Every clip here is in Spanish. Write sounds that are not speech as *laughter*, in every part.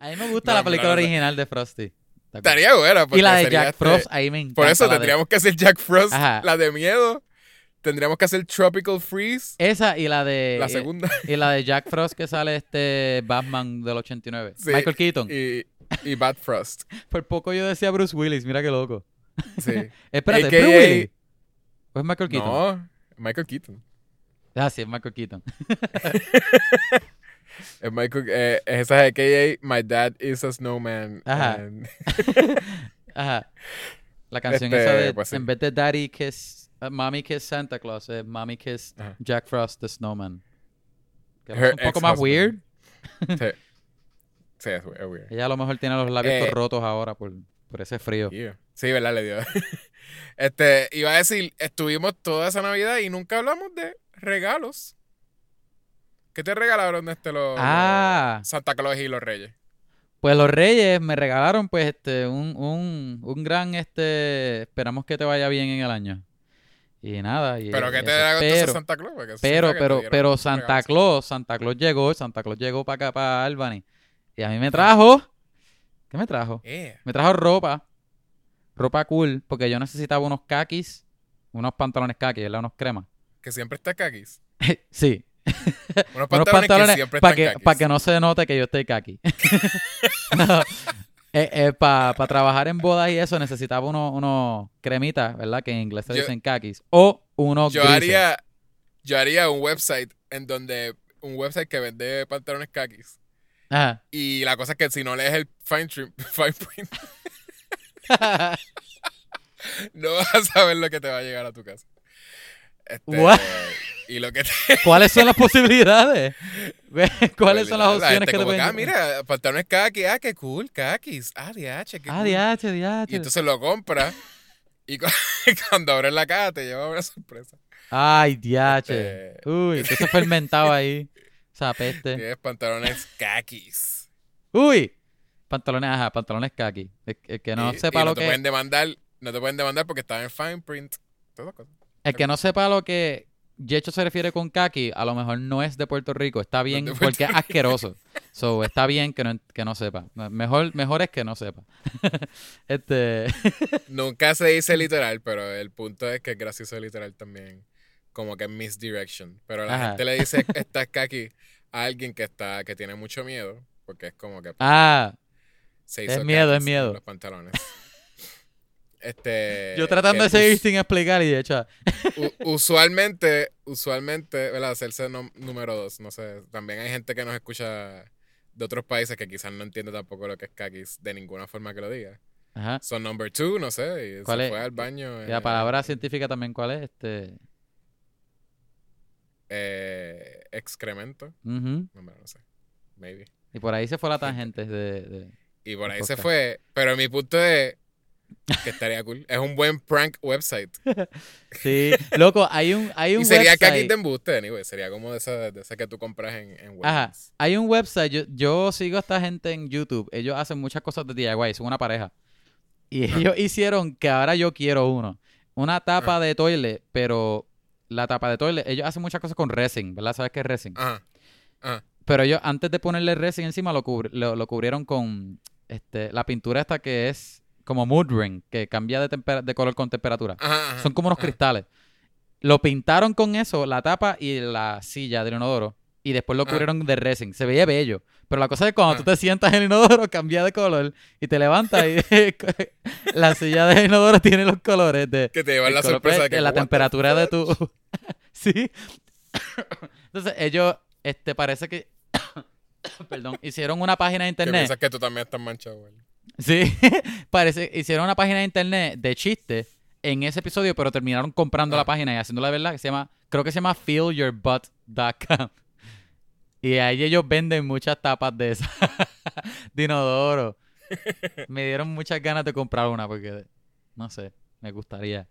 A mí me gusta No, la película no original de Frosty. Estaría buena. Y la de Jack este- Frost, ahí me encanta. Por eso de- tendríamos que hacer Jack Frost, Ajá. la de miedo. Tendríamos que hacer Tropical Freeze, Esa y la de... la segunda. Y la de Jack Frost que sale este Batman del 89. Sí, Michael Keaton. Y, y Bad Frost. *laughs* Por poco yo decía Bruce Willis, mira qué loco. Sí. *laughs* Espérate, AKA ¿Bruce Willis? ¿O es Michael Keaton? no, Michael Keaton. Ah, sí, es Michael Keaton. *laughs* *laughs* Es Michael, eh, esa es AKA My Dad is a Snowman. Ajá. and- *laughs* Ajá. La canción Este, esa de, pues sí. en vez de Daddy Kiss, uh, Mommy Kiss Santa Claus, es Mommy Kiss Ajá. Jack Frost the Snowman. Que es un poco más weird. sí. *laughs* Sí, es, weird. Ella a lo mejor tiene los labios Eh, rotos ahora por, por ese frío. Yeah. Sí, ¿verdad? Le dio. este, iba a decir, estuvimos toda esa Navidad y nunca hablamos de regalos. ¿Qué te regalaron este los, Ah. los Santa Claus y los Reyes? Pues los Reyes me regalaron pues este un, un, un gran este esperamos que te vaya bien en el año. Y nada, y ¿Pero eh, qué te pero, Santa Claus? Pero, que pero, pero Santa. Claus, Santa Claus llegó, Santa Claus llegó para acá, para Albany. Y a mí me trajo, ¿qué me trajo? Yeah. Me trajo ropa, ropa cool, porque yo necesitaba unos kakis, unos pantalones kakis, ¿verdad? Unos cremas. Que siempre está kakis. *laughs* sí, *laughs* Unos unos pantalones, que siempre para están que, kakis. pa' que no se note que yo estoy kaki. *laughs* no, para trabajar en bodas y eso necesitaba unos cremitas, ¿verdad? Que en inglés se dicen kakis. O unos yo grises. haría, yo haría un website en donde, un website que vende pantalones kakis. Ajá. Y la cosa es que si no lees el fine, trim- *laughs* fine print, no vas a saber lo que te va a llegar a tu casa. Este, What? Y lo que te, ¿Cuáles son las *laughs* posibilidades? ¿Cuáles son las la opciones que te como ah, mira, pantalones kaki, ah, qué cool, kakis, ah, DH, qué Ah, cool. diache, Y diache. entonces lo compras y cu- *laughs* cuando abres la caja te lleva una sorpresa. Ay, diache. Este- Uy, eso fermentado ahí. *laughs* Esa peste. Tienes pantalones kakis. Uy. Pantalones, ajá, pantalones kaki. El, el que no Y- sepa y no lo te que pueden demandar, no te pueden demandar porque están en fine print. Todas cosas. El que no sepa lo que Yecho se refiere con kaki, a lo mejor no es de Puerto Rico. Está bien porque es asqueroso. So, está bien que no, que no sepa. Mejor, mejor es que no sepa. *laughs* este. *laughs* Nunca se dice literal, pero el punto es que es gracioso literal también. Como que es misdirection. Pero la Ajá. gente le dice esta kaki a alguien que está, que tiene mucho miedo. Porque es como que Ah, se es hizo miedo, es kakis en miedo. Los pantalones. Este. yo tratando de seguir sin explicar y de hecho. u- usualmente, usualmente, ¿verdad? Hacerse número dos. No sé. También hay gente que nos escucha de otros países que quizás no entiende tampoco lo que es kakis de ninguna forma que lo diga. Ajá. Son number two, no sé. Y ¿Cuál se es? fue al baño. Y la eh, palabra científica también, ¿cuál es? Este. eh, excremento. ujú. No, sé. Maybe. Y por ahí se fue la tangente de. de- Y por ahí se fue. Pero mi punto es *laughs* que estaría cool. Es un buen prank website. *laughs* Sí, loco, hay un, hay *laughs* un Y sería que aquí website. de embuste, anyway. Sería como de esa, de esa que tú compras en, en Ajá. Hay un website, yo, yo sigo a esta gente en YouTube, ellos hacen muchas cosas de DIY, son una pareja. Y ellos hicieron que ahora yo quiero uno. Una tapa Ah. de toilet, pero la tapa de toilet, ellos hacen muchas cosas con resin, ¿verdad? ¿Sabes qué es resin? Ajá. Ajá. Pero ellos antes de ponerle resin encima lo, cubri- lo, lo cubrieron con este, la pintura esta que es como mood ring, que cambia de, color con temperatura. Ajá, ajá, Son como unos ajá. cristales. Lo pintaron con eso, la tapa y la silla del inodoro. Y después lo Ah. cubrieron de resin. Se veía bello. Pero la cosa es que cuando Ah. tú te sientas en el inodoro, cambia de color. Y te levantas y *laughs* la silla del inodoro tiene los colores de, Que te llevan la sorpresa de que la temperatura de tu... *laughs* *laughs* sí. Entonces ellos, este, parece que... *coughs* Perdón, hicieron una página de Que internet. piensas que tú también estás manchado, güey. Sí, *laughs* parece, hicieron una página de internet de chistes en ese episodio, pero terminaron comprando Ah. la página y haciendo la verdad que se llama, creo que se llama feelyourbutt.com. *laughs* Y ahí ellos venden muchas tapas de esas *laughs* de inodoro. Me dieron muchas ganas de comprar una porque, no sé, me gustaría.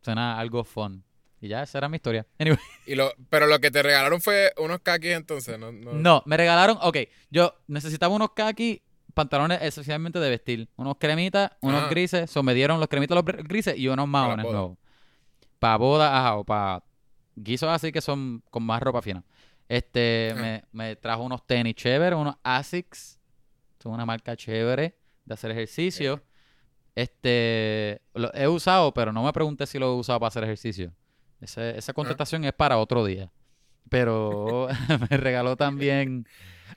Suena algo fun. Y ya, esa era mi historia. Anyway. Y lo, pero lo que te regalaron fue unos kakis entonces, ¿no? no, No, me regalaron, ok, yo necesitaba unos khaki, pantalones esencialmente de vestir, unos cremitas, unos Ajá. grises, so me dieron los cremitas los grises y unos maones nuevos. Para boda, ajá, o para guisos así que son con más ropa fina. Este, me, me trajo unos tenis chéveres, unos Asics, Son una marca chévere de hacer ejercicio. Este, lo he usado, pero no me pregunté si lo he usado para hacer ejercicio. Ese- esa contestación es para otro día. Pero *laughs* *laughs* me regaló también.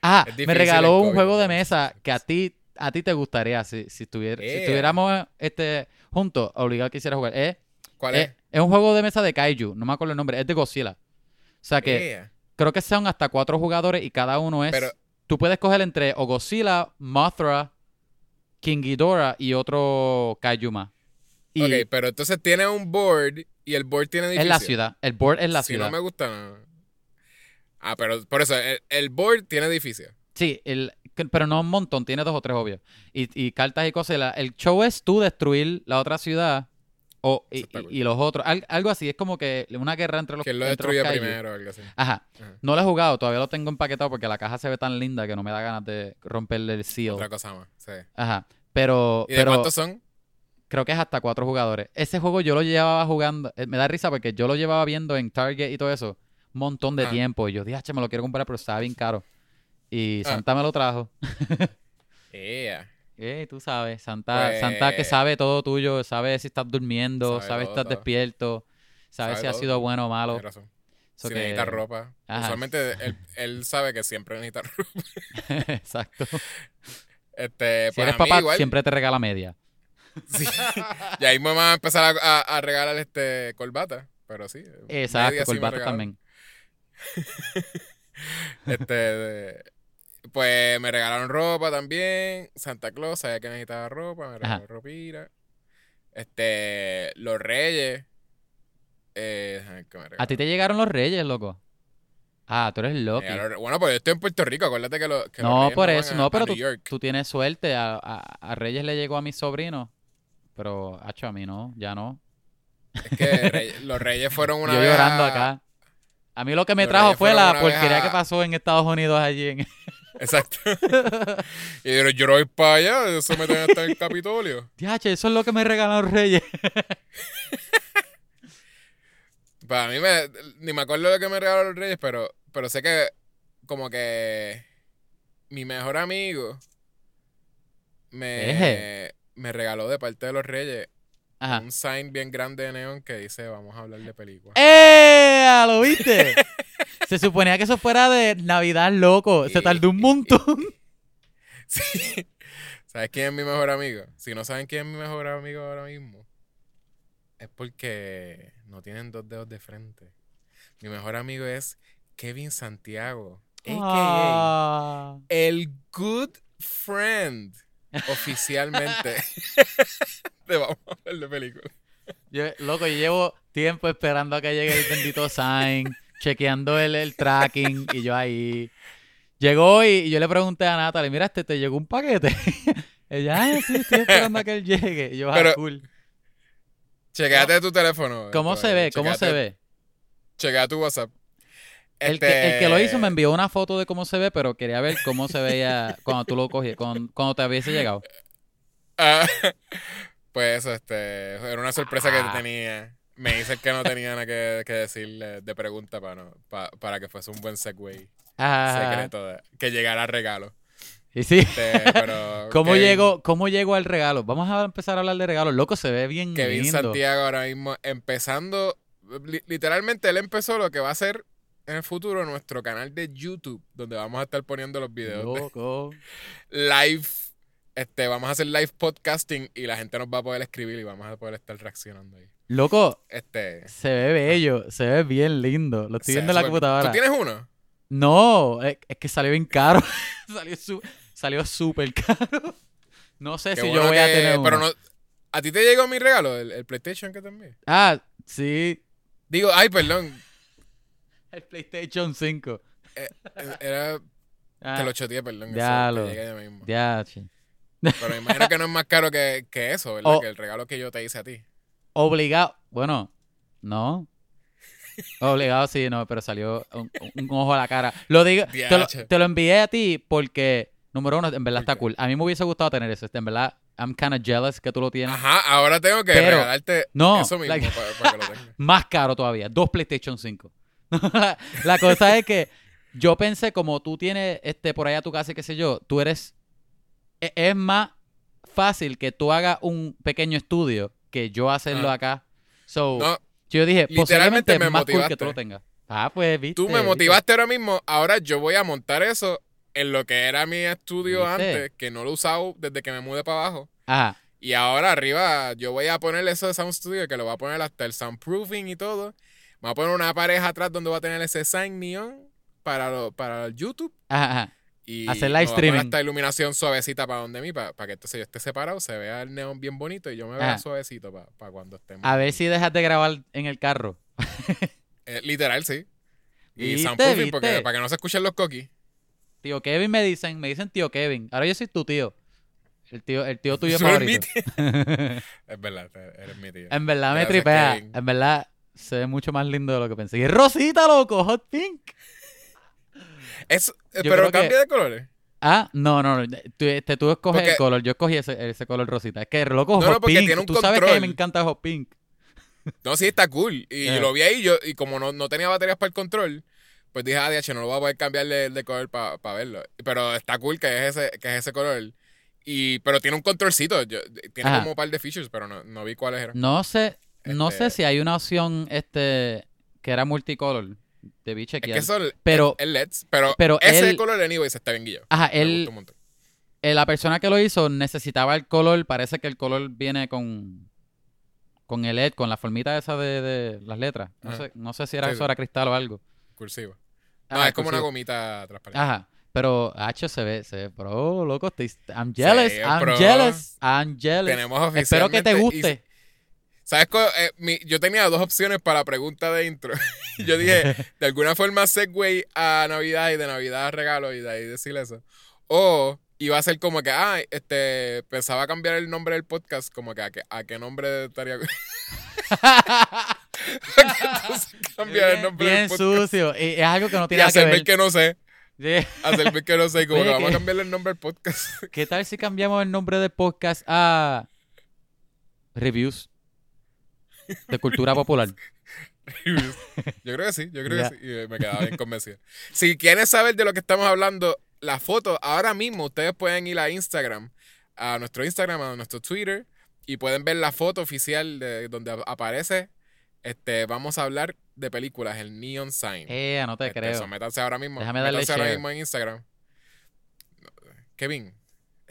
Ah, Es me regaló un juego de mesa que a ti, a ti te gustaría si, si, si estuviéramos este, juntos, obligado quisiera jugar. Es, ¿Cuál es, es? es un juego de mesa de Kaiju, no me acuerdo el nombre, es de Godzilla. O sea que Yeah. creo que son hasta cuatro jugadores y cada uno es. Pero, Tú puedes coger entre o Godzilla, Mothra, King Ghidorah y otro Kaiju más. Y ok, pero entonces tiene un board y el board tiene es edificio. la ciudad. El board es la si ciudad. no me gusta, no. Ah, pero por eso, el, el board tiene edificio. Sí, el, que- pero no un montón, tiene dos o tres obvios. Y, y cartas y cosas. la- el show es tú destruir la otra ciudad o, y, y- los otros. Al- algo así, es como que una guerra entre los, ¿Quién lo kaiju. primero o algo así? Ajá. Ajá. No lo he jugado, todavía lo tengo empaquetado porque la caja se ve tan linda que no me da ganas de romperle el seal. Otra cosa más. Sí. Ajá. Pero, ¿Y de pero cuántos son? creo que es hasta cuatro jugadores. Ese juego yo lo llevaba jugando. eh, Me da risa porque yo lo llevaba viendo en Target y todo eso montón de Ah. tiempo. Y yo dije, "Ache, me lo quiero comprar, pero estaba bien caro. Y Ah. Santa me lo trajo. *laughs* Yeah. Eh, tú sabes, Santa, Pues- Santa que sabe todo tuyo, sabe si estás durmiendo, Sabe sabe si estás todo. despierto, sabe Sabe si ha todo. sido bueno o malo. Razón. So si que- necesita ropa. Ajá. Usualmente él, él sabe que siempre necesita *laughs* ropa. *laughs* Exacto. Este, Si pues eres papá, igual, siempre te regala media. sí. Y ahí me va a empezar a, a- a regalar este corbata. Pero sí. Exacto, sí me corbata también. *laughs* Este, de- pues me regalaron ropa también. Santa Claus sabía que necesitaba ropa, me regaló ropita. Este, los Reyes. Eh, me ¿A ti te llegaron los reyes, loco? Ah, tú eres loco. Bueno, pues yo estoy en Puerto Rico, acuérdate que, lo, que los No, Reyes por eso, no, a pero tú, tienes suerte. A, a, a Reyes le llegó a mis sobrinos, pero hacho, a mí no, ya no. Es que los Reyes fueron *laughs* una Yo vez llorando acá. A mí lo que me trajo fue la porquería a- que pasó en Estados Unidos allí. En... *laughs* Exacto. y yo, yo no voy para allá, eso me tiene hasta el Capitolio. *laughs* Diache, eso es lo que me regalaron Reyes. *laughs* Para mí, me, ni me acuerdo de que me regalaron los Reyes, pero, pero sé que como que mi mejor amigo me, Eje. me regaló de parte de los Reyes Ajá. un sign bien grande de neón que dice vamos a hablar de películas. ¡Eh! ¿Lo *laughs* viste? Se suponía que eso fuera de Navidad, loco. Se tardó un montón. *laughs* Sí. ¿Sabes quién es mi mejor amigo? Si no saben quién es mi mejor amigo ahora mismo, es porque no tienen dos dedos de frente. Mi mejor amigo es Kevin Santiago, a.k.a. Ah. el good friend oficialmente *laughs* Vamos a hablar de películas. Yo, loco, yo llevo tiempo esperando a que llegue el bendito sign, chequeando el, el tracking y yo ahí. Llegó y, y yo le pregunté a Natalie, mira, este te llegó un paquete. *laughs* Ella, ah, sí, estoy esperando a que él llegue. Y yo, ah, Pero- cool. Chequéate tu teléfono. ¿Cómo se ve? ¿Cómo se ve? Chequea tu WhatsApp. El, Este, que, el que lo hizo me envió una foto de cómo se ve, pero quería ver cómo se veía cuando tú lo cogías, cuando, cuando te hubiese llegado. Ah, pues eso, este, era una sorpresa Ah. que tenía. Me dice que no tenía nada que, que decirle de pregunta para, no, pa- para que fuese un buen segue Ah, secreto, de- que llegara regalo. y sí. Este, pero *laughs* ¿Cómo Kevin- llegó, ¿Cómo llegó al regalo? Vamos a empezar a hablar de regalos. Loco, se ve bien Kevin lindo. Santiago ahora mismo empezando, li- literalmente él empezó lo que va a ser en el futuro nuestro canal de YouTube, donde vamos a estar poniendo los videos de Loco. *laughs* live. Este, vamos a hacer live podcasting y la gente nos va a poder escribir y vamos a poder estar reaccionando ahí. Loco, Este, se ve bello, se ve bien lindo. Lo estoy viendo en la computadora. ¿Tú tienes uno? No, es, es que salió bien caro. *laughs* salió su- salió súper caro. No sé Qué si bueno yo voy a tener uno. Pero no, ¿A ti te llegó mi regalo, el, el PlayStation que te envié? Ah, sí, Digo, ay, perdón. *laughs* el PlayStation 5. eh, Era, Ah, te lo choteé, perdón. eso, ya te lo- ya mismo. ya, che. Pero me imagino que no es más caro que, que eso, ¿verdad? Que el regalo que yo te hice a ti. Obligado. Bueno, no. Obligado, sí, no, pero salió un, un ojo a la cara. Lo digo, te lo, Diache. te lo envié a ti porque, número uno, en verdad ¿Por está cool. A mí me hubiese gustado tener eso. En verdad, I'm kind of jealous que tú lo tienes. Ajá, ahora tengo que Pero- regalarte no, eso mismo like- para, para que lo tengas. *laughs* Más caro todavía. Dos PlayStation 5. la, *laughs* la cosa es que yo pensé, como tú tienes este por allá tu casa y qué sé yo, tú eres es más fácil que tú hagas un pequeño estudio que yo hacerlo Ah. acá. So, No, yo dije, literalmente me cool que motivaste. tú lo tengas. Ah, pues, viste. tú me viste. motivaste ahora mismo. Ahora yo voy a montar eso en lo que era mi estudio ¿Viste? antes, que no lo he usado desde que me mudé para abajo. Ajá. Y ahora arriba yo voy a ponerle eso de Sound Studio, que lo voy a poner hasta el soundproofing y todo. Me voy a poner una pareja atrás donde va a tener ese sign neon para, lo- para el YouTube. Ajá, ajá. Y Hacer live streaming. esta iluminación suavecita para donde mí, para, que entonces yo esté separado, se vea el neón bien bonito y yo me vea suavecito para, cuando estemos. A ver si dejas de grabar en el carro. *laughs* Eh, literal, sí. Y soundproofing, porque, para que no se escuchen los coquis. Tío Kevin me dicen, me dicen tío Kevin. Ahora yo soy tu tío. El tío, el tío tuyo *laughs* favorito. tío. *laughs* Es verdad, eres mi tío. en verdad me tripea. Kevin. En verdad se ve mucho más lindo de lo que pensé. Y es rosita, loco, hot pink. Es, Yo pero que- cambia de colores. Ah, no, no, no. Tú, este, tú escoges el color. Yo escogí ese, ese color rosita. Es que loco, No, no, porque pink. tiene un Tú sabes que a mí me encanta hot pink. No, sí, está cool. Y Yeah. lo vi ahí yo, y como no, no tenía baterías para el control, pues dije, ah, DH, no lo voy a poder cambiar de, de color para verlo. Pero está cool que es ese, que es ese color. Y, pero tiene un controlcito. yo- tiene Ajá. como un par de features, pero no, no vi cuáles eran. No sé, no Este- sé si hay una opción este que era multicolor. Debí Es chequear. que es Pero- el LEDs. Pero, pero ese él- color, anyway, se está bien guillado. Ajá, él, eh, la persona que lo hizo necesitaba el color, parece que el color viene con con el LED, con la formita esa de, de las letras. No Ajá. sé, no sé si era Sí, eso era cristal o algo. Cursivo. No, Ajá, es como una gomita transparente. Ajá, pero H se ve, se ve pro, loco, estoy, I'm jealous, Sí, I'm jealous, I'm jealous. Tenemos Espero que te guste. ¿Sabes? eh, mi- yo tenía dos opciones para la pregunta de intro. *laughs* yo dije, de alguna forma, segue a Navidad y de Navidad a regalo y de ahí decir eso. O iba a ser como que, ah, este, pensaba cambiar el nombre del podcast, como que a, qué- a qué nombre estaría. *laughs* Entonces, cambiar el bien nombre bien del podcast. sucio. Y es algo que no Y tiene nada que ver. el que no sé. Sí. *laughs* Hacerme el que no sé. Y como Oye, que vamos que- a cambiarle el nombre al podcast. ¿Qué tal si cambiamos el nombre del podcast a Reviews de Cultura Popular? Yo creo que sí, yo creo Ya. que sí. Y me quedaba bien convencido. Si quieren saber de lo que estamos hablando, la foto, ahora mismo ustedes pueden ir a Instagram, a nuestro Instagram, a nuestro Twitter, y pueden ver la foto oficial de donde ap- aparece. Este, vamos a hablar de películas, el Neon Sign. Eh, no te Este, creo. so, métanse ahora mismo. Déjame darle métanse ahora mismo en Instagram. Kevin,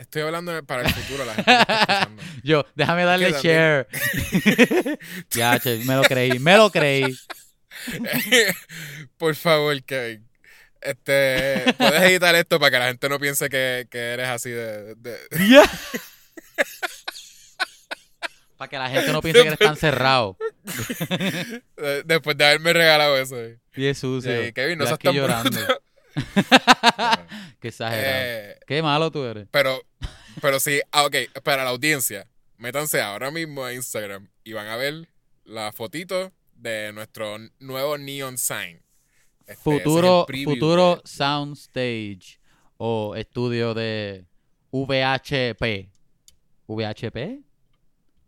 estoy hablando para el futuro, la gente está. *laughs* Yo, déjame darle share. *laughs* ya, che, me lo creí, me lo creí. *laughs* Por favor, Kevin. Este, puedes editar esto para que la gente no piense que, que eres así de, de- Ya. Para que la gente no piense que eres tan cerrado. de- después de haberme regalado eso. sucio. Sí, Kevin, no seas tan llorando. bruto. *laughs* Qué exagerado. Eh, Qué malo tú eres. pero, pero sí, ah, ok, para la audiencia, métanse ahora mismo a Instagram y van a ver la fotito de nuestro nuevo Neon Sign. Este, es Futuro, futuro de- soundstage o estudio de VHP. ¿VHP?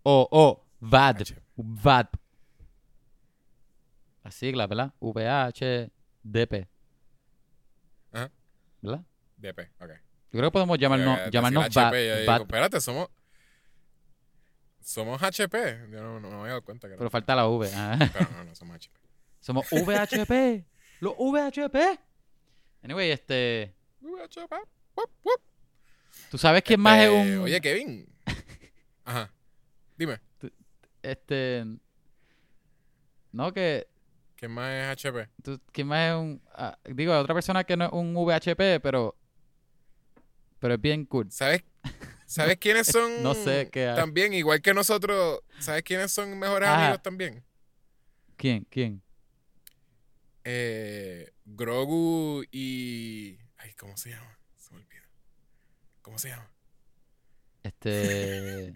O, o, VAD. VAD. La sigla, ¿verdad? VHDP. ¿Verdad? DP, ok. Yo creo que podemos llamarnos, Eh, llamarnos. HP, yo digo, espérate, somos. Somos HP. Yo no, no me había dado cuenta que pero falta la V. ah. Pero no, no somos HP. Somos VHP. *laughs* Los VHP. Anyway, este. HP. Wup, wup. ¿Tú sabes quién más es Este, un. Oye, Kevin. *laughs* Ajá. Dime, Este. No, que. ¿Quién más es HP? tú- ¿Quién más es un. ah, digo, otra persona que no es un VHP, pero. Pero es bien cool. ¿Sabes? ¿Sabes quiénes *laughs* son? No sé qué hay. También, igual que nosotros, ¿sabes quiénes son mejores Ajá. amigos también? ¿Quién? ¿Quién? Eh, Grogu y. Ay, ¿cómo se llama? Se me olvida. ¿Cómo se llama? Este.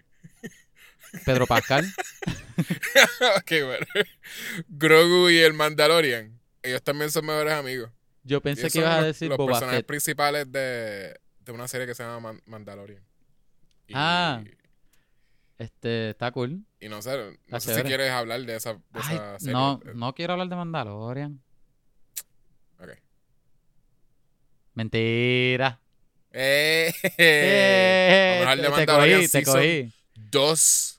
Pedro Pascal. *laughs* ok, bueno. Grogu y el Mandalorian. Ellos también son mejores amigos. Yo pensé Ellos que ibas a decir los Boba personajes Fett. principales de, de una serie que se llama Man- Mandalorian. Y, Ah. Este, está cool. Y no sé, no Está sé si quieres hablar de esa, de Ay, esa serie. no, no quiero hablar de Mandalorian. ok. Mentira. Eh, Eh, Vamos a te, te Mandalorian cogí, te Season cogí. Dos.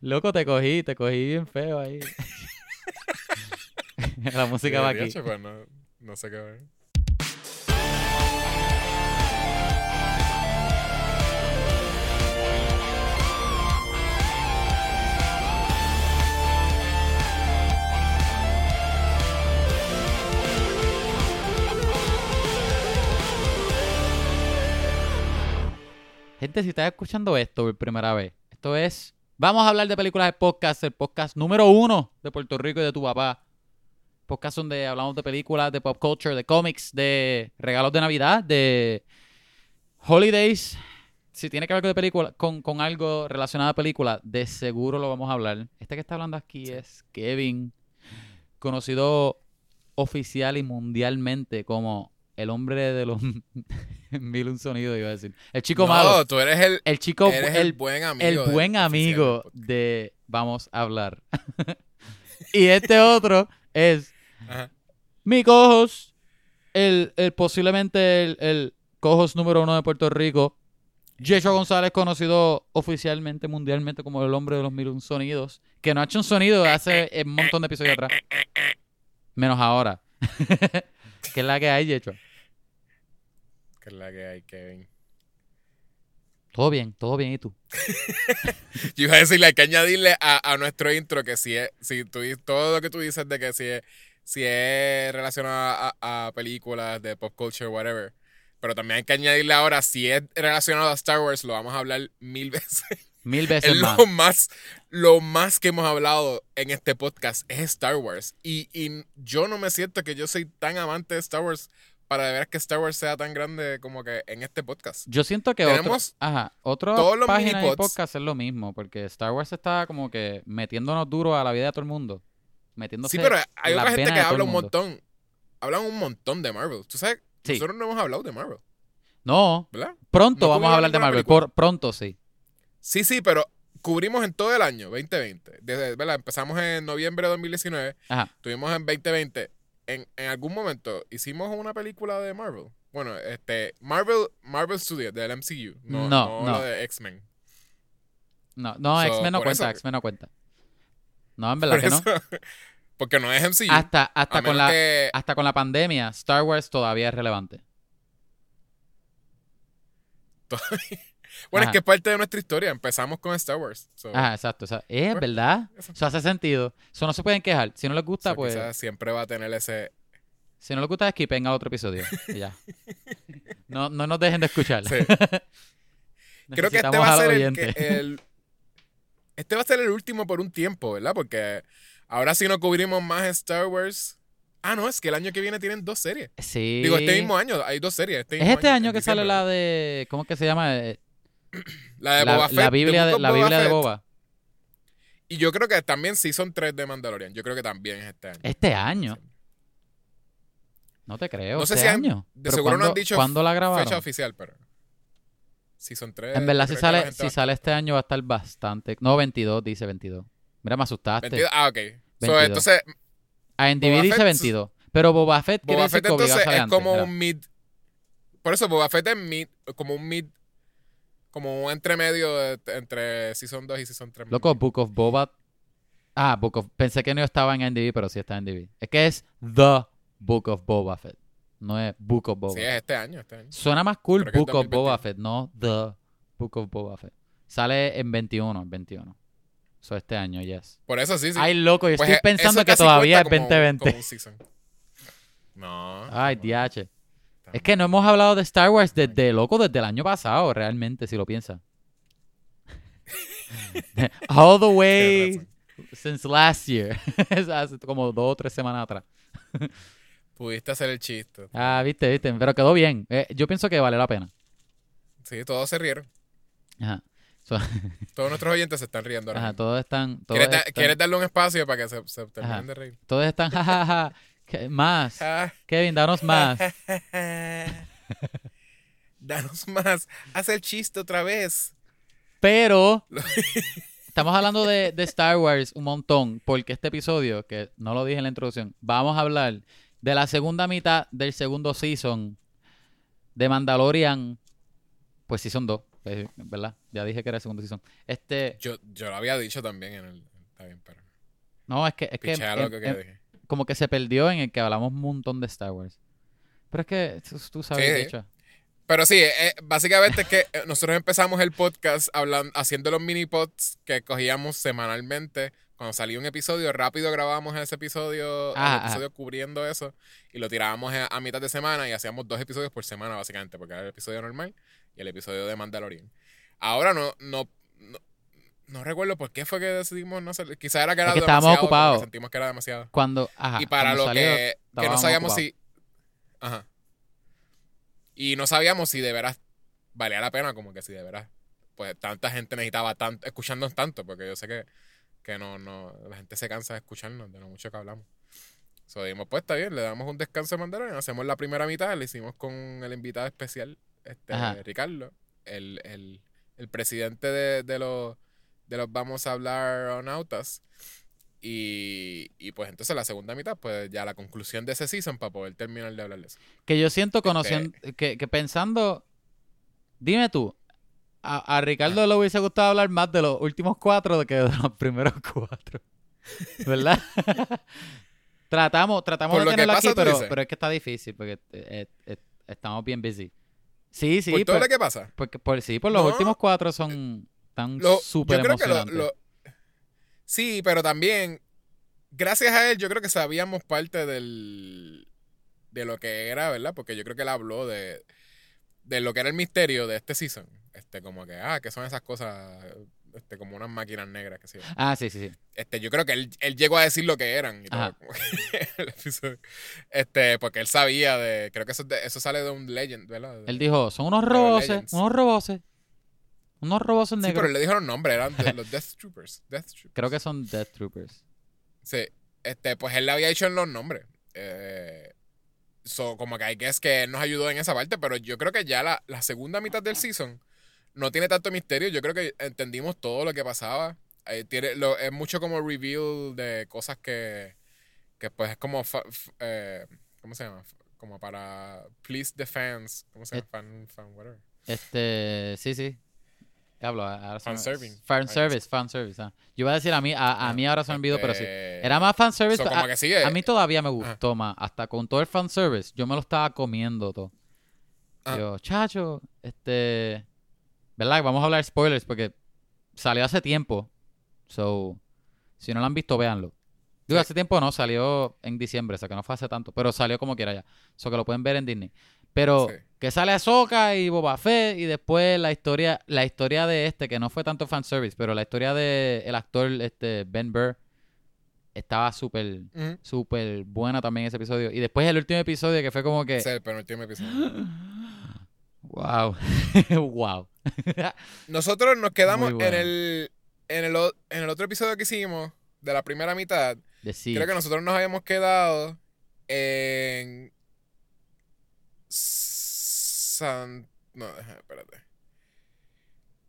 Loco, te cogí, te cogí bien feo ahí. *laughs* La música va aquí. Pues, no, no sé qué ver. Gente, si estás escuchando esto por primera vez, esto es. Vamos a hablar de películas de podcast, el podcast número uno de Puerto Rico y de tu papá. Podcast donde hablamos de películas, de pop culture, de cómics, de regalos de Navidad, de holidays. Si tiene que ver con, película, con, con algo relacionado a películas, de seguro lo vamos a hablar. Este que está hablando aquí es Kevin, conocido oficial y mundialmente como el hombre de los *laughs* mil un sonidos, iba a decir. El chico no, malo. tú eres el, El chico, eres el, el, buen amigo. el buen oficial amigo de Vamos a hablar. *laughs* y este otro es Ajá. mi cojos, el, el posiblemente el, el cojos número uno de Puerto Rico, Yeshua González, conocido oficialmente, mundialmente como el hombre de los mil un sonidos, que no ha hecho un sonido hace un montón de episodios atrás. Menos ahora. *laughs* ¿Qué es la que hay, Yeshua? Que es la que hay, Kevin. Todo bien, todo bien, ¿y tú? *laughs* Yo iba a decirle, hay que añadirle a, a nuestro intro que si es, si tú todo lo que tú dices de que si es, si es relacionado a, a películas de pop culture, whatever. Pero también hay que añadirle ahora, si es relacionado a Star Wars, lo vamos a hablar mil *laughs* veces. Mil veces Es más. lo más, lo más que hemos hablado en este podcast es Star Wars. Y, y yo no me siento que yo soy tan amante de Star Wars para de ver que Star Wars sea tan grande como que en este podcast. Yo siento que Tenemos otro, ajá, otra todos los página de podcast es lo mismo, porque Star Wars está como que metiéndonos duro a la vida de todo el mundo. Metiéndose Sí, pero hay otra gente que habla un montón. Hablan un montón de Marvel. Tú sabes, Sí. nosotros no hemos hablado de Marvel, No, ¿verdad? pronto ¿No vamos a hablar de Marvel. Por, pronto sí. Sí, sí, pero cubrimos en todo el año, 2020. Desde, ¿verdad? Empezamos en noviembre de 2019, Ajá. estuvimos en 2020. En, en algún momento hicimos una película de Marvel. Bueno, este, Marvel, Marvel Studios, del MCU. No, No, no, no. la de X-Men. No, no, So, X-Men no cuenta, X-Men no cuenta. No, en *laughs* verdad no. Porque no es MCU. Hasta, hasta, con la, que- hasta con la pandemia, Star Wars todavía es relevante. *laughs* Bueno, Ajá. es que es parte de nuestra historia. Empezamos con Star Wars. So, Ajá, exacto. o sea, es Pues, verdad. eso. Eso hace sentido. Eso no se pueden quejar. Si no les gusta, so pues... siempre va a tener ese... Si no les gusta, skipen al otro episodio. Y ya. *laughs* No, no nos dejen de escuchar. Sí. *laughs* Creo que este va a ser el, el- Este va a ser el último por un tiempo, ¿verdad? Porque ahora sí no cubrimos más Star Wars. Ah, no, es que el año que viene tienen dos series. Sí. Digo, este mismo año hay dos series. Este Es este año que sale la de. ¿Cómo es que se llama? La de la, Boba Fett. la Biblia, de, of la Boba Biblia de Fett. Boba. Y yo creo que también Season 3 de Mandalorian. Yo creo que también es este año. Este año. No te creo. No sé este si han- año. de seguro no ¿cuándo- han dicho ¿Cuándo la grabaron? Fecha oficial, pero... Season 3. En verdad, si que sale, si sale este año va a estar bastante. No, 22, dice 22. Mira, me asustaste. 22. Ah, ok. So, 22. entonces, A Boba dice Fett- 22. Pero Boba Fett quiere Boba decir Fett que obligado entonces es como un mid. Por eso Boba Fett es mid, como un mid, como un entremedio de- entre Season 2 y Season 3. Loco, Book of Boba. Ah, Book of. Pensé que no estaba en NDB, pero sí está en NDB. Es que es The Book of Boba Fett. No es Book of Boba. Sí, es este año, este año. Suena más cool Creo Book of 2021. Boba Fett, no The Book of Boba Fett. Sale en 21, en 21. Eso este año, yes. Por eso sí, sí. Ay, loco, yo Pues, estoy eh, pensando que todavía es cuenta como- 2020. como un. No. Ay, no, DH. Es que no hemos hablado de Star Wars desde, loco, desde el año pasado, realmente, si lo piensas. *laughs* All the way since last year. *laughs* Hace como dos o tres semanas atrás. *laughs* Pudiste hacer el chiste. Ah, viste, viste, pero quedó bien. Eh, yo pienso que vale la pena. Sí, todos se rieron. Ajá. So- Todos nuestros oyentes se están riendo ahora ajá, todos están. Todos ¿Quieres, da- están, quieres darle un espacio para que se, se terminen Ajá. de reír? todos están, jajaja. Más. Ah. Kevin, danos más. *laughs* Danos más. Haz el chiste otra vez. Pero *laughs* estamos hablando de, de Star Wars un montón, porque este episodio, que no lo dije en la introducción, vamos a hablar de la segunda mitad del segundo season de Mandalorian, pues Season 2, eh, ¿verdad? Ya dije que era el segundo Season. Este, Yo, yo lo había dicho también en el. Está bien, pero. no, es que, es que. Como que se perdió en el que hablamos un montón de Star Wars. Pero es que tú, sabes, Sí, de hecho. Pero sí, eh, básicamente es que eh, nosotros empezamos el podcast hablando, haciendo los mini pods que cogíamos semanalmente. Cuando salía un episodio, rápido grabábamos ese episodio, el episodio cubriendo eso, y lo tirábamos a, a mitad de semana y hacíamos dos episodios por semana, básicamente, porque era el episodio normal y el episodio de Mandalorian. Ahora no, no, no, no recuerdo por qué fue que decidimos no hacer. Quizá era que era Es que estábamos demasiado, que ocupados. Sentimos que era demasiado. Cuando, ajá, y para lo salió, que, que no estábamos sabíamos ocupados. si. Ajá. Y no sabíamos si de veras valía la pena, como que si de veras. Pues tanta gente necesitaba tanto, escucharnos tanto, porque yo sé que, que no, no, la gente se cansa de escucharnos, de lo mucho que hablamos. So dijimos, pues está bien, le damos un descanso a Mandalorian, hacemos la primera mitad, le hicimos con el invitado especial, este. Ricardo, el, el, el presidente de, de los de los Vamos a hablar Onautas. Y, y pues entonces la segunda mitad, pues ya la conclusión de ese season para poder terminar de hablar de eso. Que yo siento conociendo, Este que, que pensando, dime tú, a, a Ricardo le hubiese gustado hablar más de los últimos cuatro que de los primeros cuatro. *laughs* ¿Verdad? *laughs* tratamos tratamos Por de tenerlo pasa, aquí, pero, pero es que está difícil porque eh, eh, estamos bien busy. Sí, sí, por todo pero- lo que pasa. porque por, sí, por los No. últimos cuatro son tan súper que lo, Sí, pero también, gracias a él, yo creo que sabíamos parte del de lo que era, ¿verdad? Porque yo creo que él habló de, de lo que era el misterio de este season. Este, como que, ah, que son esas cosas, este, como unas máquinas negras, que sí. Ah, sí, sí, sí. Este, yo creo que él, él llegó a decir lo que eran y todo, que. *laughs* Este, porque él sabía de, creo que eso, eso sale de un legend, ¿verdad? De- Él dijo, son unos Pero roboses, Legends. Unos roboses. Unos roboses Sí, negros. pero le dijo los nombres, eran de los *laughs* Death Troopers. Death Troopers. Creo que son Death Troopers. Sí, este, pues él le había dicho en los nombres. Eh, so, como que hay que es que él nos ayudó en esa parte, pero yo creo que ya la, la segunda mitad del season no tiene tanto misterio. Yo creo que entendimos todo lo que pasaba. Eh, tiene, lo, es mucho como reveal de cosas que, que pues es como, fa- f- eh, ¿cómo se llama? Como para please the fans. ¿Cómo se llama? Fan, fan, whatever. Este, sí, sí. ¿Qué hablo? Ahora me- Fanserving. Fan service, fan service. ah. Yo iba a decir a mí, a, a mí ahora se me olvidó, pero sí. Era más fan service. so, a, a mí todavía me gustó más. Hasta con todo el fan service, yo me lo estaba comiendo todo. Ah. Yo, chacho, este. ¿Verdad? Vamos a hablar spoilers porque salió hace tiempo. So, si no lo han visto, véanlo. Digo, hace tiempo no, salió en diciembre, o sea que no fue hace tanto, pero salió como quiera ya. Eso que lo pueden ver en Disney. Pero Sí. Que sale Ahsoka y Boba Fett y después la historia, la historia de este, que no fue tanto fanservice, pero la historia de el actor este Ben Burr estaba súper, súper buena también ese episodio. Y después el último episodio que fue como que... Es el penúltimo episodio. *gasps* Wow. wow. *laughs* Nosotros nos quedamos bueno. en el en el en el otro episodio que hicimos de la primera mitad. Creo que nosotros nos habíamos quedado en San no, espérate.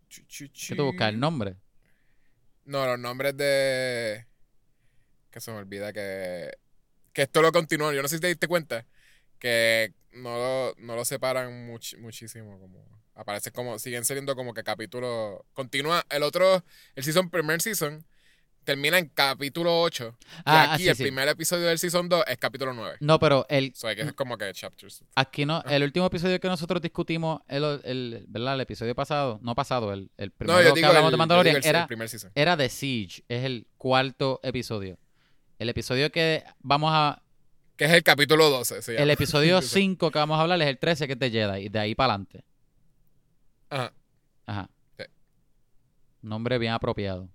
Chu, chu, ¿Qué tú buscas? ¿El nombre? No, los nombres de que se me olvida que que esto lo continúa. Yo no sé si te diste cuenta que no lo, no lo separan much- muchísimo como aparece como siguen saliendo como que capítulos continúa el otro el season primer season termina en capítulo 8 y Ah, ah, aquí sí, el sí. primer episodio del season 2 es capítulo 9 No, pero el, so, que es como que chapters aquí no, Ah. el último episodio que nosotros discutimos, el, el, ¿verdad? El episodio pasado, no pasado, el, el primero no yo que digo hablamos el, de yo Mandalorian digo el- el era, primer season era de Siege, es el cuarto episodio. El episodio que vamos a, que es el capítulo 12 se el episodio *laughs* Exacto. 5 que vamos a hablar es el 13 que es de Jedi, y de ahí para adelante. Ajá. Ajá. Sí. Nombre bien apropiado.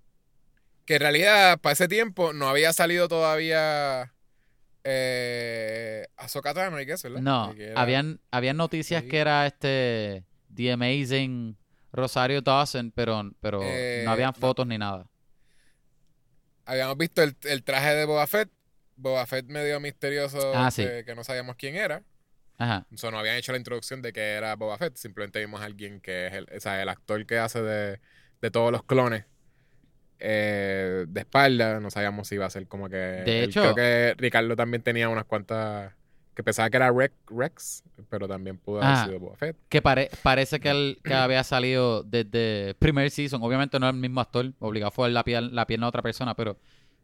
Que en realidad para ese tiempo no había salido todavía eh, Ahsoka Tano, I guess, ¿verdad? No, era- habían, habían noticias que era este The Amazing Rosario Dawson, pero, pero Eh, no habían no. fotos ni nada. Habíamos visto el, el traje de Boba Fett. Boba Fett medio misterioso Ah, que, sí. que no sabíamos quién era. Ajá. O sea, no habían hecho la introducción de que era Boba Fett. Simplemente vimos a alguien que es el, o sea, el actor que hace de, de todos los clones. Eh, de espalda. No sabíamos si iba a ser como que. De él- hecho- Creo que Ricardo también tenía unas cuantas que pensaba que era Rex, Rex pero también pudo haber Ah. sido Boba Fett. Que pare- parece que, él, que había salido desde primer season. Obviamente no es el mismo actor, obligado fue la piel, la pierna de otra persona, pero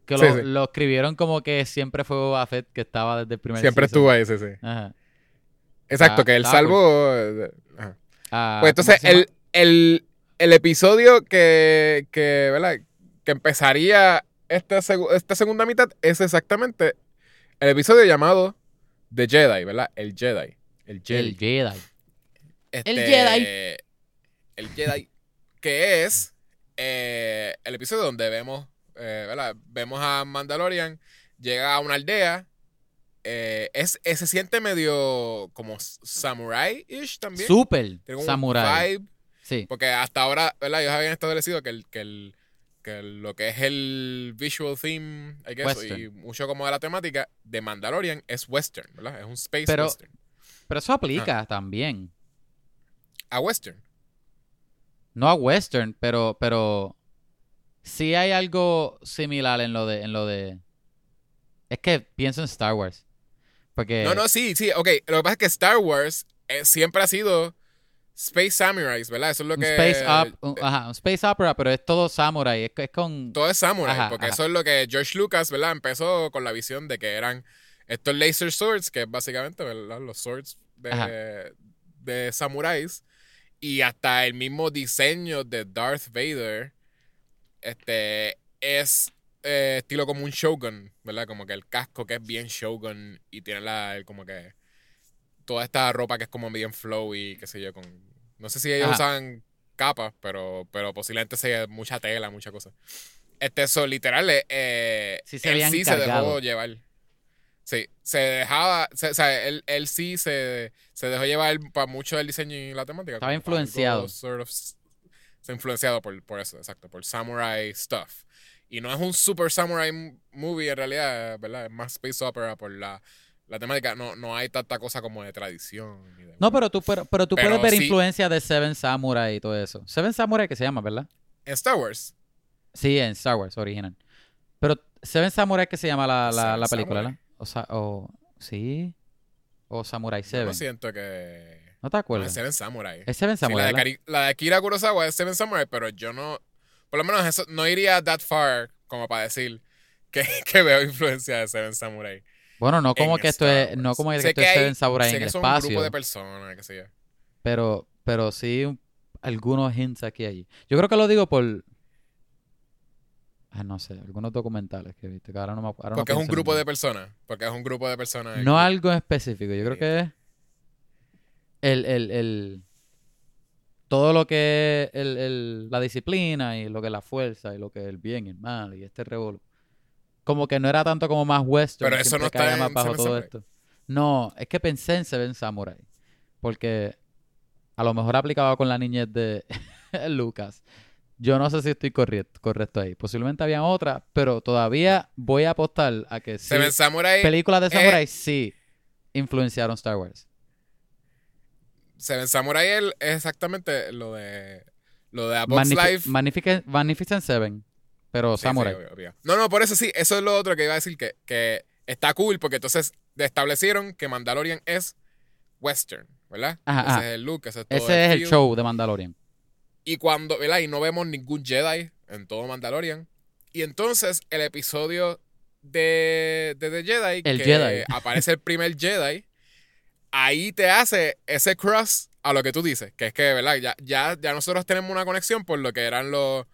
que lo, sí. lo escribieron como que siempre fue Boba Fett, que estaba desde el primer Siempre season. estuvo ahí, sí, sí. Ajá. Exacto, Ah, que él ajá. Ah, Pues ¿cómo entonces, el, el, el episodio que, que, ¿verdad? Que empezaría esta, esta segunda mitad es exactamente el episodio llamado The Jedi, ¿verdad? El Jedi. El Jedi. El Jedi. Este, el Jedi. El Jedi. que es eh, el episodio donde vemos, eh, ¿verdad? Vemos a Mandalorian, llega a una aldea. eh, es, eh, se siente medio como samurai-ish también. Un Samurai. vibe, Sí. porque hasta ahora, ¿verdad? Ellos habían establecido que, el, que, el, que lo que es el visual theme, I guess, y mucho como de la temática de Mandalorian es western, ¿verdad? Es un space Pero- western. Pero eso aplica también. A western. No a western, pero pero sí hay algo similar en lo de en lo de es que pienso en Star Wars. Porque No, no, sí, sí, ok. Lo que pasa es que Star Wars eh, siempre ha sido Space Samurais, ¿verdad? Eso es lo que... space op- ajá, un space opera, pero es todo samurai, es, es con Todo es samurai, Ajá, porque ajá. eso es lo que George Lucas, ¿verdad? Empezó con la visión de que eran estos laser swords, que es básicamente, ¿verdad? Los swords de, de samuráis. Y hasta el mismo diseño de Darth Vader este, es eh, estilo como un Shogun, ¿verdad? Como que el casco que es bien Shogun y tiene la, el como que toda esta ropa que es como bien flowy, qué sé yo, con... No sé si ellos Ajá. usan capas, pero, pero posiblemente sea mucha tela, mucha cosa. Este, eso, literal, eh, eh, Sí se él sí se dejó llevar. Sí, se dejaba, se- o sea, él, él sí se, se dejó llevar para mucho del diseño y la temática. Estaba influenciado. sort of s- se ha influenciado por, por eso, exacto, por samurai stuff. Y no es un super samurai movie en realidad, ¿verdad? Es más space opera por la, la temática. No, no hay tanta cosa como de tradición. ni de- No, pero tú pero, pero tú Pero puedes ver sí- influencia de Seven Samurai y todo eso. Seven Samurai que se llama, ¿verdad? En Star Wars, Sí, en Star Wars original. Pero Seven Samurai que se llama la, la, película. ¿verdad? O, sa- o sí. O Samurai yo Seven. no siento que... ¿No te No, acuerdas? es Seven Samurai. Es Seven Sí, Samurai. la, de. Kari- la de Akira Kurosawa es Seven Samurai, pero yo no. Por lo menos eso, no iría that far como para decir que, *laughs* que veo influencia de Seven Samurai. Bueno, no como en que esto es, no como que Sé esto que hay- sé en que el son un grupo espacio, de personas, sé yo. pero, pero sí un- algunos hints aquí allí. Yo creo que lo digo por, ah, no sé, algunos documentales que viste, que ahora no me ahora no Porque es un en grupo de personas. Porque es un grupo de personas. No que- algo específico, yo creo Sí. que es el, el, el todo lo que es el, el- la disciplina y lo que es la fuerza y lo que es el bien y el mal y este revolú. Como que no era tanto como más western, Pero eso no está en bajo todo Samurai. esto. No, es que pensé en Seven Samurai. Porque a lo mejor aplicaba con la niñez de *laughs* Lucas. Yo no sé si estoy correcto, correcto ahí. Posiblemente había otra, pero todavía voy a apostar a que sí. Seven Samurai. Películas de Samurai sí influenciaron Star Wars. Seven Samurai es exactamente lo de. Lo de Life. Magnific- Magnificent Seven, pero Sí, Samurai. sí. No, no, por eso sí, eso es lo otro que iba a decir, que, que está cool, porque entonces establecieron que Mandalorian es western, ¿verdad? Ajá, ese ajá. es el look, ese es todo Ese es el show de Mandalorian. Y cuando, ¿verdad? Y no vemos ningún Jedi en todo Mandalorian. Y entonces el episodio de, de The Jedi, El que Jedi. *laughs* aparece el primer Jedi, ahí te hace ese cross a lo que tú dices, que es que, ¿verdad? Ya, ya, ya nosotros tenemos una conexión por lo que eran los,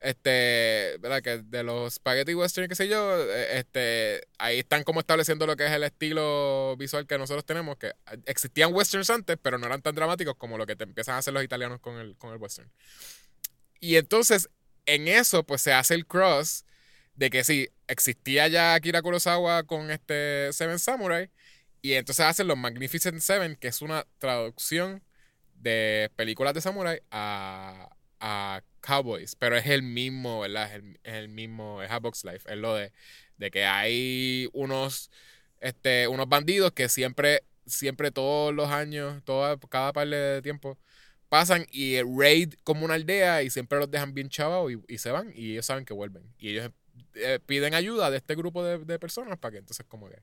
este, ¿verdad? Que de los spaghetti western, qué sé yo, eh, este, ahí están como estableciendo lo que es el estilo visual que nosotros tenemos, que existían westerns antes, pero no eran tan dramáticos como lo que te empiezan a hacer los italianos con el, con el western. Y entonces, en eso, pues se hace el cross de que sí, existía ya Akira Kurosawa con este Seven Samurai, y entonces hacen los Magnificent Seven, que es una traducción de películas de samurai a, a Cowboys, pero es el mismo, ¿verdad? Es el, el mismo, es a Box Life, es lo de, de que hay unos, este, unos bandidos que siempre, siempre todos los años, toda, cada par de tiempo, pasan y raid como una aldea y siempre los dejan bien chavados y, y se van y ellos saben que vuelven. Y ellos eh, piden ayuda de este grupo de, de personas para que entonces como que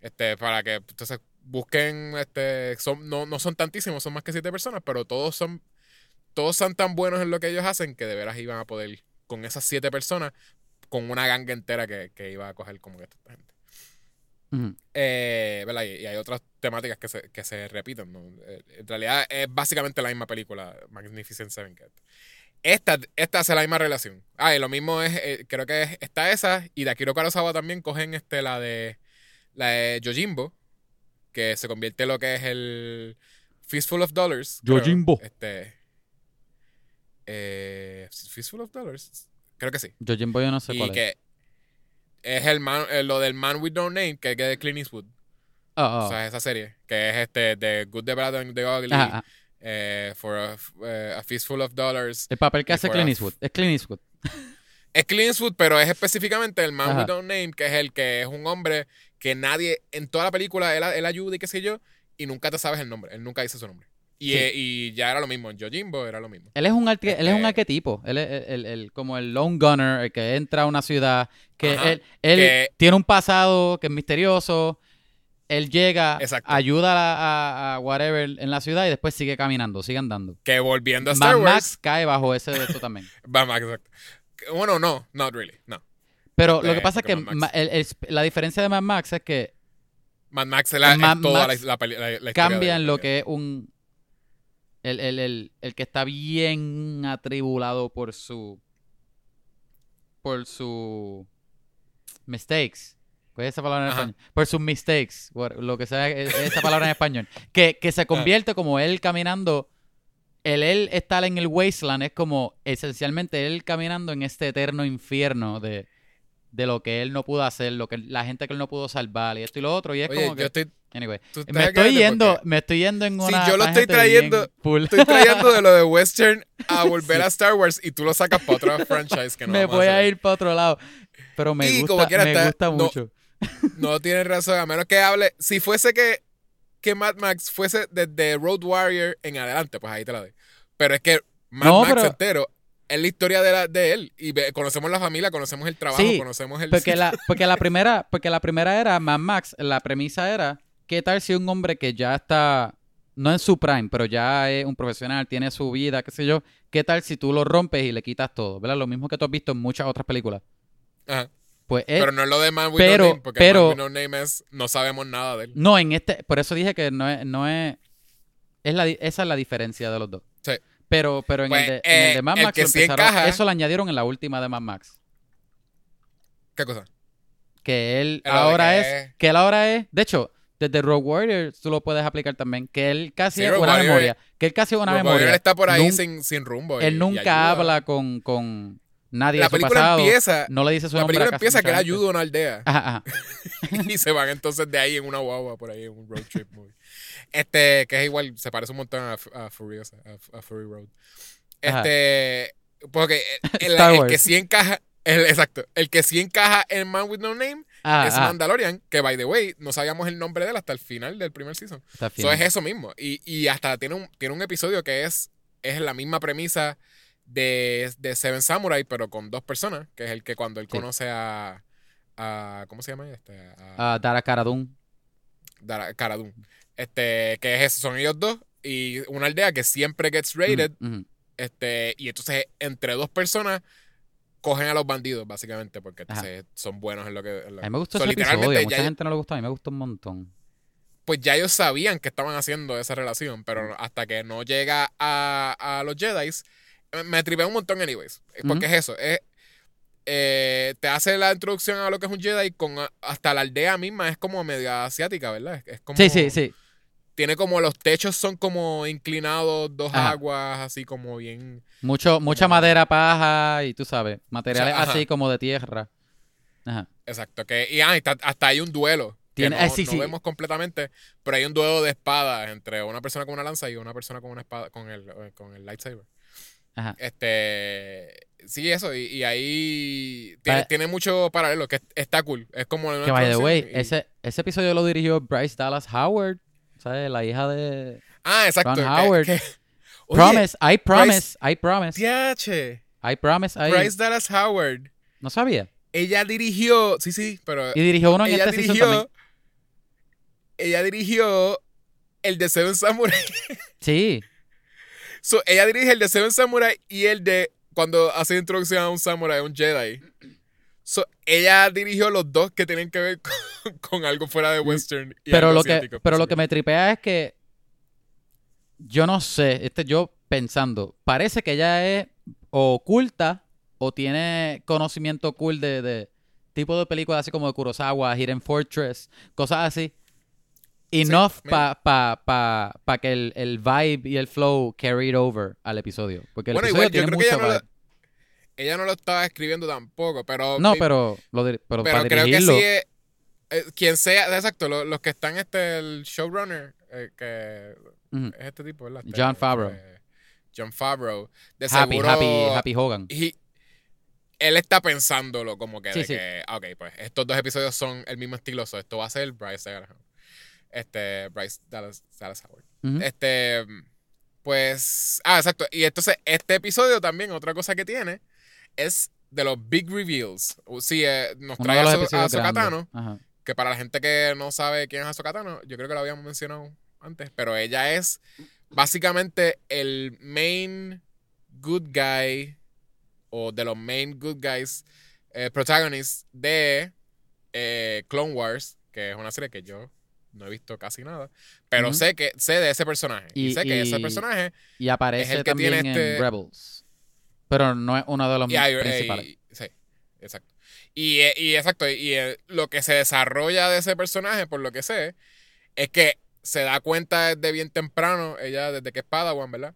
Este, para que entonces busquen, este, son, no, no son tantísimos, son más que siete personas, pero todos son, todos son tan buenos en lo que ellos hacen que de veras iban a poder, con esas siete personas, con una ganga entera que, que iba a coger como que esta gente. Ujú. Eh, ¿verdad? Y, y hay otras temáticas que se, que se repiten. ¿no? Eh, En realidad es básicamente la misma película, Magnificent Seven. que- Esta, esta hace la misma relación. Ah, y lo mismo es, eh, creo que es, está esa, y de Akira Kurosawa también cogen este, la de la de Yojimbo, que se convierte en lo que es el Fistful of Dollars. creo. Yojimbo. Este, eh, Fistful of Dollars, creo que sí. Yo Jimbo yo no sé y cuál es. que es el man, eh, lo del Man with No Name, que es de Clint Eastwood. Ah. O sea, esa serie, que es este The Good, The Bad and The Ugly, eh, for a, eh, a Fistful of Dollars. El papel que hace Clint Eastwood. Es Clint Eastwood. Es Clint Eastwood, pero es específicamente el Man Ajá. with No Name, que es el que es un hombre que nadie, en toda la película, él, él ayuda y qué sé yo, y nunca te sabes el nombre, él nunca dice su nombre. Y, Sí. eh, y ya era lo mismo, en Yojimbo era lo mismo. Él es un, arque- él es un Este- arquetipo. Él es el, el- el- como el lone gunner, el que entra a una ciudad, que Ajá, él, él que- tiene un pasado que es misterioso. Él llega, Exacto. ayuda a, a- a whatever en la ciudad y después sigue caminando, sigue andando. Que volviendo a Star Mad Wars. Max cae bajo ese de esto también. *laughs* Mad Max, exacto. Bueno, no, not really, no. Pero lo Eh, que pasa es que el- el- la diferencia de Mad Max es que Mad Max es, la, es Mad toda Max la, la, la- la historia cambia en lo que es un... El, el, el, el que está bien atribulado por su... Por su... Mistakes. ¿Cuál es esa palabra en Ajá. español? Por sus mistakes. Lo que sea es- esa palabra en español. Que, que se *laughs* convierte como él caminando... El él estar en el wasteland es como esencialmente él caminando en este eterno infierno de, de lo que él no pudo hacer, lo que la gente que él no pudo salvar y esto y lo otro. Y es Oye, como yo que... estoy, Anyway, me estoy yendo, me estoy yendo en una yo lo estoy trayendo-. Estoy trayendo de lo de Western a *laughs* volver a Star Wars y tú lo sacas para otra *laughs* franchise que no me voy a ir para otro lado. Pero me Y gusta, como quiera me está- gusta no- mucho. *laughs* No tienes razón, a menos que hable. Si fuese que, que Mad Max fuese desde Road Warrior en adelante, pues ahí te la doy. Pero es que Mad No, Max pero- entero es la historia de, la, de él. Y ve- conocemos la familia, conocemos el trabajo, Sí, conocemos el. Porque la, *laughs* porque la primera, porque la primera era Mad Max, la premisa era, ¿qué tal si un hombre que ya está, no en su prime, pero ya es un profesional, tiene su vida, qué sé yo, qué tal si tú lo rompes y le quitas todo? ¿Verdad? Lo mismo que tú has visto en muchas otras películas. Ajá. Pues es- Pero no es lo de Man with pero- No Name, porque pero- Man No Name es. No sabemos nada de él. No, en este, por eso dije que no es, no es, es la, esa es la diferencia de los dos. Pero, pero en, Pues, el de, en el eh, de Mad el Max sí encaja- eso lo añadieron en la última de Mad Max. ¿Qué cosa? Que él ahora que es, que él ahora es, de hecho, desde Rogue Warrior tú lo puedes aplicar también, que él casi Sí, es una Warrior memoria, que él casi es una Rogue memoria. Warrior está por ahí Nun- sin, sin rumbo. y- él nunca habla con, con nadie La de su película pasado. empieza. no le dice su La película casi empieza que él ayuda a una aldea. Ajá, ajá. *laughs* y se van entonces de ahí en una guagua por ahí en un road trip movie. Este, que es igual, se parece un montón a, a Furiosa, a, a Fury Road. Ajá. Este, porque el, que sí encaja, el, exacto, el que sí encaja en Man with No Name Ah, es ah, Mandalorian, que by the way, no sabíamos el nombre de él hasta el final del primer season. Eso es eso mismo. Y, y hasta tiene un, tiene un episodio que es, es la misma premisa de, de Seven Samurai, pero con dos personas, que es el que cuando él Sí. conoce a, a ¿cómo se llama? Este, a, Ah, Dara Cara Dune. Dara- Cara Dune. Este, que es eso, son ellos dos y una aldea que siempre gets raided, este, y entonces entre dos personas cogen a los bandidos, básicamente, porque entonces son buenos en lo que... en lo- A mí me gustó So, ese episodio. Mucha ya- gente no le gustó. A mí me gustó un montón. Pues ya ellos sabían que estaban haciendo esa relación, pero hasta que no llega a, a los Jedi, me tripé un montón anyways. Porque Ujú. es eso, es... eh, te hace la introducción a lo que es un Jedi con hasta la aldea misma es como media asiática, ¿verdad? Es, es como, Sí, sí, sí. Tiene como los techos son como inclinados, dos Ajá. aguas, así como bien. Mucho, mucha Como- madera paja y tú sabes, materiales ajá. así como de tierra. Ajá. Exacto. Que, y ah, hasta hay un duelo. Que Tiene- no, ah, sí, no sí. vemos completamente, pero hay un duelo de espadas entre una persona con una lanza y una persona con una espada, con el, eh, con el lightsaber. Ajá. Este. Sí, eso. Y, y ahí tiene, tiene mucho paralelo, que está cool. Es como. Que by the way, y- ese, ese episodio lo dirigió Bryce Dallas Howard. ¿Sabes? La hija de Ah, exacto. Ron Howard. *laughs* Oye, Promise. I promise. I promise. TH, I promise. I... Bryce Dallas Howard. No sabía. Ella dirigió. Sí, sí, pero. Y dirigió uno en ella este dirigió. también. ella dirigió el de Seven Samurai. *laughs* Sí. So, ella dirige el de Seven Samurai y el de cuando hace introducción a un samurai, a un Jedi. So, ella dirigió los dos que tienen que ver *laughs* con, con algo fuera de western. Y Pero algo lo, que, pero lo que me tripea es que yo no sé, este yo pensando, parece que ella es o oculta o tiene conocimiento cool de, de tipo de películas así como de Kurosawa, Hidden Fortress, cosas así. Enough maybe. para pa, pa, pa que el, el vibe y el flow carried over al episodio. Porque el Bueno, episodio igual, yo tiene creo que ella mucho no. Ella no lo estaba escribiendo tampoco, pero... No, pero, lo pero, Pero para creo que dirigirlo. sí es... eh, quien sea, exacto, lo- los que están, este, el showrunner, eh, que es este tipo, ¿verdad? Este, Jon Favreau. eh, John Favreau. De Happy, seguro, Happy, Happy Hogan. he- él está pensándolo como que, Sí, de sí. que, ah, ok, pues estos dos episodios son el mismo estilo, so esto va a ser Bryce Dallas. Este, Bryce Dallas, Dallas Howard. Este, pues, ah, exacto. Y entonces, este episodio también, otra cosa que tiene, es de los big reveals. Sí, eh, nos Uno trae a, los So- a episodios Ahsoka grandes. Tano, Ajá. que para la gente que no sabe quién es Ahsoka Tano, yo creo que lo habíamos mencionado antes, pero ella es básicamente el main good guy o de los main good guys eh, protagonists de eh, Clone Wars, que es una serie que yo no he visto casi nada, pero sé que sé de ese personaje y, Y- sé que ese personaje Y aparece Es el que también tiene este- en Rebels. Pero no es uno de los y, principales. y- sí, exacto. Y, eh, y exacto, y eh, lo que se desarrolla de ese personaje, por lo que sé, es que se da cuenta desde bien temprano, ella desde que es Padawan, ¿verdad?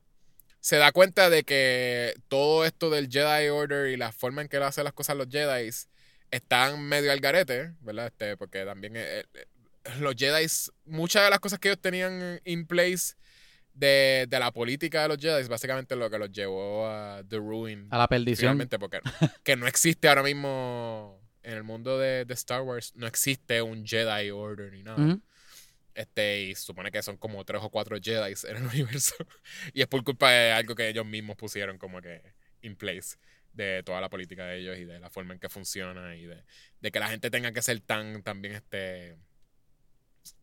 Se da cuenta de que todo esto del Jedi Order y la forma en que hacen las cosas los Jedi están medio al garete, ¿verdad? Este, porque también eh, los Jedi, muchas de las cosas que ellos tenían in place de, de la política de los Jedi, es básicamente lo que los llevó a The Ruin. A la perdición. Porque *laughs* que no existe ahora mismo en el mundo de, de Star Wars, no existe un Jedi Order ni nada. Este, y supone que son como tres o cuatro Jedi en el *laughs* universo. y es por culpa de algo que ellos mismos pusieron como que in place de toda la política de ellos y de la forma en que funciona y de, de que la gente tenga que ser tan también este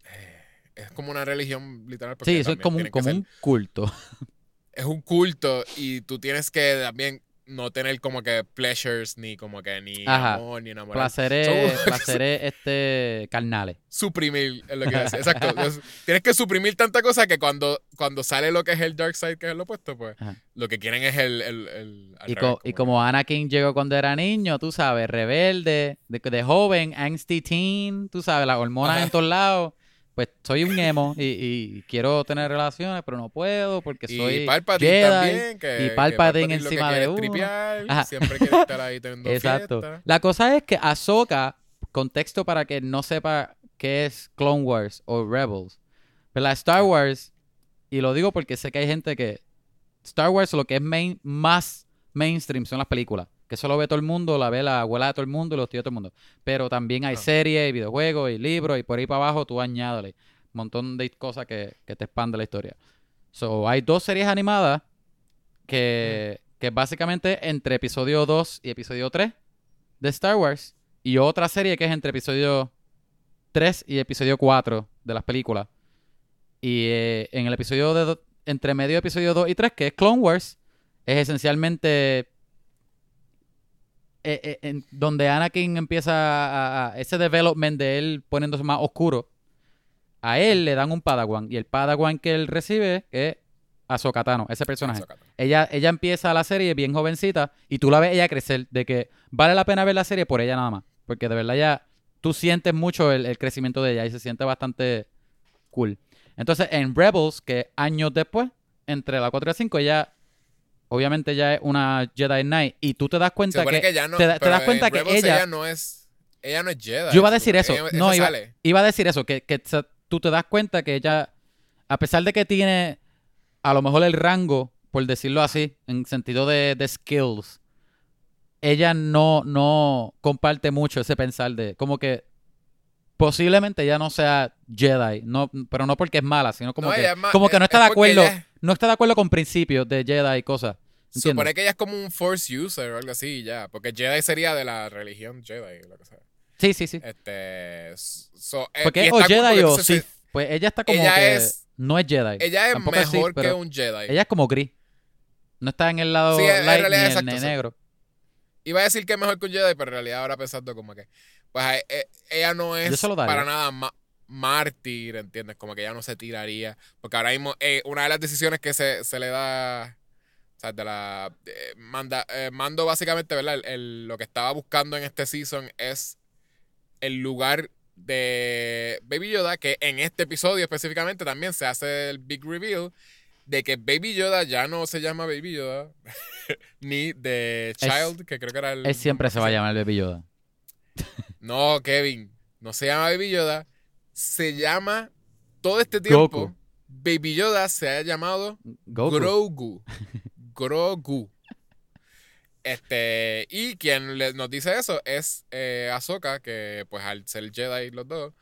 eh, es como una religión literal Sí, eso es como un, como ser- un culto. *laughs* es un culto y tú tienes que también no tener como que pleasures ni como que ni Ajá. amor ni enamorar. Placeres, *laughs* placeres este, carnales. suprimir es lo que decir. *laughs* Exacto. Es- tienes que suprimir tanta cosa que cuando, cuando sale lo que es el dark side, que es lo opuesto, pues Ajá. lo que quieren es el... el, el- Y, revés, co- y como Anakin llegó cuando era niño, tú sabes, rebelde, de, de joven, angsty teen, tú sabes, las hormonas Ajá. en todos lados. Pues soy un emo y, y quiero tener relaciones, pero no puedo porque y soy Palpatine Jedi. también, que, y Palpatine que encima de uno. tripear, Ajá. siempre quiere estar ahí teniendo *laughs* Exacto. fiesta. La cosa es que Ahsoka, contexto para que no sepa qué es Clone Wars o Rebels, pero la Star Wars, y lo digo porque sé que hay gente que Star Wars lo que es main- más mainstream son las películas, que eso lo ve todo el mundo, la ve la abuela de todo el mundo y los tíos de todo el mundo, pero también hay Ah. series, y videojuegos y libros y por ahí para abajo tú añádale un montón de cosas que, que te expande la historia. So, hay dos series animadas que, que básicamente entre episodio 2 y episodio 3 de Star Wars y otra serie que es entre episodio 3 y episodio 4 de las películas. Y eh, en el episodio de do- entre medio de episodio 2 y 3, que es Clone Wars, es esencialmente eh, eh, en donde Anakin empieza a, a- ese development de él poniéndose más oscuro. A él le dan un Padawan y el Padawan que él recibe es Ahsoka Tano, ese personaje. Ella, ella empieza la serie bien jovencita y tú la ves ella crecer, de que vale la pena ver la serie por ella nada más. Porque de verdad ya tú sientes mucho el, el crecimiento de ella y se siente bastante cool. Entonces en Rebels, que años después, entre la 4 y la 5, ella obviamente ya es una Jedi Knight y tú te das cuenta que, que ya no, te das en cuenta que ella- no es... Ella no es Jedi. Yo iba a decir eso. Ella- No, iba, iba a decir eso, que, que tú te das cuenta que ella, a pesar de que tiene a lo mejor el rango, por decirlo así, en sentido de, de skills, ella no, no comparte mucho ese pensar de, como que posiblemente ella no sea Jedi, no, pero no porque es mala, sino como, No, que, como que no es- está de es acuerdo, ella no está de acuerdo con principios de Jedi y cosas. Se ¿Entiendes? supone que ella es como un Force user o algo así, ya. Porque Jedi sería de la religión Jedi, lo que sea. Sí, sí, sí. Este. So, eh, Porque es o Jedi o se- Sith. Pues ella está como Ella que es- no es Jedi. Ella es Tampoco es mejor Sith, que un Jedi. Ella es como gris. No está en el lado Sí, en light realidad, ni exacto, negro. Iba a decir que es mejor que un Jedi, pero en realidad ahora pensando como que. Pues eh, eh, ella no es para nada ma- mártir, ¿entiendes? Como que ella no se tiraría. Porque ahora mismo, eh, una de las decisiones que se, se le da. O sea, de la. eh, manda, eh, mando básicamente, ¿verdad? El- el- lo que estaba buscando en este season es el lugar de Baby Yoda, que en este episodio específicamente también se hace el big reveal de que Baby Yoda ya no se llama Baby Yoda, *laughs* ni de Child, que creo que era el... Él siempre se va a llamar Baby Yoda. No, Kevin, no se llama Baby Yoda, se llama todo este tiempo, Goku. Baby Yoda se ha llamado Goku. Grogu. *laughs* Grogu. Este, y quien le- nos dice eso es eh, Ahsoka, que pues al ser Jedi los dos,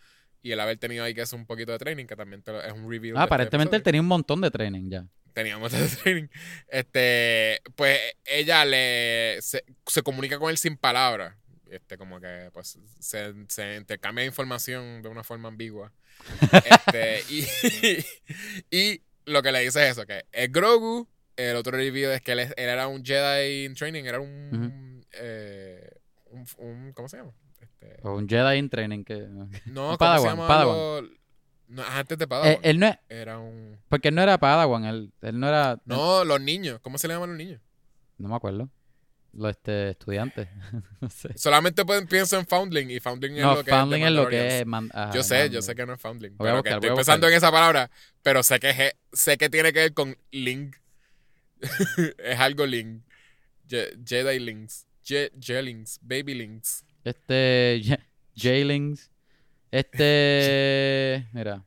y el haber tenido ahí que es un poquito de training, que también te lo- es un review. Ah, aparentemente él tenía tenía un montón de training ya. teníamos de training. Este, pues ella le se, se comunica con él sin palabras. Este, como que pues se, se intercambia información de una forma ambigua. *laughs* Este, y, *laughs* y lo que le dice es eso, que es Grogu. El otro review es que él, era un Jedi in training, era un, eh, un, un- ¿cómo se llama? Este, O un Jedi in training que... no, ¿cómo Padawan, se llama? Padawan. Lo- no, antes de Padawan. Eh, él no es... era un... Porque él no era Padawan, él, él no era... No, los niños. ¿Cómo se le llaman los niños? No me acuerdo. Los este, estudiantes. *laughs* no sé. Solamente pueden- pienso en Foundling y Foundling es lo que Foundling es, lo que es... man- ajá, Yo sé, yo sé que no es Foundling. Pero buscar, que estoy pensando en esa palabra, pero sé que, es- sé que tiene que ver con Link. *laughs* es algo Link. Je- Jedi Links. Je- Jelings. Baby Links. Este... *laughs* J- Jailings. Este... Mira.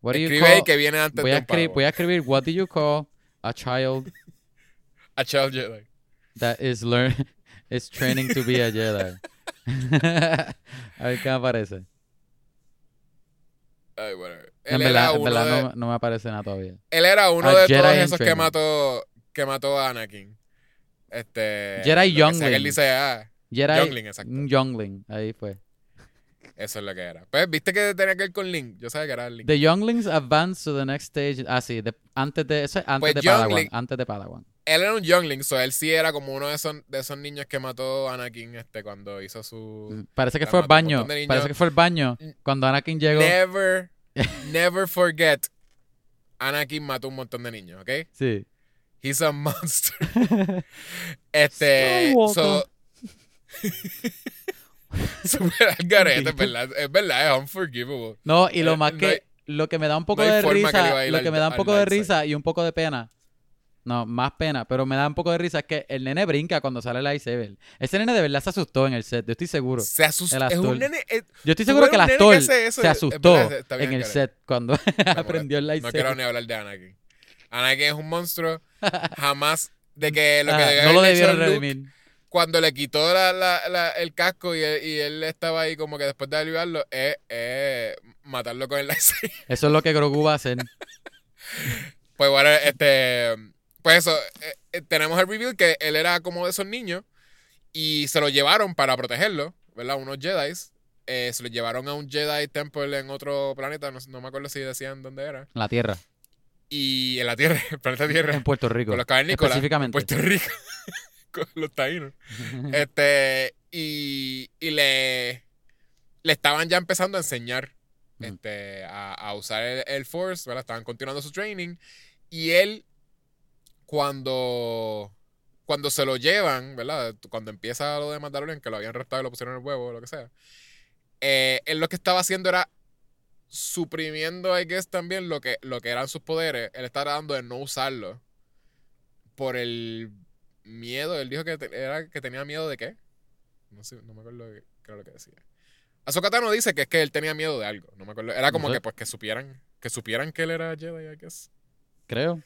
What do you Escribe call... que viene antes Voy de a, escribir, voy a escribir What do you call a child A Child Jedi. That is learn *laughs* is training to be a Jedi? *laughs* a ver qué me aparece. Ay. En Él verdad, era en verdad de, no, no me aparece nada todavía. él era uno A de Jedi todos esos que mató, que mató a Anakin. Este, Jedi que Youngling. él dice, ah, Jedi, Youngling, exacto. un Youngling, ahí fue. Eso es lo que era. Pues, ¿viste que tenía que ver con Link? Yo sabía que era Link. The Younglings advance to the next stage. Ah, sí, de- antes de eso, es antes Pues de Padawan, antes de Padawan. Él era un Youngling, so él sí era como uno de esos, de esos niños que mató a Anakin este, cuando hizo su... Parece que fue un baño. Parece que fue al baño cuando Anakin llegó. Never, *laughs* never forget. Anakin mató un montón de niños, ¿ok? Sí. He's a monster. *laughs* Este... So, *laughs* Super al garete, es verdad. Es verdad, es unforgivable. No, y lo Eh, más no que hay- lo que me da un poco no de que risa, ir lo al- que me da un poco de risa y un poco de pena. No, más pena, pero me da un poco de risa es que el nene brinca cuando sale el lightsaber. Ese nene de verdad se asustó en el set, yo estoy seguro. Se asustó. Es un nene... eh, Yo estoy seguro que el que actor eso, se es asustó verdad, en el set cuando *laughs* aprendió el No quiero lightsaber. ni hablar de Anakin. Anakin es un monstruo. Jamás... De que lo que Ajá, no lo debieron Luke redimir. cuando le quitó la, la- la- el casco y él, y él estaba ahí como que después de ayudarlo, es, es matarlo con el *laughs* lightsaber. Eso es lo que Grogu va a hacer. Pues bueno, este. Pues eso, eh, eh, tenemos el review que él era como de esos niños y se lo llevaron para protegerlo, ¿verdad? Unos Jedi. se lo llevaron a un Jedi Temple en otro planeta, no, me acuerdo si decían dónde era. En la Tierra, Y en la Tierra, *laughs* el planeta Tierra, en Puerto Rico. con los cavernícolas. en específicamente. Puerto Rico, *laughs* con los taínos. *laughs* Este, y, y le, le estaban ya empezando a enseñar este, a, a usar el, el Force, ¿verdad? Estaban continuando su training. Y él, cuando, cuando se lo llevan, ¿verdad? Cuando empieza lo de Mandalorian, que lo habían arrestado y lo pusieron en el huevo o lo que sea, eh, él lo que estaba haciendo era suprimiendo, I guess, también lo que, lo que eran sus poderes. Él estaba tratando de no usarlo por el miedo. Él dijo que, te- era, que tenía miedo de qué. No sé, no me acuerdo qué era lo que decía. Ahsoka Tano dice que es que él tenía miedo de algo. No me acuerdo. Era como No sé. que pues que supieran, que supieran que él era Jedi, I guess. Creo.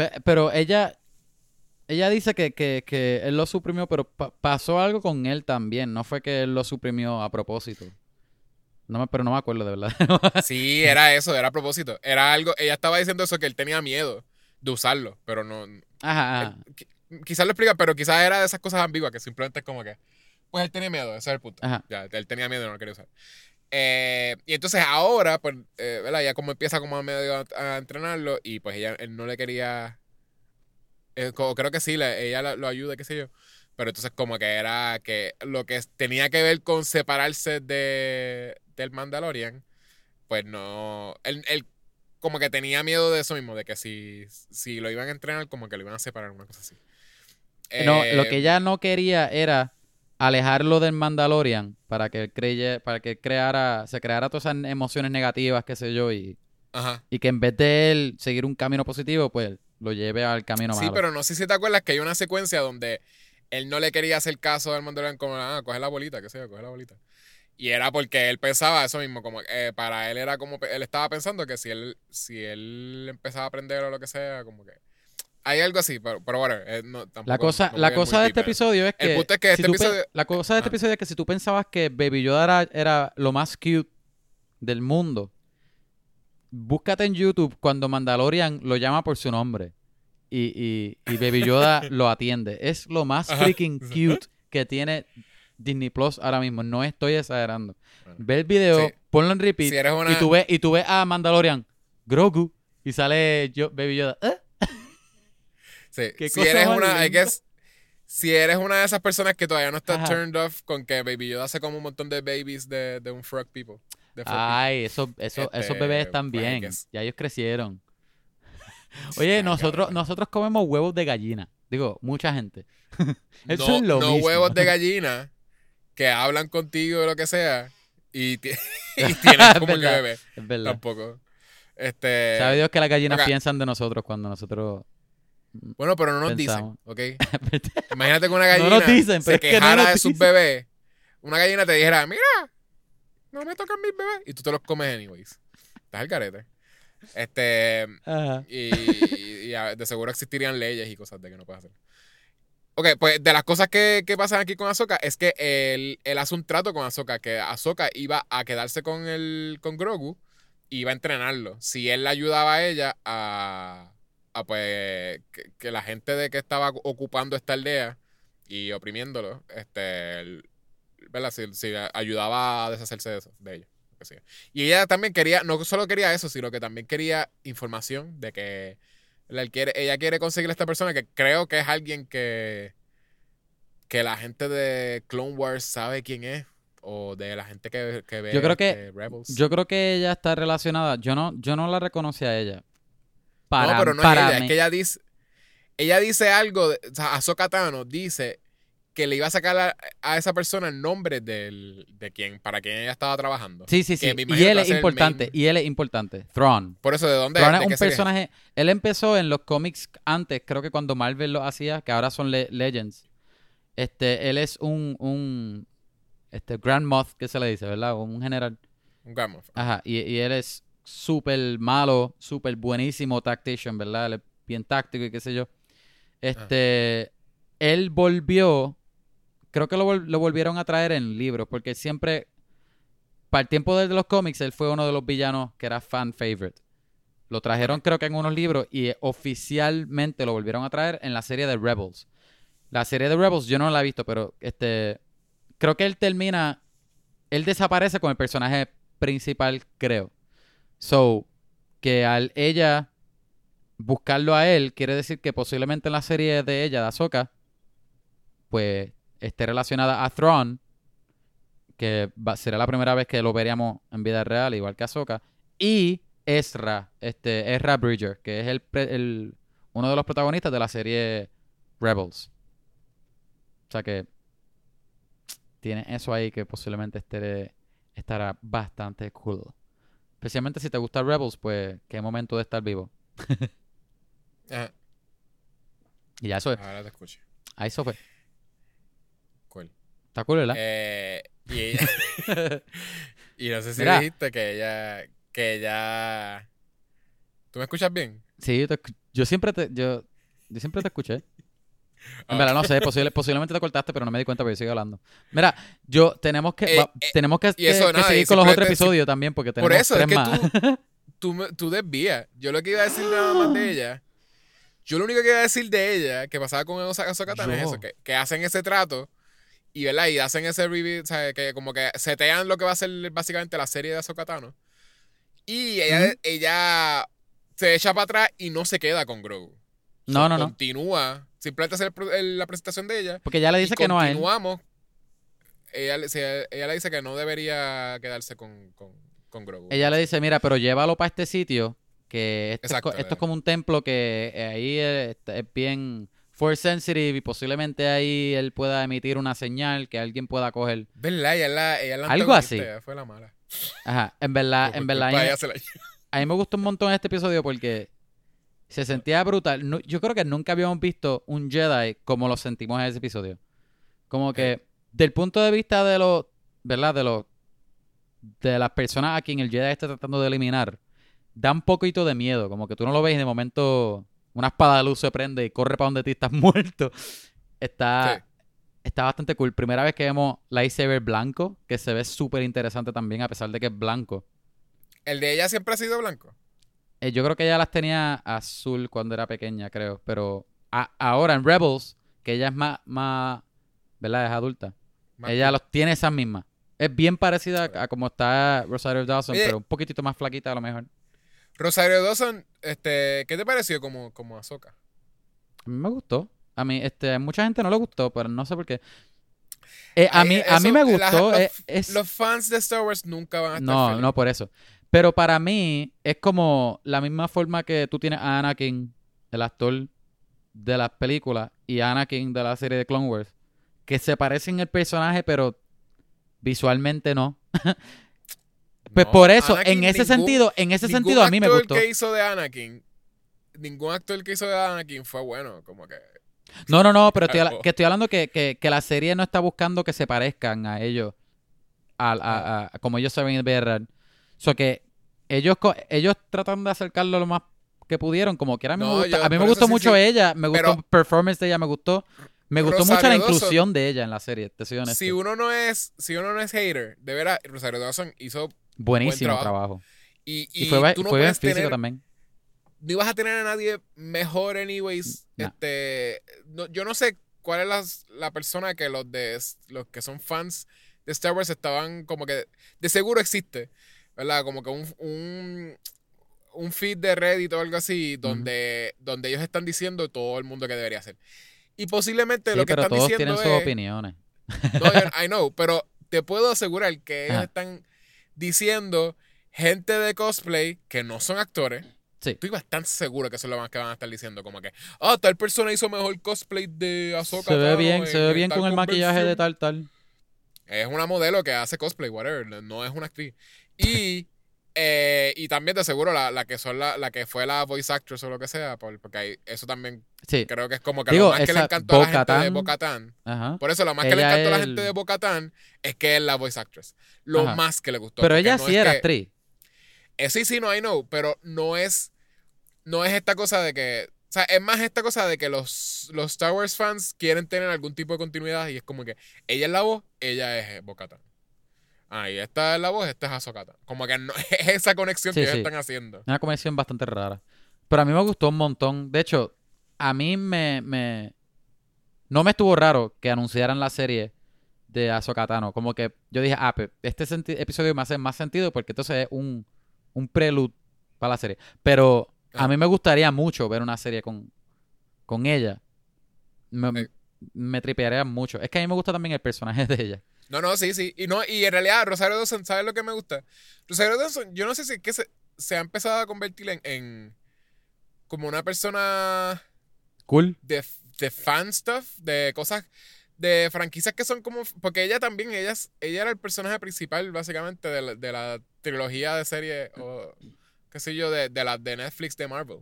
Pe- pero ella ella dice que, que, que él lo suprimió, pero pa- pasó algo con él también. No fue que él lo suprimió a propósito. No me, pero no me acuerdo de verdad. *laughs* Sí, era eso, era a propósito. Era algo, ella estaba diciendo eso que él tenía miedo de usarlo, pero no. Ajá, ajá. él- quizás lo explica, pero quizás era de esas cosas ambiguas que simplemente es como que. Pues él tenía miedo, ese es el punto. Ajá. Ya, él tenía miedo y no lo quería usar. Eh, y entonces ahora, pues, eh, ¿verdad? Ya como empieza como a medio a, a entrenarlo y pues ella él no le quería... eh, creo que sí, le- ella la- lo ayuda, qué sé yo. Pero entonces como que era que lo que tenía que ver con separarse de, del Mandalorian, pues no... Él, él como que tenía miedo de eso mismo, de que si, si lo iban a entrenar, como que lo iban a separar, una cosa así. No, lo Eh, que ella no quería era alejarlo del Mandalorian para que él creye, para que él creara, se creara todas esas emociones negativas, qué sé yo, y, Ajá. y que en vez de él seguir un camino positivo, pues lo lleve al camino Sí, malo. pero no sé si te acuerdas que hay una secuencia donde él no le quería hacer caso al Mandalorian como, ah, coge la bolita, qué sé yo, coge la bolita. Y era porque él pensaba eso mismo, como eh, para él era como, él estaba pensando que si él, si él empezaba a aprender o lo que sea, como que... Hay algo así, pero, pero bueno, eh, no, tampoco... La cosa, no la cosa de este deep, episodio es El que, punto es que este episodio- la cosa de este episodio es que si tú pensabas que Baby Yoda era, era lo más cute del mundo, búscate en YouTube cuando Mandalorian lo llama por su nombre y, y, y Baby Yoda *laughs* lo atiende. Es lo más freaking cute que tiene Disney Plus ahora mismo. No estoy exagerando. Bueno. Ve el video, Sí. ponlo en repeat Si eres una... y tú ves y tú ves a Mandalorian Grogu y sale yo, Baby Yoda. ¿eh? Sí, Qué Si cosa eres más una, I guess, si eres una de esas personas que todavía no está Ajá. turned off con que Baby Yoda hace como un montón de babies de, de un frog people. de frog Ay, esos, esos, esos Este, bebés están pues. Ya ellos crecieron. *laughs* Oye, Ay, nosotros, cabrón. nosotros comemos huevos de gallina. Digo, mucha gente. *laughs* Eso no, es lo no mismo. huevos de *laughs* gallina que hablan contigo o lo que sea y, ti- y tienen como que verdad. bebé. Es verdad. Tampoco. Este, Sabe Dios que las gallinas piensan de nosotros cuando nosotros... bueno, pero no nos Pensamos. dicen, ¿ok? *laughs* Imagínate que una No gallina nos dicen, pero se es que no quejara de sus bebés. Una gallina te dijera, mira, no me tocan mis bebés. Y tú te los comes anyways. Estás al carete. Este, Ajá. y, y a- de seguro existirían leyes y cosas de que no puedes hacer. Ok, pues de las cosas que, que pasan aquí con Ahsoka es que él, él hace un trato con Ahsoka, que Ahsoka iba a quedarse con, el, con Grogu y iba a entrenarlo. Si él le ayudaba a ella a, a pues, que, que la gente de que estaba ocupando esta aldea y oprimiéndolo, este, el- ¿verdad? Si, si ayudaba a deshacerse de eso, de sea. Y ella también quería, no solo quería eso, sino que también quería información de que la- quiere, ella quiere conseguir a esta persona que creo que es alguien que, que la gente de Clone Wars sabe quién es. O de la gente que, que ve Yo creo que- este, Rebels. Yo creo que ella está relacionada. Yo no, yo no la reconocí a ella. Para, no, pero no para es ella, mí. es que ella dice, ella dice algo, de, o sea, Ahsoka Tano dice que le iba a sacar a, a esa persona el nombre del, de quien, para quien ella estaba trabajando. Sí, sí, sí. Y él es importante. Y él es importante. Thrawn. Por eso, ¿de dónde Thrawn es un es? personaje. Él empezó en los cómics antes, creo que cuando Marvel lo hacía, que ahora son le- Legends. Este, él es un, un este Grand Moth, que se le dice, ¿verdad? Un general. Un Gamma. Ajá. Y, y él es súper malo, súper buenísimo tactician, ¿verdad? Él es bien táctico y qué sé yo. Este, él volvió, creo que lo, vol- lo volvieron a traer en libros, porque siempre, para el tiempo de los cómics, él fue uno de los villanos que era fan favorite. Lo trajeron creo que en unos libros y oficialmente lo volvieron a traer en la serie de Rebels. La serie de Rebels yo no la he visto, pero este creo que él termina él desaparece con el personaje principal, creo. So, que al ella buscarlo a él quiere decir que posiblemente en la serie de ella, de Ahsoka, pues esté relacionada a Thrawn, que va- será la primera vez que lo veríamos en vida real, igual que Ahsoka, y Ezra, este, Ezra Bridger, que es el, el- uno de los protagonistas de la serie Rebels. O sea que tiene eso ahí que posiblemente esté, estará bastante cool. Especialmente si te gusta Rebels, pues qué momento de estar vivo. Ajá, *laughs* Y ya eso es. ahora te escucho. Ahí eso fue. Cool. Está cool, ¿verdad? Eh, y *laughs* ella, y no sé si Mira. dijiste que ella, que ella... ¿Tú me escuchas bien? Sí, yo, te yo siempre te, yo, yo siempre te escuché. *laughs* En verdad no sé, posible- posiblemente te cortaste, pero no me di cuenta porque sigo hablando. Mira, yo tenemos que, Eh, va- eh, tenemos que, que- que nada, y seguir con los otros episodios también porque Por tenemos eso, es que más. tú, *laughs* tú, tú desvías. Yo lo que iba a decir nada más de *laughs* ella, yo lo único que iba a decir de ella, que pasaba con Ahsoka Tano, es eso, que, que hacen ese trato Y, ¿verdad? y hacen ese review, o sea, que como que setean lo que va a ser básicamente la serie de Ahsoka Tano. Y ella, Ujú. ella se echa para atrás y no se queda con Grogu. No, no, no. Continúa. Simplemente hacer el la presentación de ella. Porque ya le dice que no a él. continuamos. Ella, ella le dice que no debería quedarse con, con, con Grogu. Ella le dice, mira, pero llévalo para este sitio, que esto, es Exacto, co- esto eh. es como un templo que eh, ahí eh, es bien force sensitive y posiblemente ahí él pueda emitir una señal que alguien pueda coger. ¿Verdad? Ella la, ella la Algo así. ella fue la mala. Ajá, en verdad, en verdad, mí, a mí me gustó un montón este episodio porque se sentía brutal. Yo creo que nunca habíamos visto un Jedi como lo sentimos en ese episodio. Como que, del punto de vista de los, ¿verdad? De los, de las personas a quien el Jedi está tratando de eliminar, da un poquito de miedo. Como que tú no lo ves y de momento una espada de luz se prende y corre para donde ti estás *laughs* muerto. Está, Sí. está bastante cool. Primera vez que vemos lightsaber blanco, que se ve súper interesante también, a pesar de que es blanco. El de ella siempre ha sido blanco. Eh, yo creo que ella las tenía azul cuando era pequeña, creo. Pero a- ahora en Rebels, que ella es más, más ¿verdad? Es adulta. Más ella los tiene esas mismas. Es bien parecida a, a como está Rosario Dawson, Oye. pero un poquitito más flaquita a lo mejor. Rosario Dawson, este, ¿qué te pareció como, como Ahsoka? A mí me gustó. A mí, este, mucha gente no le gustó, pero no sé por qué. Eh, a mí, a mí me gustó. los- eh, es- Los fans de Star Wars nunca van a estar No, no por eso. Pero para mí es como la misma forma que tú tienes a Anakin, el actor de las películas, y a Anakin de la serie de Clone Wars, que se parecen el personaje, pero visualmente no. *laughs* Pues No, por eso, Anakin, en ese ningún- sentido, en ese sentido a mí me actor gustó. que hizo de Anakin, ningún actor que hizo de Anakin fue bueno, como que... No, no, no, pero estoy, que estoy hablando que, que, que la serie no está buscando que se parezcan a ellos, a, a- a- como ellos se ven VR. So que ellos, ellos tratan de acercarlo lo más que pudieron, como quiera. A mí No, me, gusta- yo- a mí me por eso gustó sí, mucho sí. ella, me gustó Pero- el performance de ella, me gustó. Me gustó mucho la Dawson- inclusión de ella en la serie, te soy honesto. Si uno no es, si uno no es hater, de veras, Rosario Dawson hizo Buenísimo buen trabajo. y, Y, y, fue, tú no fue bien físico tener, también. no ibas a tener a nadie mejor anyways. Este, no- yo no sé cuál es las- la persona que los de los que son fans de Star Wars estaban como que de seguro existe, ¿verdad? Como que un, un, un feed de Reddit o algo así donde, donde ellos están diciendo todo el mundo que debería hacer. Y posiblemente Sí, lo que pero están todos diciendo tienen sus es, opiniones. no, *laughs* I know, pero te puedo asegurar que ellos Ajá. están diciendo gente de cosplay que no son actores. Sí. Estoy bastante seguro que eso es lo más que van a estar diciendo. Como que, ah, tal persona hizo mejor cosplay de Ahsoka. Se ve bien, se ve en bien con el maquillaje de convención". tal, tal. Es una modelo que hace cosplay, whatever. No es una actriz. Y, eh, y también te aseguro la, la que son la, la que fue la voice actress o lo que sea, por- porque hay- eso también Sí, creo que es como que Digo, lo más que le encantó a la gente de ajá. Por eso lo más que le encantó a la gente de Bo-Katan es que es la voice actress. Lo Ajá. más que le gustó. Pero ella no sí era que- actriz. eh, sí, sí, no, I know, pero no es, no es esta cosa de que, o sea, es más esta cosa de que los, los Star Wars fans quieren tener algún tipo de continuidad y es como que ella es la voz, ella es eh, Ah, y esta es la voz, esta es Ahsoka. Como que no, *laughs* es esa conexión Sí, que ellos sí. están haciendo. Una conexión bastante rara. Pero a mí me gustó un montón. De hecho, a mí me, me... No me estuvo raro que anunciaran la serie de Ahsoka Tano. Como que yo dije, ah, pues, este episodio me hace más sentido porque entonces es un, un prelude para la serie. Pero a mí me gustaría mucho ver una serie con, con ella. Me, Sí. Me tripearía mucho. Es que a mí me gusta también el personaje *laughs* de ella. No, no, sí, sí. Y, no, y en realidad, Rosario Dawson, ¿sabes lo que me gusta? Rosario Dawson, yo no sé si es que se, se ha empezado a convertir en, en como una persona Cool. de, de fan stuff, de cosas, de franquicias que son como. Porque ella también, ella, ella era el personaje principal, básicamente, de la, de la trilogía de serie, o qué sé yo, de, de las de Netflix de Marvel.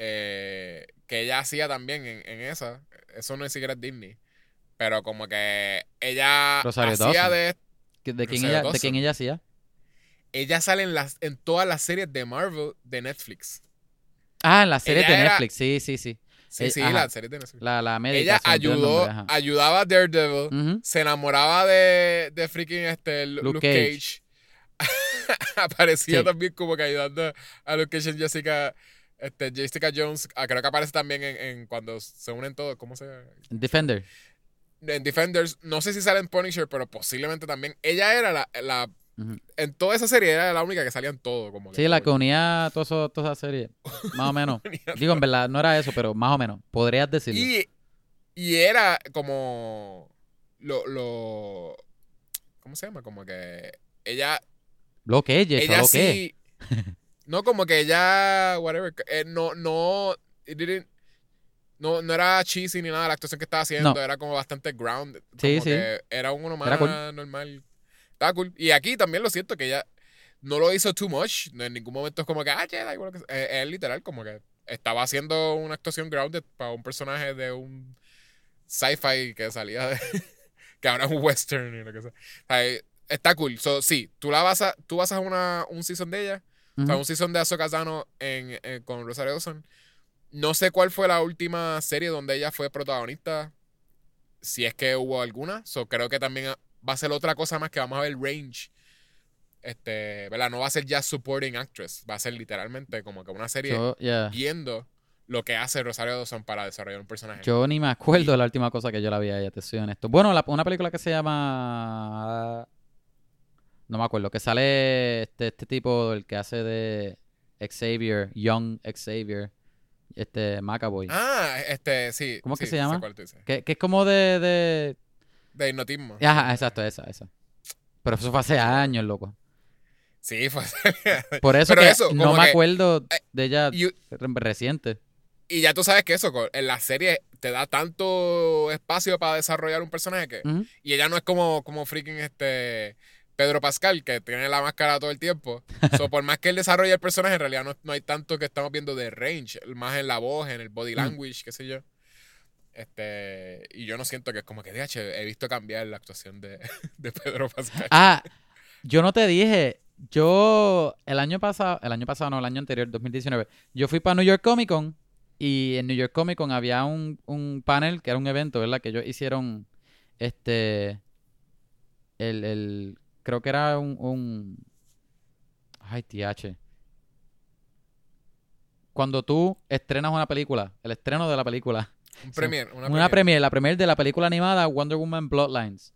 Eh, que ella hacía también en, en esa. Eso no es siquiera Disney. Pero como que ella Rosario hacía Dawson. de. ¿De quién, ella, ¿De quién ella hacía? Ella sale en, las, en todas las series de Marvel de Netflix. Ah, en la serie Ella de era- Netflix. Sí, sí, sí. Sí, Eh, sí, ajá. las series de Netflix. La, la médica. ella el ayudó, nombre, ayudaba a Daredevil. Se enamoraba de, de freaking este Lu- Luke Cage. *laughs* Aparecía Sí. también como que ayudando a Luke Cage y Jessica, este, Jessica Jones. Ah, creo que aparece también en, en cuando se unen todos. ¿Cómo se Defender. en Defenders, no sé si sale en Punisher, pero posiblemente también. Ella era la, la en toda esa serie era la única que salía en todo, como Sí, la que unía toda esa serie. Más o menos. *laughs* Digo, en verdad, no era eso, pero más o menos. Podrías decirlo. Y, y era como lo, lo ¿cómo se llama? Como que ella Lo que Yesha, ella lo que sí *laughs* no como que ella whatever eh, no no it didn't- no, no era cheesy ni nada la actuación que estaba haciendo, No. era como bastante grounded. Como Sí, sí. que era un uno más Era cool. normal. Estaba cool. Y aquí también lo siento que ella no lo hizo too much. No, en ningún momento es como que, ah, o lo que. Eh, Es, literal, como que estaba haciendo una actuación grounded para un personaje de un sci-fi que salía de. *laughs* que ahora es un western y lo que sea. Eh, está cool. So, sí, tú la vas a, tú vas a una, un season de ella. O sea, un season de en, en- con Rosario Dawson. No sé cuál fue la última serie donde ella fue protagonista. Si es que hubo alguna. So, creo que también va a ser otra cosa más que vamos a ver range. Este, ¿verdad? No va a ser ya supporting actress. Va a ser literalmente como que una serie Yo, yeah. viendo lo que hace Rosario Dawson para desarrollar un personaje. Yo ni me acuerdo de la última cosa que yo la vi a ella, te soy honesto. Bueno, la- una película que se llama... No me acuerdo, que sale este, este tipo, el que hace de Xavier, Young Xavier, este Macaboy. Ah, este, sí. ¿Cómo es que sí, se llama? Que, que es como de... de... De hipnotismo. Ajá, exacto, esa, esa. Pero eso fue hace años, loco. Sí, fue. Por eso Pero que eso, no me que- acuerdo eh, de ella reciente. y ya tú sabes que eso, en la serie te da tanto espacio para desarrollar un personaje que. Y ella no es como, como freaking este Pedro Pascal, que tiene la máscara todo el tiempo. So, *laughs* por más que él desarrolle el personaje, en realidad no, no hay tanto que estamos viendo de range, más en la voz, en el body Mm. language, qué sé yo. Este, y yo no siento que es como que, he visto cambiar la actuación de, *laughs* de Pedro Pascal. Ah, *laughs* yo no te dije. Yo, el año pasado, el año pasado, no, el año anterior, 2019, yo fui para New York Comic Con y en New York Comic Con había un, un panel que era un evento, ¿verdad? Que ellos hicieron, este, el, el, creo que era un, un, ay, TH. Cuando tú estrenas una película, el estreno de la película, un premier, una, una, premier. la premiere de la película animada Wonder Woman Bloodlines.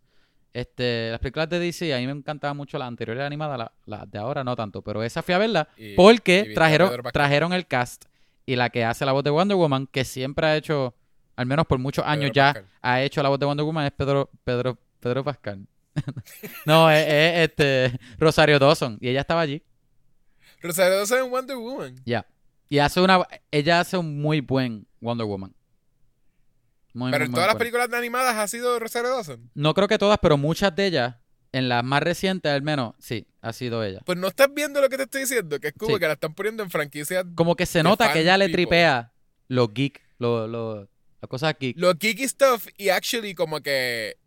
Este, las películas de DC, a mí me encantaban mucho las anteriores animadas, las la de ahora no tanto, pero esa fui a verla Y- porque trajeron, trajeron el cast y la que hace la voz de Wonder Woman, que siempre ha hecho, al menos por muchos años Pedro ya, Pascal. ha hecho la voz de Wonder Woman, es Pedro, Pedro, Pedro Pascal. *laughs* no, es, es, este Rosario Dawson, y ella estaba allí. Rosario Dawson en Wonder Woman. Ya. Y hace una, ella hace un muy buen Wonder Woman. Muy, Pero muy, en muy todas las películas animadas ha sido Rosario Dawson. No creo que todas, pero muchas de ellas, en las más recientes al menos, sí, ha sido ella. Pues no estás viendo lo que te estoy diciendo, que es como Sí. que la están poniendo en franquicias. Como que se nota que ella le tripea los geek, los, los, las cosas geek. Lo geeky stuff y actually como que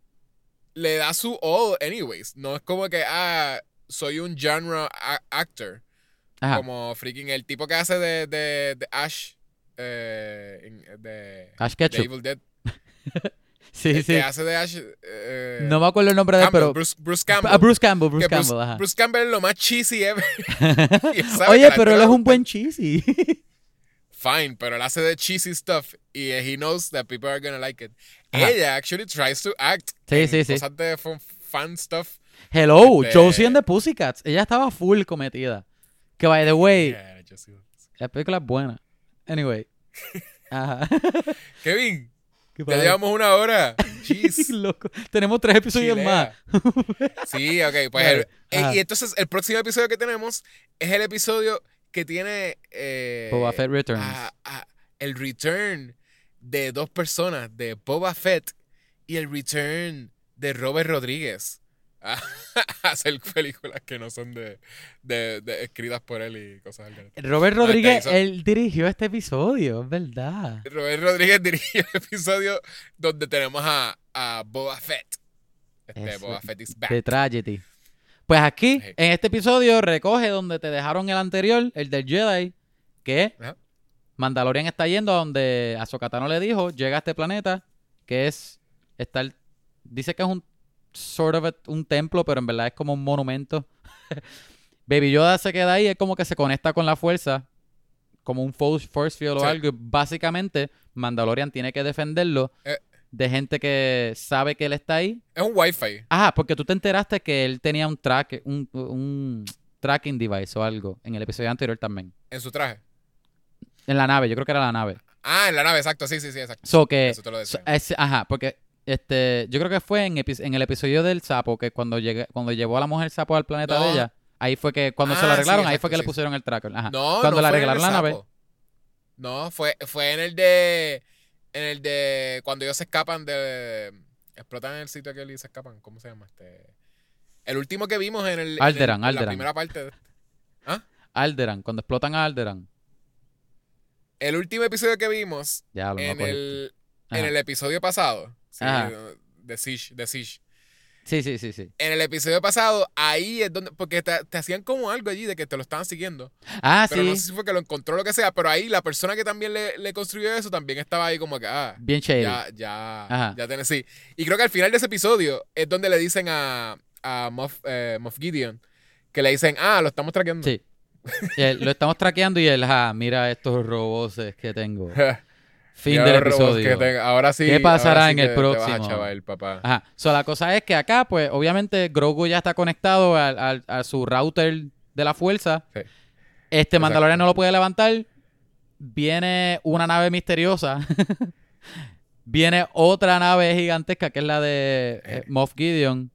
le da su all anyways. No es como que, ah, soy un genre actor. Ajá. Como freaking el tipo que hace de, de, de Ash. eh, en- de, Ash de Ketchum. Evil Dead. *laughs* Sí, el sí. que hace de Ash. eh, No me acuerdo el nombre de él, Campbell, pero. Bruce, Bruce Campbell. Ah, Bruce Campbell, Bruce Que Bruce, Campbell, ajá. Bruce Campbell es lo más cheesy ever. *laughs* Oye, pero él es un buen cheesy. *laughs* Fine, pero él hace de cheesy stuff y he knows that people are gonna like it. Ajá. Ella actually tries to act. Sí, sí, sí. Cosas de fun, fan stuff. Hello, Este- Josie and the Pussycats. Ella estaba full cometida. Que by the way, Yeah, la película es buena. Anyway. *laughs* Ajá. Kevin, ¿Qué ya llevamos una hora. Jeez. *laughs* Loco. Tenemos tres episodios Chilea. más. Sí, ok. Pues Dale. el- eh, y entonces el próximo episodio que tenemos es el episodio que tiene eh, Boba Fett Returns. a- a- el return de dos personas, de Boba Fett y el return de Robert Rodríguez a, *laughs* a hacer películas que no son de, de- de- escritas por él y cosas así. Robert No, este Rodríguez, hizo- él dirigió este episodio, es verdad. Robert Rodríguez *laughs* dirigió el episodio donde tenemos a, a Boba Fett. Este, Eso, Boba Fett is back. De Tragedy. Pues aquí, Sí. en este episodio, recoge donde te dejaron el anterior, el del Jedi, que Ajá. Mandalorian está yendo a donde Ahsoka Tano le dijo, llega a este planeta, que es, está el- dice que es un sort of a- un templo, pero en verdad es como un monumento. *laughs* Baby Yoda se queda ahí, es como que se conecta con la fuerza, como un force, field o Sí. algo, y básicamente Mandalorian tiene que defenderlo. Eh. De gente que sabe que él está ahí. Es un wifi. Ajá, porque tú te enteraste que él tenía un track, un, un tracking device o algo en el episodio anterior también. En su traje. En la nave, yo creo que era la nave. Ah, en la nave, exacto. Sí, sí, sí, exacto. So que, Eso te lo so- decía. es- ajá, porque este, yo creo que fue en, en el episodio del sapo, que cuando llegué, cuando llevó a la mujer sapo al planeta No. de ella, ahí fue que, cuando se Ah, lo sí, arreglaron, ahí fue que le pusieron el tracker. Ajá. No, cuando no le fue en el arreglaron la nave. No, fue, fue en el de. En el de. Cuando ellos se escapan de. Explotan en el sitio aquel y se escapan. ¿Cómo se llama? Este. El último que vimos en el. en el- Alderaan, en la primera parte. de- Alderan, cuando explotan a Alderan. El último episodio que vimos. Ya lo En el, en el episodio pasado. Sí, de Siege. De Siege. Sí, sí, sí, sí. En el episodio pasado, ahí es donde. Porque te, te hacían como algo allí de que te lo estaban siguiendo. Ah, Pero no sí. sé si fue que lo encontró o lo que sea. Pero ahí la persona que también le, le construyó eso también estaba ahí como que. Ah, Bien shady. Ya, ya, Ajá. ya tenés, sí. Y creo que al final de ese episodio es donde le dicen a, a Moff, eh, Moff Gideon que le dicen, ah, lo estamos traqueando. Sí. *laughs* Y él- lo estamos traqueando y él, ah, mira estos robots que tengo. *laughs* Fin del episodio. Ahora sí. ¿Qué pasará sí en el te vas a próximo? chaval, papá. Ajá. So, la cosa es que acá, pues, obviamente, Grogu ya está conectado al- al- a, su router de la fuerza. Sí. Este. Mandalorian no lo puede levantar. Viene una nave misteriosa. *laughs* Viene otra nave gigantesca que es la de eh, Eh. Moff Gideon.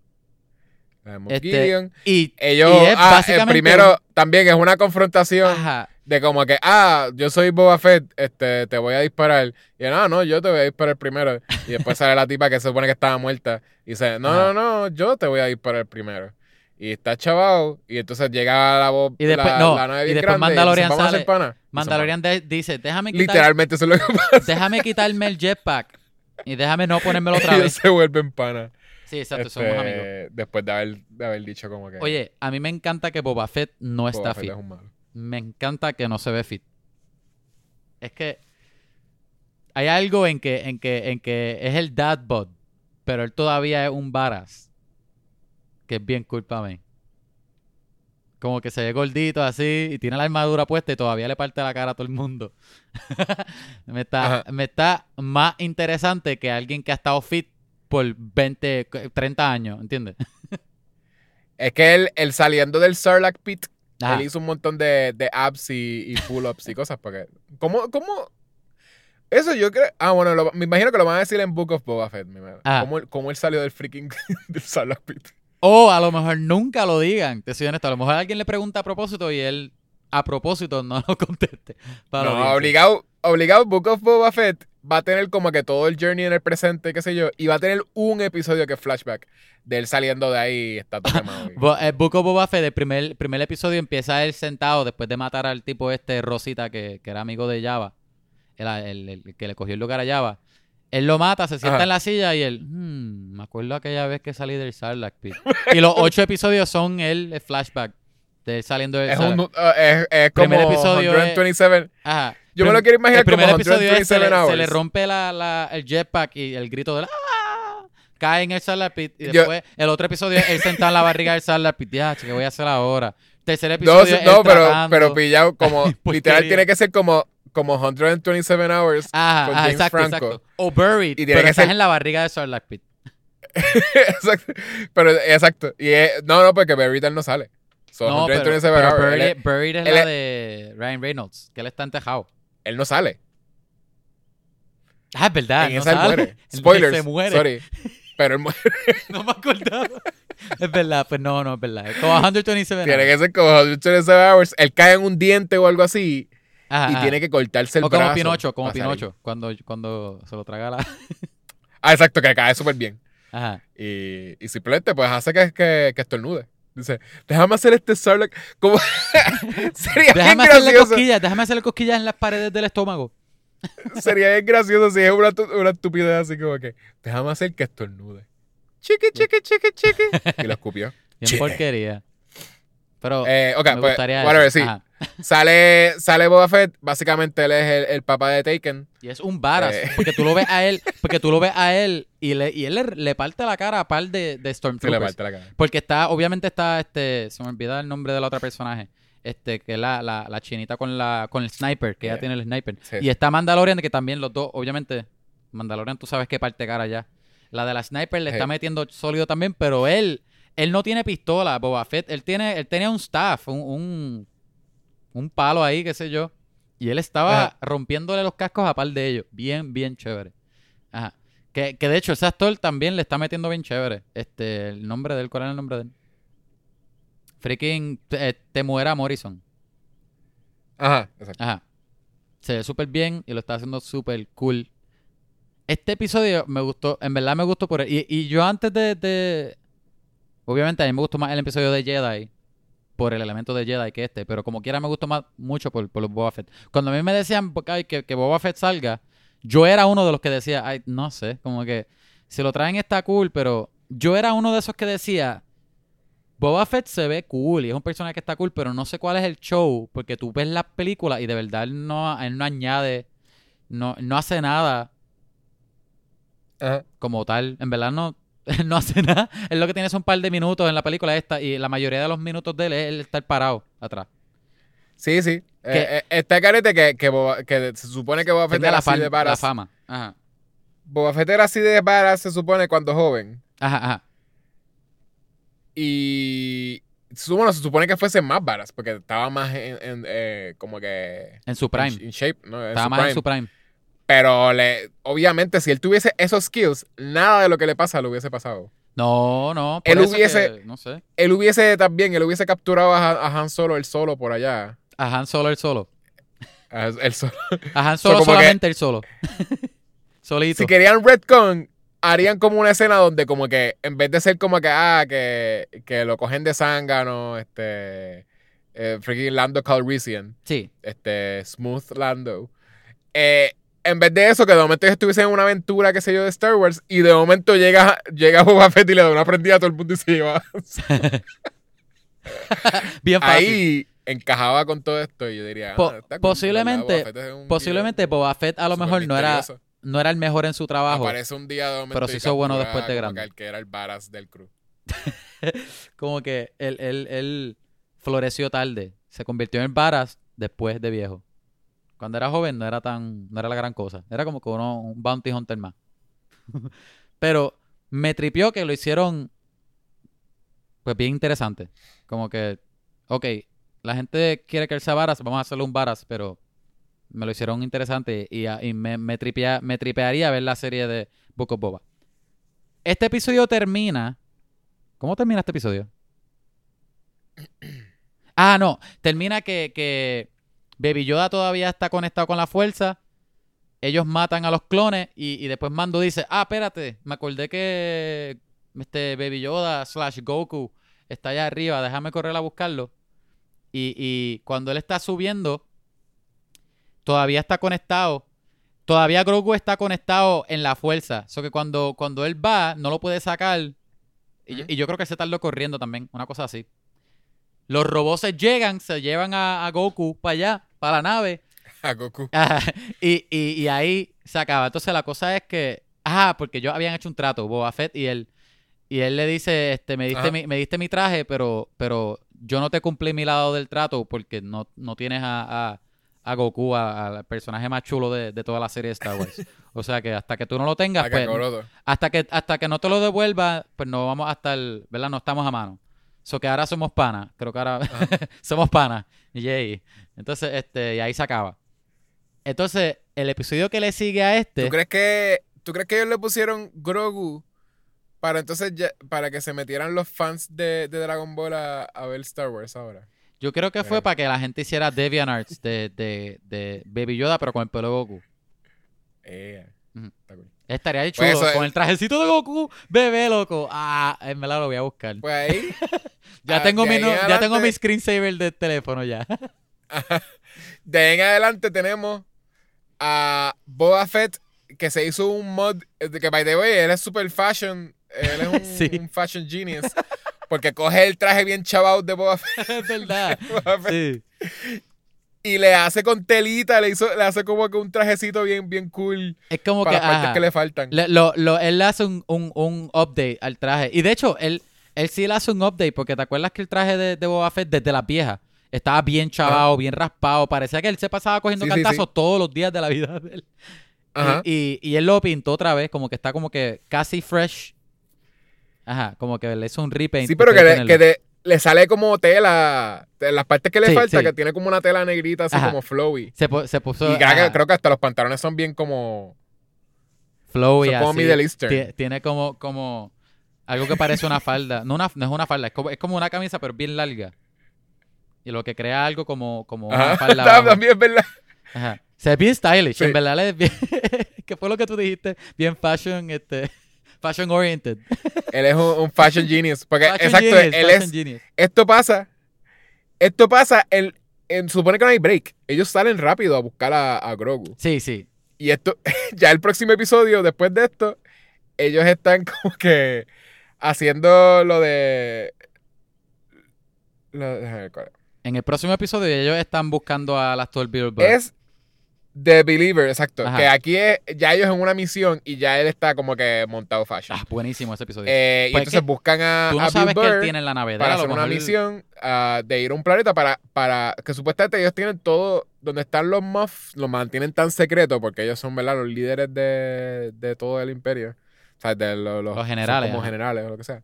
Eh, Moff Este, Gideon. Y, Ellos, y es ah, el primero también es una confrontación Ajá. De como que, ah, yo soy Boba Fett, este, te voy a disparar. Y no, no, yo te voy a disparar primero. Y después sale la tipa que se supone que estaba muerta. Y dice, no, Ajá. no, no, yo te voy a disparar primero. Y está chavado. Y entonces llega la voz. Y después- la, no, la nave y después grande, Mandalorian y dicen, sale- pana. Y Mandalorian de- dice, déjame quitar, Literalmente eso es lo que pasa. déjame quitarme el jetpack. Y déjame no ponérmelo otra *laughs* vez. se vuelven pana. Sí, exacto, Este, somos amigos. Después de haber, de haber dicho como que. Oye, a mí me encanta que Boba Fett no Boba está Fett fit. es un malo. Me encanta que no se ve fit. Es que hay algo en que, en que, en que es el dad bod, pero él todavía es un varas. Que es bien culpa a mí. Como que se ve gordito así y tiene la armadura puesta y todavía le parte la cara a todo el mundo. *laughs* me, está, Ajá. me está más interesante que alguien que ha estado fit por 20, 30 años, ¿entiendes? *laughs* Es que él, él saliendo del Sarlacc Pit, Ajá. él hizo un montón de, de abs y, y pull-ups y cosas. Porque, ¿cómo, ¿Cómo? Eso yo creo. Ah, bueno, lo- me imagino que lo van a decir en Book of Boba Fett. mi madre. ¿Cómo, él- cómo él salió del freaking *laughs* del Sarlacc Pit? O a lo mejor nunca lo digan, te soy honesto. A lo mejor alguien le pregunta a propósito y él a propósito no lo *laughs* conteste. Para No, obligado, obligado, Book of Boba Fett va a tener como que todo el journey en el presente, qué sé yo, y va a tener un episodio que es flashback de él saliendo de ahí está todo. *laughs* Bo- eh, Book of Boba Fett, el primer, primer episodio empieza él sentado después de matar al tipo este Rosita que, que era amigo de Java, el, el- el que le cogió el lugar a Java. Él lo mata, se sienta Ajá. en la silla y él, "Hmm, me acuerdo aquella vez que salí del Sarlacc Pit. y los ocho episodios son él, el flashback de él saliendo del es, un, uh, es, es como Primer episodio es- 127. Ajá. Yo me lo quiero imaginar el primer como episodio es, se, 127 le, hours. se le rompe la, la- el jetpack y el grito de la... ¡Ah! Cae en el Sarlacc Pit y Yo- después el otro episodio es él sentado en la barriga del Sarlacc Pit. Ya, ¿qué voy a hacer ahora? Tercer No, episodio es no él pero, tratando- pero pillado como *laughs* Porquería. literal tiene que ser como, como 127 hours Ajá, con ajá, James exacto, Franco. exacto. O Buried, Y tiene pero que estás ser- en la barriga del Sarlacc Pit. *laughs* exacto. Pero exacto. Y es- no, no, porque Buried él no sale. So, no, pero, 127 pero hours, Buried, es él la de Ryan Reynolds, que él está entejado. él no sale. Ah, es verdad, en no esa él muere. *laughs* Spoilers. se muere. Sorry. Pero él *laughs* muere. No me acordaba. es verdad, pues no, no es verdad. Es como 127 tiene que ser como 127 hours. Él cae en un diente o algo así Ajá, y ajá. tiene que cortarse el O como brazo. Pinocho, como para salir. Pinocho, cuando, cuando se lo traga la... Ah, exacto, que cae súper bien. Ajá. Y, y simplemente pues hace que, que, que estornude. Dice, déjame hacer este Sarlacc. Como... *laughs* sería bien Déjame hacerle gracioso. cosquillas, déjame hacerle cosquillas en las paredes del estómago. *laughs* Sería bien gracioso si es una, una estupidez así como que, déjame hacer que estornude. Chiqui, chiqui, chiqui, chiqui. Y lo escupió. *laughs* Bien porquería. Pero Eh, ok, me pues, gustaría whatever, sí. *laughs* Sale, sale Boba Fett, básicamente él es el, el papá de Taken. Y es un varas, Eh. porque tú lo ves a él, *laughs* porque tú lo ves a él y, le, y él le, le parte la cara a par de, de Se le Stormtroopers. parte la cara. Porque está, obviamente está, este, se me olvida el nombre de la otra personaje. Este, que es la, la, la chinita con la, con el sniper, que ya Yeah. tiene el sniper. Sí, y sí. está Mandalorian, que también los dos, obviamente, Mandalorian, tú sabes qué parte cara ya. La de la sniper le está Sí. metiendo sólido también, pero él, él no tiene pistola, Boba Fett. Él tiene, él tenía un staff, un, un, un palo ahí, qué sé yo. Y él estaba Ajá. rompiéndole los cascos a par de ellos. Bien, bien chévere. Ajá. Que, que de hecho, ese actor también le está metiendo bien chévere. Este, el nombre de él, ¿cuál es el nombre de él? Freaking eh, Temuera Morrison. Ajá, exacto. Ajá. Se ve súper bien y lo está haciendo súper cool. Este episodio me gustó, en verdad me gustó por él. Y, y yo antes de, de- Obviamente a mí me gustó más el episodio de Jedi por el elemento de Jedi que este, pero como quiera me gustó más mucho por, por los Boba Fett. Cuando a mí me decían que, que Boba Fett salga, yo era uno de los que decía, ay, no sé, como que si lo traen está cool, pero yo era uno de esos que decía, Boba Fett se ve cool y es un personaje que está cool, pero no sé cuál es el show, porque tú ves las películas y de verdad él no, él no añade, no, no hace nada como tal. En verdad no, *laughs* no hace nada. Él lo que tiene son un par de minutos en la película esta y la mayoría de los minutos de él es él estar parado atrás. Sí, sí. Eh, eh, está carete que, que, Boba- que se supone que Boba Fett era la, así de la varas. fama. Ajá. Boba Fett era así de varas, se supone, cuando joven. Ajá, ajá. Y se supone, se supone que fuese más varas, porque estaba más en, en, eh, como que... En su prime. En, en shape, ¿no? En Estaba su más prime. en su prime. Pero le, obviamente, si él tuviese esos skills, nada de lo que le pasa le hubiese pasado. No, no. Por Él eso hubiese- que- no sé. Él hubiese también, él hubiese capturado a, Han- a Han Solo, él solo por allá. A Han Solo el solo. A- él solo. A Han *laughs* So, Solo que- solamente el solo. *laughs* Solito. Si querían Redcon, harían como una escena donde como que en vez de ser como que, ah, que, que lo cogen de zángano, este, eh, freaking Lando Calrissian, Sí. este, Smooth Lando, eh, en vez de eso, que de momento ellos estuviesen en una aventura, qué sé yo, de Star Wars, y de momento llega, llega Boba Fett y le da una prendida a todo el mundo y se lleva. *laughs* Bien fácil. Ahí encajaba con todo esto y yo diría, Po- ah, posiblemente-. Boba Fett Posiblemente Boba Fett a lo mejor no era, no era el mejor en su trabajo. Aparece un día de momento pero se hizo bueno después de grande. que al que era el varas del crew. *laughs* Como que él, él, él floreció tarde. Se convirtió en varas después de viejo. Cuando era joven no era tan, no era la gran cosa. Era como que uno, un bounty hunter más. *laughs* Pero me tripió que lo hicieron pues bien interesante. Como que, ok, la gente quiere que él sea varas, vamos a hacerle un varas, pero me lo hicieron interesante y, me, me, tripea- me tripearía ver la serie de Book of Boba. Este episodio termina. ¿Cómo termina este episodio? *clears throat* Ah, no. Termina que, que Baby Yoda todavía está conectado con la fuerza. Ellos matan a los clones y, y después Mando dice, ah, espérate, me acordé que este Baby Yoda slash Goku está allá arriba, déjame correr a buscarlo. Y, y cuando él está subiendo, todavía está conectado. Todavía Grogu está conectado en la fuerza. So que cuando, cuando él va, no lo puede sacar. Y, yo, Ujú. y yo creo que se tardó corriendo también, una cosa así. Los robots llegan, se llevan a, a Goku para allá, para la nave. *laughs* A Goku. *laughs* Y, y, y ahí se acaba. Entonces la cosa es que. Ah, porque ellos habían hecho un trato, Boba Fett y él. Y él le dice, este, me diste, mi, me diste mi traje, pero, pero yo no te cumplí mi lado del trato porque no, no tienes a, a, a Goku, a- al personaje más chulo de, de toda la serie de Star Wars. *laughs* O sea que hasta que tú no lo tengas, pues, hasta que, hasta que no te lo devuelva, pues no vamos a estar, ¿verdad? No estamos a mano. So que ahora somos panas. Creo que ahora *laughs* somos panas. Yay. Entonces, este, y ahí se acaba. Entonces, el episodio que le sigue a este. ¿Tú crees que tú crees que ellos le pusieron Grogu para entonces ya- para que se metieran los fans de, de Dragon Ball a, a ver Star Wars ahora? Yo creo que fue para que la gente hiciera DeviantArts de, de, de Baby Yoda, pero con el pelo de Goku. Eh, Ujú. está cool. Estaría de chulo. Pues es- con el trajecito de Goku, bebé loco. Ah, en verdad lo voy a buscar. Pues ahí, *laughs* ya ah, tengo mi no- ya tengo mi screensaver del teléfono ya. de ahí en adelante tenemos a Boba Fett que se hizo un mod eh, que by the way él es super fashion, él es *laughs* un, Sí. un fashion genius porque coge el traje bien chavado de Boba Fett, *laughs* es verdad. Boba Fett Sí. Y le hace con telita, le hizo le hace como que un trajecito bien bien cool Es como para que. las partes que le faltan. Le- lo, lo- él le hace un, un, un update al traje. Y de hecho, él, él sí le hace un update porque te acuerdas que el traje de, de Boba Fett desde las viejas estaba bien chavado, bien raspado. Parecía que él se pasaba cogiendo Sí, sí, cantazos sí. todos los días de la vida de él. Ajá. Y, y, y él lo pintó otra vez, como que está como que casi fresh. Ajá, como que le hizo un repaint. Sí, pero le, que de- le sale como tela. las partes que le Sí, falta, sí. que tiene como una tela negrita así Ajá. como flowy. Se, pu- se puso. Y creo que, ajá, creo que hasta los pantalones son bien como. flowy son como así. Middle Eastern. Tie- Tiene como, como algo que parece una falda. No, una, no es una falda, es como, es como una camisa, pero bien larga. Y lo que crea algo como, como una falda. *laughs* También es verdad. Ajá. Se ve bien stylish. Sí. En verdad, le es bien. *laughs* ¿Qué fue lo que tú dijiste? Bien fashion, este. Fashion oriented. *laughs* Él es un, un fashion genius. Porque, Fashion exacto, genius, él es. genius. Esto pasa. Esto pasa. En- supone que no hay break. Ellos salen rápido a buscar a, a Grogu. Sí, sí. Y esto, *laughs* ya el próximo episodio, después de esto, ellos están *laughs* como que haciendo lo de. Lo, déjame ver cuál es. En el próximo episodio ellos están buscando al actor Bill Burr. Es The Believer, exacto. Ajá. Que aquí es ya ellos en una misión y ya él está como que montado fashion. Ah, buenísimo ese episodio. Eh, y Pues es entonces buscan a, Tú a no Bill sabes que él tiene en la nave. para a hacer una misión ah, de ir a un planeta para, para que supuestamente ellos tienen todo, donde están los Muffs, lo mantienen tan secreto porque ellos son, ¿verdad? Los líderes de, de todo el imperio. O sea, de los, Los generales, como ajá. generales o lo que sea.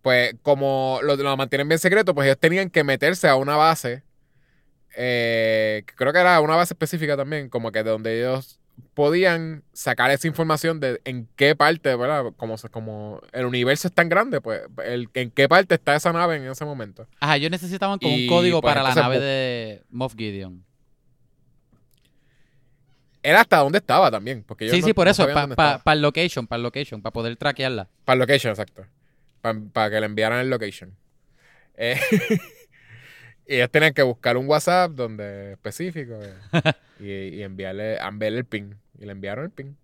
Pues como lo, lo mantienen bien secreto, pues ellos tenían que meterse a una base, eh, creo que era una base específica también, como que de donde ellos podían sacar esa información de en qué parte, ¿verdad? Como, el universo es tan grande, pues el, en qué parte está esa nave en ese momento. Ajá, ellos necesitaban como Y, un código pues, para la nave bu- de Moff Gideon. Era hasta dónde estaba también. Porque Sí, no- sí, por no eso, para estaba. el location, para el location, para poder traquearla. Para el location, exacto. Para que le enviaran el location. Eh, *laughs* y ellos tenían que buscar un WhatsApp donde específico eh, *laughs* y, y enviarle, enviarle el ping. Y le enviaron el ping.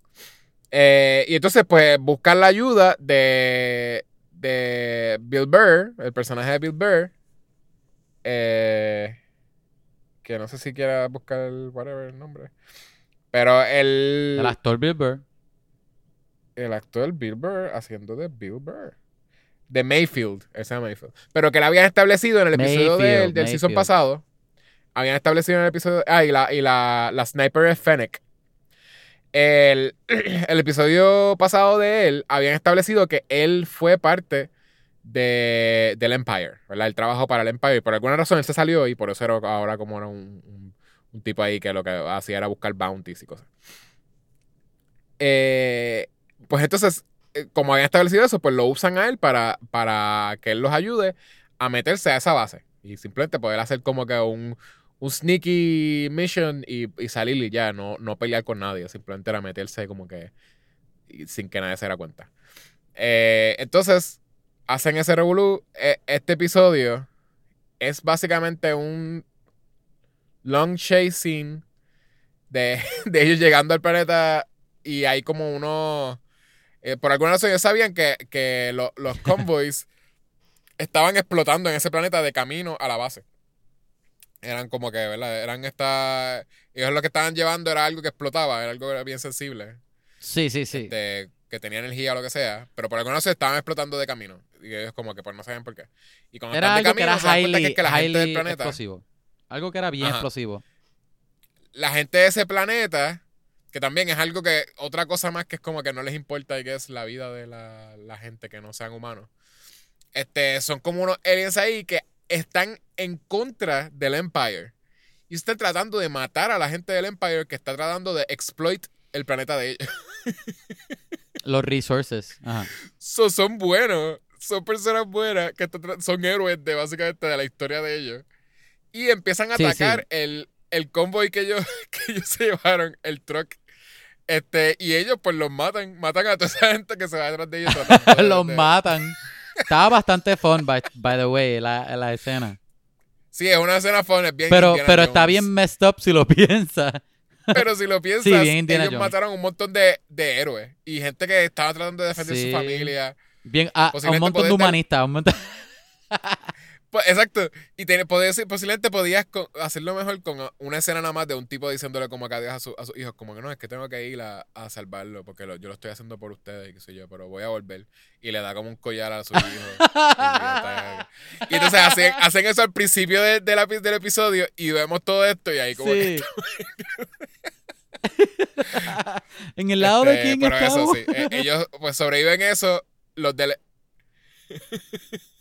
Eh, y entonces, pues, buscar la ayuda de, de Bill Burr, el personaje de Bill Burr. eh, que no sé si quiera buscar el, whatever, el nombre. Pero el, El actor Bill Burr. el actor Bill Burr haciendo de Bill Burr. De Mayfield, ese es Mayfield. Pero que la habían establecido en el episodio Mayfield, del, del season pasado. Habían establecido en el episodio. Ah, y la, y la, la sniper es Fennec. El, *clears throat* el episodio pasado de él, habían establecido que él fue parte de, del Empire, ¿verdad? El trabajo para el Empire. Y por alguna razón él se salió y por eso era ahora como era un, un- un tipo ahí que lo que hacía era buscar bounties y cosas. Eh, pues entonces, como habían establecido eso, pues lo usan a él para, para que él los ayude a meterse a esa base. Y simplemente poder hacer como que un, un sneaky mission y, y salir y ya, no, no pelear con nadie. Simplemente era meterse como que sin que nadie se diera cuenta. Eh, entonces, hacen ese revolú. Eh, este episodio es básicamente un long chase scene de, *laughs* de ellos llegando al planeta y hay como unos... eh, por alguna razón ellos sabían que, que lo- los *laughs* convoys estaban explotando en ese planeta de camino a la base. Eran como que, ¿verdad? Eran esta... Ellos lo que estaban llevando era algo que explotaba, era algo que era bien sensible Sí, sí, sí. de- que tenía energía o lo que sea, pero por alguna razón estaban explotando de camino. Y ellos como que pues no sabían por qué. Y cuando Era están de camino, era se dan cuenta que es que la gente del planeta, explosivo. Algo que era bien Ajá. explosivo. la gente de ese planeta, que también es algo que, otra cosa más que es como que no les importa y que es la vida de la, la gente que no sean humanos. Este, son como unos aliens ahí que están en contra del Empire. Y están tratando de matar a la gente del Empire que está tratando de exploit el planeta de ellos. *laughs* Los resources. Ajá. So, son buenos, son personas buenas, que son héroes de básicamente de la historia de ellos. Y empiezan a Sí, atacar sí. El, el convoy que ellos, *laughs* que ellos se llevaron, el truck. Este, y ellos pues los matan, matan a toda esa gente que se va detrás de ellos. *laughs* de- Los de- matan. Estaba bastante fun, by, by the way, la, la escena. Sí, es una escena fun, es bien Pero, Indiana pero está bien messed up si lo *laughs* piensas. Pero si lo piensas, Sí, bien Indiana ellos Jones. mataron un montón de, de héroes. Y gente que estaba tratando de defender Sí. su familia. Bien, a, a un montón de humanistas. un montón- exacto. Y tiene, podía decir, posiblemente podías hacerlo mejor con una escena nada más de un tipo diciéndole como acá a, su- a sus hijos, como que no, es que tengo que ir a, a salvarlo porque lo- yo lo estoy haciendo por ustedes y qué sé yo, pero voy a volver. Y le da como un collar a su hijo. y, y entonces hacen, hacen eso al principio de- de la del episodio y vemos todo esto y ahí como que... Sí. *laughs* ¿En el lado de Este, quién pero estamos? eso sí, eh, ellos pues sobreviven eso, los del... *laughs*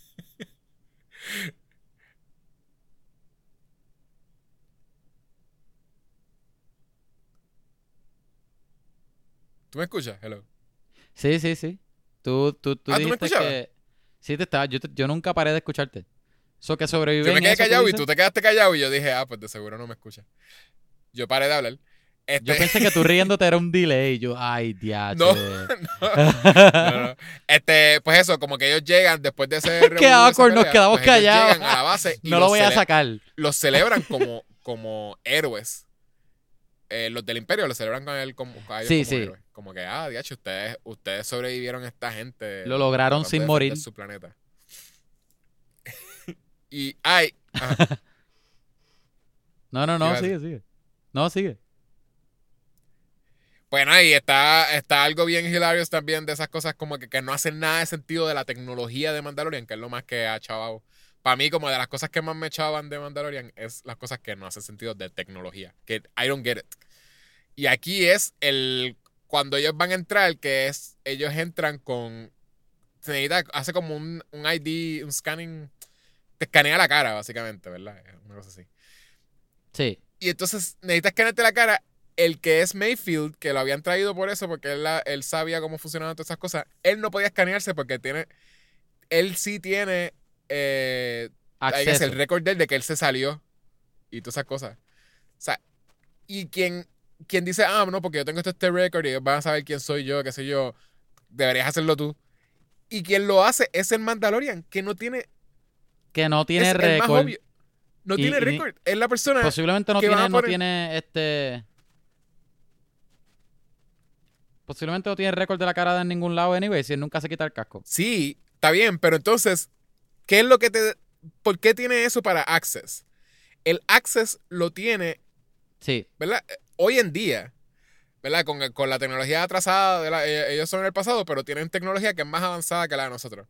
¿Tú me escuchas? Hello. Sí, sí, sí. Tú, tú, tú Ah, ¿tú me dijiste escuchabas? que... Sí, te estaba... Yo, te- yo nunca paré de escucharte. Eso que sobreviven Yo me quedé callado y tú te quedaste callado y yo dije, ah, pues de seguro no me escuchas. Yo paré de hablar. Este, Yo pensé que tú riéndote era un delay. Yo, ay, diache. No, *laughs* no, no. Este, pues eso, como que ellos llegan después de ese *laughs* Qué awkward, nos quedamos callados. Llegan a la base y *laughs* no lo voy a sacar. los celebran como, como héroes. Eh, los del imperio los celebran con él como, a ellos Sí, como sí. héroes. Como que, ah, diacho, ustedes, ustedes sobrevivieron a esta gente. Lo lograron sin morir. su planeta. y, ay, ajá. No, no, no, sigue, sigue. No, sigue. Bueno, ahí está, está algo bien hilarious también de esas cosas como que, que no hacen nada de sentido de la tecnología de Mandalorian, que es lo más que ha chavado. Para mí, como de las cosas que más me echaban de Mandalorian, es las cosas que no hacen sentido de tecnología. Que I don't get it. Y aquí es el. Cuando ellos van a entrar, que es. Ellos entran con. Se necesita, hace como un, un ID, un scanning. Te escanea la cara, básicamente, ¿verdad? Una cosa así. Sí. Y entonces necesitas escanearte la cara. El que es Mayfield, que lo habían traído por eso, porque él, la- él sabía cómo funcionaban todas esas cosas, él no podía escanearse porque tiene. Él sí tiene. Eh, Acceso. el récord de él de que él se salió. Y todas esas cosas. O sea, y quien, quien dice, ah, no, porque yo tengo este, este récord y ellos van a saber quién soy yo, qué sé yo, deberías hacerlo tú. Y quien lo hace es el Mandalorian, que no tiene. Que no tiene es récord. No Y- tiene récord. Es la persona. Posiblemente no que tiene, a no poner- tiene este. Posiblemente no tiene récord de la cara de en ningún lado, anyway, si él nunca se quita el casco. Sí, está bien, pero entonces, ¿qué es lo que te. ¿Por qué tiene eso para Access? El Access lo tiene, Sí, ¿verdad? Hoy en día, ¿verdad? Con, con la tecnología atrasada, eh, ellos son el pasado, pero tienen tecnología que es más avanzada que la de nosotros.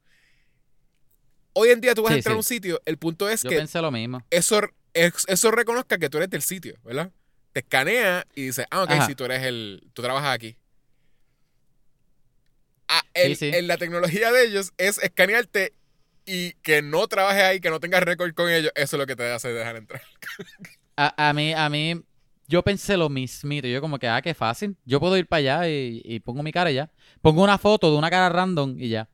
Hoy en día tú vas a Sí, entrar a sí. un sitio, el punto es yo que pensé lo mismo. eso, es- eso reconozca que tú eres del sitio, ¿verdad? Te escanea y dice, ah, ok, si tú eres el. Tú trabajas aquí. El- Sí, sí. en la tecnología de ellos es escanearte y que no trabajes ahí, que no tengas récord con ellos. Eso es lo que te hace dejar entrar. A, a mí, a mí, yo pensé lo mismito. Yo como que, ah, qué fácil. Yo puedo ir para allá y, y pongo mi cara y ya. Pongo una foto de una cara random y ya.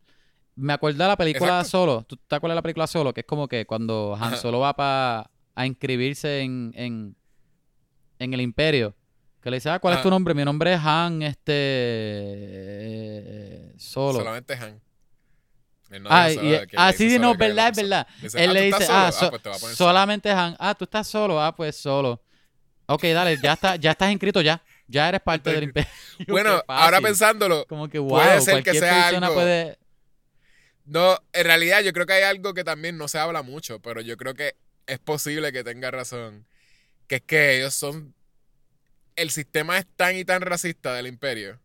Me acuerdo de la película Exacto. Solo. ¿Tú te acuerdas de la película Solo? Que es como que cuando Han. Solo va pa- a inscribirse en, en, en el Imperio. Que le dice, ah, ¿cuál es tu nombre? Mi nombre es Han, este... eh, Solo. Solamente Han. No Ah, y- ah, sí, no, verdad, es verdad. Él ah, le ¿tú dice, estás solo? ah, so- pues te va a poner solo. solamente Han. Ah, tú estás solo. Ah, pues solo. Ok, dale, ya, está, ya estás inscrito ya. Ya eres parte del imperio. *laughs* Bueno, ahora pensándolo, Como que, wow, puede ser que sea algo- puede... no, en realidad yo creo que hay algo que también no se habla mucho, pero yo creo que es posible que tenga razón. Que es que ellos son. El sistema es tan y tan racista del imperio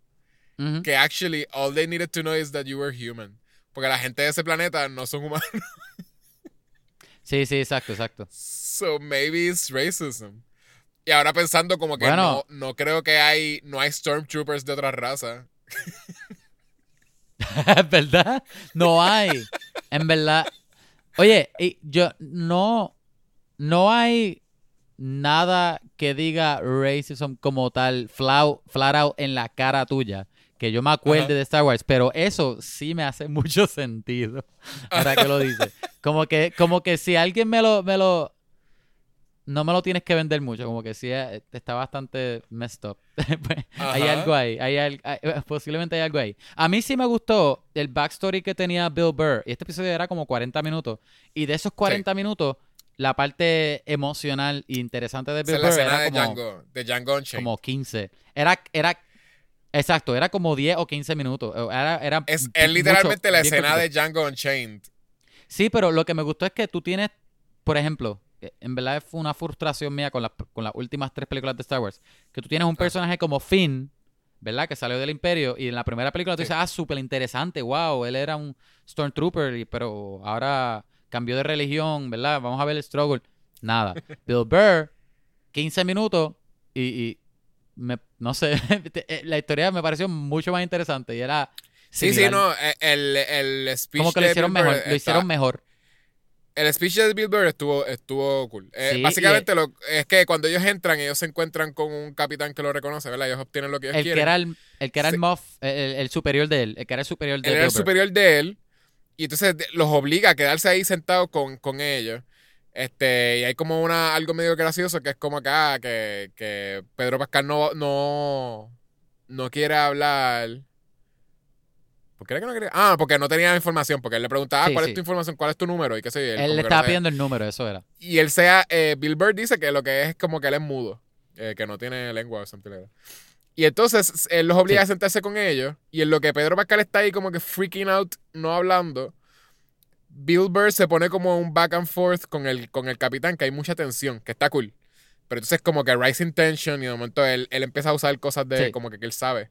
que actually all they needed to know is that you were human. Porque la gente de ese planeta no son humanos. *laughs* Sí, sí, exacto, exacto. So maybe it's racism. Y ahora pensando como que Bueno. no, no creo que hay, no hay stormtroopers de otra raza. ¿Es *laughs* verdad? No hay. En verdad. Oye, yo no. No hay nada que diga racism como tal, flau- flat out en la cara tuya. Que yo me acuerde Ajá. de Star Wars, pero eso sí me hace *laughs* mucho sentido. Ahora que lo dices. Como que, como que si alguien me lo, me lo. No me lo tienes que vender mucho, como que sí eh, está bastante messed up. *laughs* Pues, hay algo ahí, hay, hay- eh, posiblemente hay algo ahí. A mí sí me gustó el backstory que tenía Bill Burr. Y este episodio era como 40 minutos. Y de esos 40 minutos, la parte emocional e interesante de Esa Bill es la Burr escena era de como, Django, de Django Unchained. como 15. Era, era, exacto, era como 10 o 15 minutos. Era, era es, literalmente la escena de Django Unchained. Sí, pero lo que me gustó es que tú tienes, por ejemplo, eh, en verdad fue una frustración mía con, las- con las últimas tres películas de Star Wars, que tú tienes un personaje como Finn, ¿verdad? Que salió del Imperio y en la primera película tú Sí. dices, ah, súper interesante, wow, él era un Stormtrooper, y- pero ahora cambió de religión, ¿verdad? Vamos a ver el struggle. Nada. Bill Burr, 15 minutos y, y me, no sé, *laughs* eh, la historia me pareció mucho más interesante y era... Sí, sí, no, eh, el, el speech Como que lo hicieron mejor, lo hicieron mejor. El speech de Bill Burr estuvo, estuvo cool. Eh, Sí, básicamente lo, es que cuando ellos entran, ellos se encuentran con un capitán que lo reconoce, ¿verdad? Ellos obtienen lo que ellos El que quieren. era el, el que era el muff, el, el superior de él, el que era el superior de Él era el superior de él. Y entonces los obliga a quedarse ahí sentados con, con ellos. Este, y hay como una, algo medio gracioso que es como acá, que, que Pedro Pascal no, no, no quiere hablar. ¿Por qué era que no quería? Ah, porque no tenía información, porque él le preguntaba, ah, Sí, ¿cuál sí. es tu información? ¿Cuál es tu número? Y qué sé yo. él le estaba pidiendo el número, eso era. Y él sea, eh, Bill Burr dice que lo que es es como que él es mudo, eh, que no tiene lengua o something like that. Y entonces él los obliga Sí. a sentarse con ellos. Y en lo que Pedro Pascal está ahí como que freaking out, no hablando, Bill Burr se pone como un back and forth con el, con el capitán, que hay mucha tensión, que está cool. Pero entonces como que rising tension y de momento él, él empieza a usar cosas de Sí. como que, que él sabe.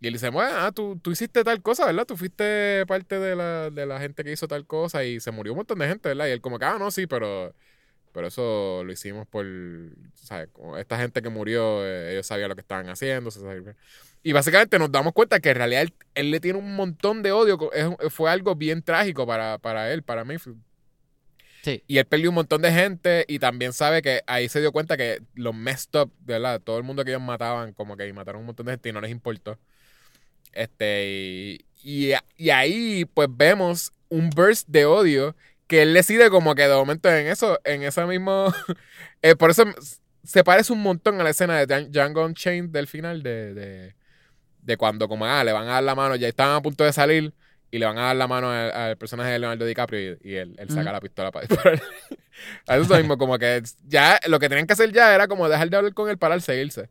Y él dice, bueno, ah, tú, tú hiciste tal cosa, ¿verdad? Tú fuiste parte de la, de la gente que hizo tal cosa y se murió un montón de gente, ¿verdad? Y él como que, ah, no, sí, pero, pero eso lo hicimos por, ¿sabes? Esta gente que murió, eh, ellos sabían lo que estaban haciendo. sabía- Y básicamente nos damos cuenta que en realidad él, él le tiene un montón de odio. es- fue algo bien trágico para, para él, para Mayfield. Sí. Y él perdió un montón de gente y también sabe que ahí se dio cuenta que los messed up, ¿verdad? Todo el mundo que ellos mataban, como que mataron un montón de gente y no les importó. Este, y, y, y ahí pues vemos un burst de odio que él decide como que de momento en eso, en ese mismo... *laughs* eh, por eso se parece un montón a la escena de Djan- Django Unchained del final de, de, de cuando como ah, le van a dar la mano, ya estaban a punto de salir y le van a dar la mano al, al personaje de Leonardo DiCaprio y, y él, él saca la pistola para disparar. *laughs* a eso mismo, como que ya lo que tenían que hacer ya era como dejar de hablar con él para él seguirse.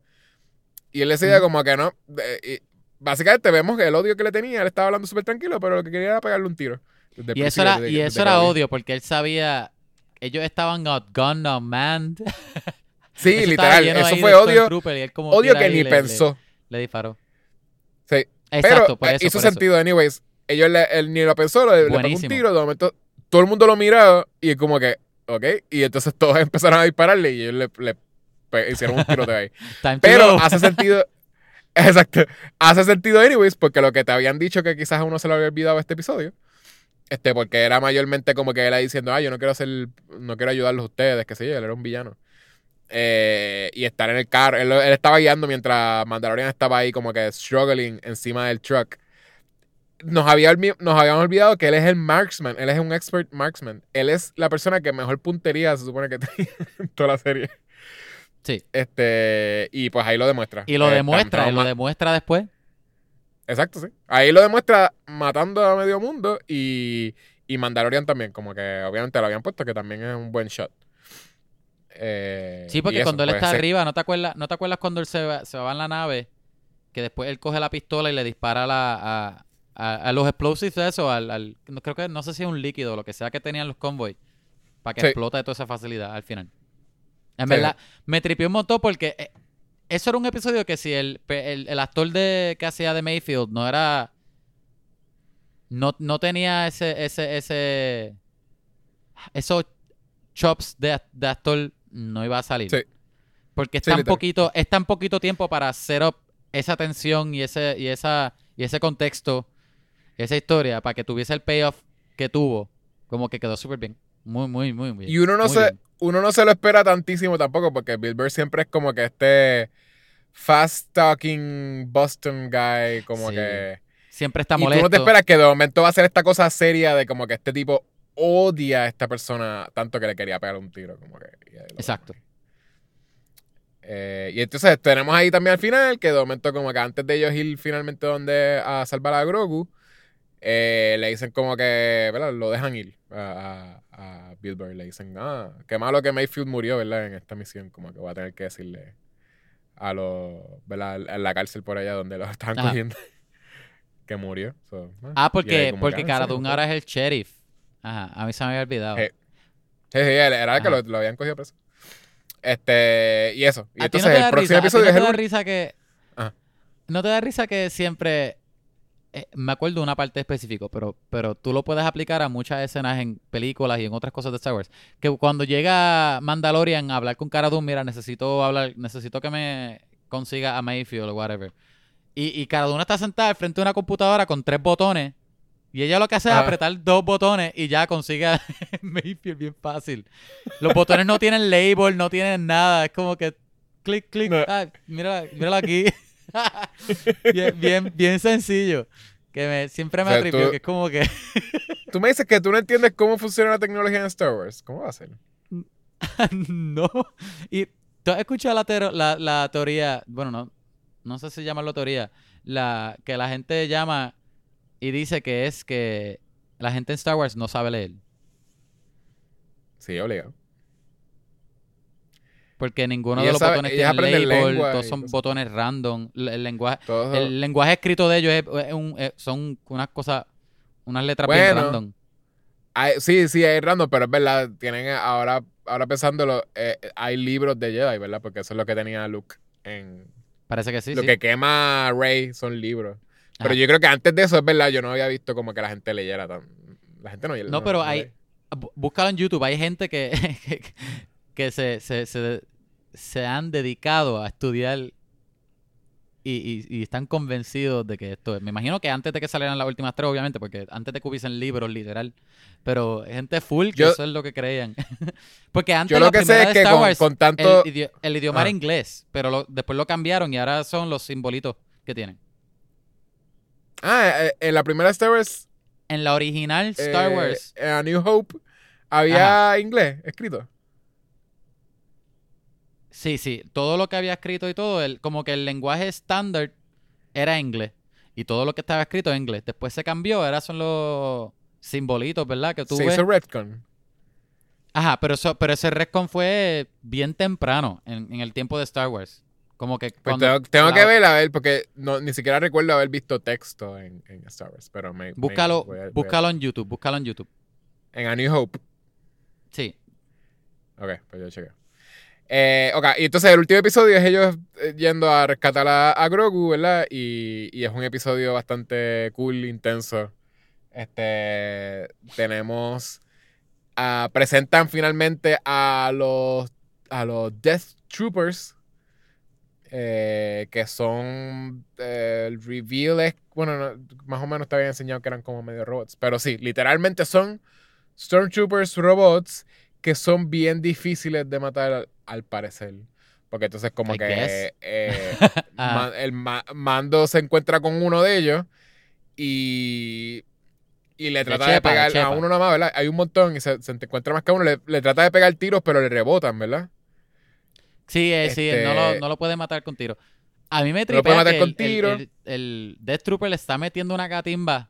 Y él decide como que no. de- y básicamente vemos que el odio que le tenía, él estaba hablando súper tranquilo, pero lo que quería era pegarle un tiro. Desde Y eso era, y eso era lo odio, porque él sabía, ellos estaban outgunned, outmanned. *laughs* Sí, Eso literal. Eso ahí fue de odio, odio que ahí ni le- pensó. Le, le disparó. Sí. Exacto, pero por eh, eso. hizo por eso. sentido, anyways. Ellos le- él ni lo pensó, le, le pegó un tiro, de momento todo el mundo lo miraba y como que, ok. Y entonces todos *laughs* empezaron a dispararle y ellos le, hicieron un tiroteo ahí. *laughs* Time to Pero hace sentido. Exacto. Hace sentido, anyways, porque lo que te habían dicho que quizás a uno se le había olvidado este episodio. Este, porque era mayormente como que él ahí diciendo, ah, yo no quiero hacer, no quiero ayudarlos a ustedes, que sé yo, él era un villano. Eh, y estar en el carro, él, él estaba guiando mientras Mandalorian estaba ahí como que struggling encima del truck. Nos, había, nos habíamos olvidado que él es el marksman, él es un expert marksman. Él es la persona que mejor puntería se supone que *laughs* tiene en toda la serie. Sí. Este, y pues ahí lo demuestra. Y lo Eh, demuestra, lo demuestra después. Exacto, sí. Ahí lo demuestra matando a medio mundo y, y Mandalorian también, como que obviamente lo habían puesto que también es un buen shot. Eh, Sí, porque eso, cuando él pues, está arriba, ¿no te acuerdas, ¿no te acuerdas cuando él se va, se va en la nave? Que después él coge la pistola y le dispara a, la- a, a- a los explosives de eso, al, al- no, creo que no sé si es un líquido o lo que sea que tenían los convoys, para que Sí. explote de toda esa facilidad al final. En Sí. verdad, me tripió un montón porque eh, eso era un episodio que si el, el, el actor de que hacía de Mayfield no era. No, no tenía ese, ese, ese. Esos chops de, de actor, no iba a salir. Sí. Porque es Sí, tan literal. poquito, es tan poquito tiempo para hacer up esa tensión y ese, y esa, y ese contexto, esa historia, para que tuviese el payoff que tuvo. Como que quedó súper bien. Muy, muy, muy bien. Y uno no Muy se, bien. Uno no se lo espera tantísimo tampoco, porque Bill Burr siempre es como que este fast talking Boston guy, como Sí. que. Siempre está y tú molesto. no te esperas que de momento va a ser esta cosa seria de como que este tipo odia a esta persona tanto que le quería pegar un tiro. Como que, Exacto. Eh, y entonces tenemos ahí también al final que de momento como que antes de ellos ir finalmente donde a salvar a Grogu, eh, le dicen como que, ¿verdad? Lo dejan ir a, a, a Bill Burr. Le dicen, ah, qué malo que Mayfield murió, ¿verdad? En esta misión, como que voy a tener que decirle a los, ¿verdad? En la cárcel por allá donde los *laughs* estaban Ajá. cogiendo. que murió. So, Ah, porque, porque que, ah, Cara sí, Dune ahora es el sheriff. Ajá, a mí se me había olvidado. Eh, Sí, sí, él era el que lo, lo habían cogido preso. Este, y eso. Y ¿A no entonces el próximo risa? ¿A ti episodio no te da risa que... Ajá. ¿No te da risa que siempre... eh, me acuerdo de una parte específica, pero, pero tú lo puedes aplicar a muchas escenas en películas y en otras cosas de Star Wars. Que cuando llega Mandalorian a hablar con Cara Dune, mira, necesito hablar, necesito que me, consiga a Mayfield o whatever. Y, y Cara Dune está sentada al frente de una computadora con tres botones. Y ella lo que hace es Ajá. apretar dos botones y ya consigue a *laughs* Mayfield bien fácil. Los botones no tienen label, no tienen nada. Es como que clic, clic. No. Ah, mírala, mírala aquí. *laughs* bien, bien, bien sencillo. Que me, siempre me O sea, tú- que es como que *laughs* Tú me dices que tú no entiendes cómo funciona la tecnología en Star Wars. ¿Cómo va a ser? *laughs* no. Y tú has escuchado la, tero- la, la teoría, bueno, no, no sé si llamarlo teoría, la que la gente llama y dice que es que la gente en Star Wars no sabe leer. Sí, obligado. Porque ninguno de los botones tiene label, lengua todos son botones random. El, lenguaje, Todo- el lenguaje escrito de ellos es, es un- es- son unas cosas, unas letras bien Bueno. random. Hay- sí, sí, hay random, pero es verdad. Tienen ahora, ahora pensándolo, eh, hay libros de Jedi, ¿verdad? Porque eso es lo que tenía Luke en. Parece que sí, lo sí. que quema Rey son libros. Pero yo creo que antes de eso, es verdad, yo no había visto como que la gente leyera tan. La gente no No, pero hay- Búscalo en YouTube. Hay gente que, *laughs* que, que se, se, se, se han dedicado a estudiar y, y- y están convencidos de que esto es. Me imagino que antes de que salieran las últimas tres, obviamente, porque antes de que hubiesen libros, literal. Pero gente full que Yo- eso es lo que creían. *laughs* porque antes Yo la lo que sé es que Star con, Wars, con tanto. el, idi- el idioma era Ah. inglés, pero lo- después lo cambiaron y ahora son los simbolitos que tienen. Ah, eh, en la primera Star Wars. En la original Star eh, Wars, en A New Hope, había inglés escrito. Sí, sí, todo lo que había escrito y todo, el, como que el lenguaje estándar era inglés. Y todo lo que estaba escrito en inglés. Después se cambió, ahora son los simbolitos, ¿verdad? Que tú Se ves. hizo Redcon. Ajá, pero eso, pero ese retcon fue bien temprano, en, en el tiempo de Star Wars. Como que Pues cuando tengo, que ver, a ver, porque no, ni siquiera recuerdo haber visto texto en, en Star Wars. Pero me. Búscalo, a- búscalo en YouTube, búscalo en YouTube. En A New Hope. Sí. Ok, pues yo chequeo. Eh, ok, y entonces el último episodio es ellos eh, yendo a rescatar a, Grogu, ¿verdad? Y, es un episodio bastante cool, intenso. Este, tenemos, presentan finalmente a los, a los Death Troopers, eh, que son, eh, el reveal es, bueno, no, más o menos te había enseñado que eran como medio robots, pero sí, literalmente son Stormtroopers robots que son bien difíciles de matar al, parecer. Porque entonces como I que eh, *laughs* Ah. El ma- mando se encuentra con uno de ellos y, y le trata de, chepa, pegar a uno nada más, ¿verdad? Hay un montón y se, se encuentra más que a uno, le, le trata de pegar tiros pero le rebotan, ¿verdad? Sí, eh, sí, no, lo, Este- no lo puede matar con tiro. A mí me tripea matar que con el, el- el- el Death Trooper le está metiendo una catimba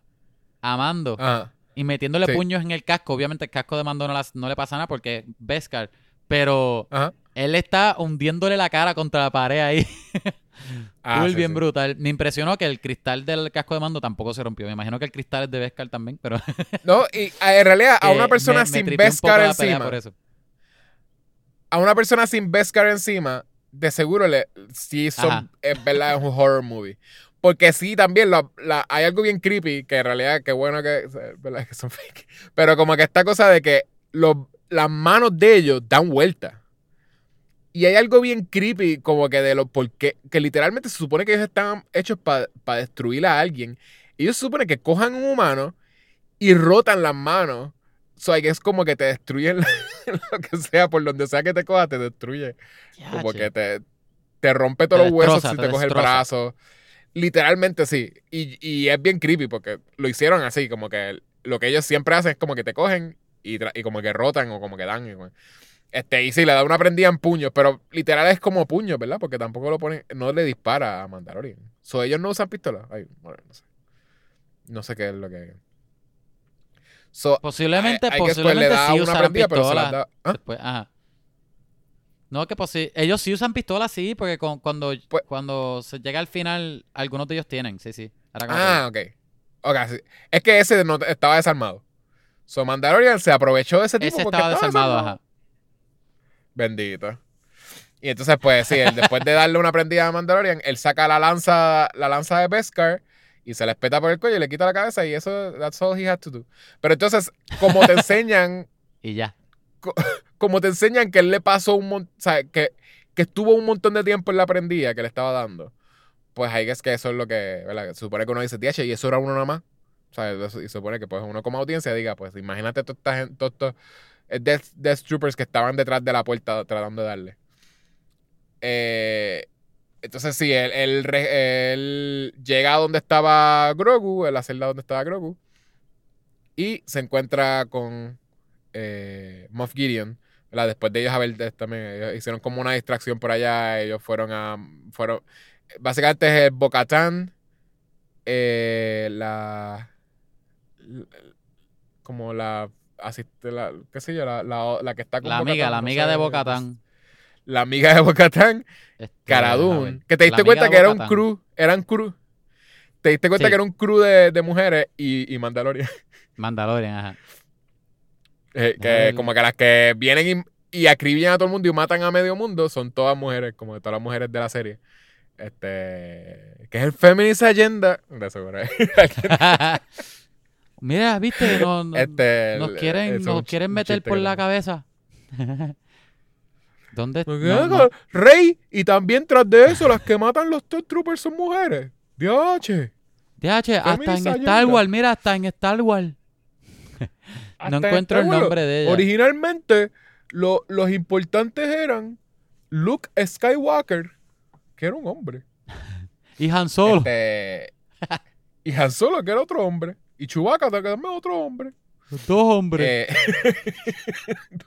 a Mando. Ajá. Y metiéndole Sí. puños en el casco. Obviamente el casco de Mando no, las- no le pasa nada porque es Beskar. Pero Ajá. Él está hundiéndole la cara contra la pared ahí. *laughs* Ah, sí, bien sí. brutal. Me impresionó que el cristal del casco de Mando tampoco se rompió. Me imagino que el cristal es de Beskar también, pero... *laughs* No, y a- en realidad a que una persona me- sin pelea encima, por eso. a una persona sin Beskar encima, de seguro le sí son, es verdad, es un horror movie. Porque sí, también lo- la- hay algo bien creepy, que en realidad, qué bueno que, ¿verdad? que son *laughs* fake. Pero como que esta cosa de que los, las manos de ellos dan vuelta. Y hay algo bien creepy, como que de lo, porque, que literalmente se supone que ellos están hechos para destruir a alguien. Ellos se supone que cojan un humano y rotan las manos. So, que es como que te destruyen *laughs* lo que sea, por donde sea que te coja, te destruye. Como que te, te rompe todos Te los huesos si te te coge el brazo. Literalmente sí. Y, y es bien creepy porque lo hicieron así, como que lo que ellos siempre hacen es como que te cogen y, y como que rotan o como que dan. y como- Este, y sí, le da una prendida en puños, pero literal es como puños, ¿verdad? Porque tampoco lo ponen, no le dispara a Mandalorian. So, ellos no usan pistola. Ay, bueno, no sé. No sé qué es lo que. So, Posiblemente, hay- hay que después le posiblemente da sí una prendida, pero se da- ¿Ah? Después, ajá. No, que posi- ellos sí usan pistolas, sí, porque con- cuando, Pues- cuando se llega al final, algunos de ellos tienen, sí, sí. Que Ah, ok. Ok, sí. Es que ese no estaba desarmado. So Mandalorian se aprovechó de ese tipo Ese porque estaba desarmado, ajá. Bendito. Y entonces, pues sí, él, después de darle una prendida a Mandalorian, él saca la lanza, la lanza de Beskar y se le espeta por el cuello y le quita la cabeza y eso, that's all he had to do. Pero entonces, como te enseñan, *laughs* Y ya. como te enseñan que él le pasó un montón, o sea, que, que estuvo un montón de tiempo en la prendida que le estaba dando, pues ahí es que eso es lo que, ¿verdad? Se supone que uno dice, tía, y eso era uno nada más. O sea, y se supone que pues uno como audiencia diga, pues imagínate todos estos eh, Death, Death, Troopers que estaban detrás de la puerta tratando de darle. Eh, entonces sí, él, él, llega a donde estaba Grogu, en la celda donde estaba Grogu, y se encuentra con eh, Moff Gideon. Después de ellos haber también hicieron como una distracción por allá, ellos fueron a fueron básicamente es el Bocatán, eh, la, como la asiste la qué sé yo, la, la, que está con La amiga, la amiga de Bocatán. La amiga de Bocatán, este, Caradun, que te diste cuenta que era un crew, eran crew. Te diste cuenta que era un crew de, de mujeres y, y Mandalorian. *laughs* Mandalorian, ajá. Eh, que como que las que vienen y, y, acribillan a todo el mundo y matan a medio mundo son todas mujeres, como de todas las mujeres de la serie. Este. Que es el Feminist Agenda. De seguro. *laughs* *laughs* Mira, viste, *laughs* este, nos, quieren, nos quieren meter por la cabeza. *laughs* ¿Dónde está? Rey, y también tras de eso, las que matan los Troopers son mujeres. DH. DH, hasta en Star Wars, mira, hasta en Star Wars. *laughs* no encuentro el nombre de ella. Originalmente, los importantes eran Luke Skywalker, que era un hombre. y Han Solo. Este, y Han Solo, que era otro hombre. Y Chewbacca, también otro hombre. Dos hombres. Eh,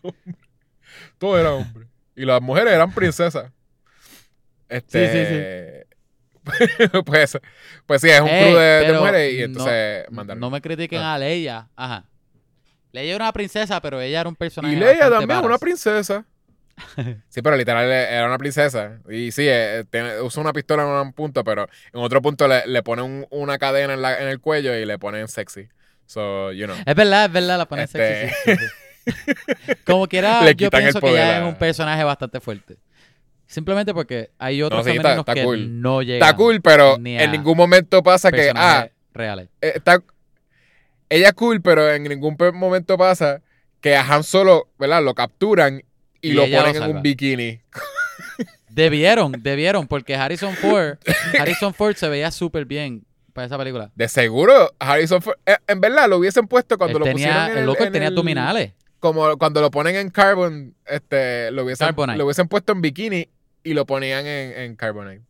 *laughs* Todos eran hombres. Y las mujeres eran princesas. Este, sí, sí, sí. *laughs* pues, pues sí, es un crew de, mujeres y entonces no, No me critiquen ah. a Leia. Ajá. Leia era una princesa, pero ella era un personaje. Y Leia también una princesa. *laughs* sí, pero literal era una princesa. Y sí, eh, usa una pistola en un punto, pero en otro punto le, le ponen una cadena en, el cuello y le ponen sexy. So, you know. Es verdad, es verdad, la ponen sexy. Este *laughs* Como quiera, yo pienso que ya es un personaje bastante fuerte. Simplemente porque hay otros no, que no llegan. Está cool, pero en ningún momento pasa que. Ah, reales. Eh, está, ella es cool, pero en ningún momento pasa que a Han Solo, ¿verdad? Lo capturan y, lo ponen en un bikini. Debieron, debieron, porque Harrison *laughs* Ford, Harrison Ford se veía súper bien para esa película. De seguro, Harrison Ford, eh, en verdad lo hubiesen puesto cuando lo pusieron en el, loco tenía abdominales como cuando lo ponen en Carbon, este, lo hubiesen, lo hubiesen puesto en bikini y lo ponían en, en Carbonite.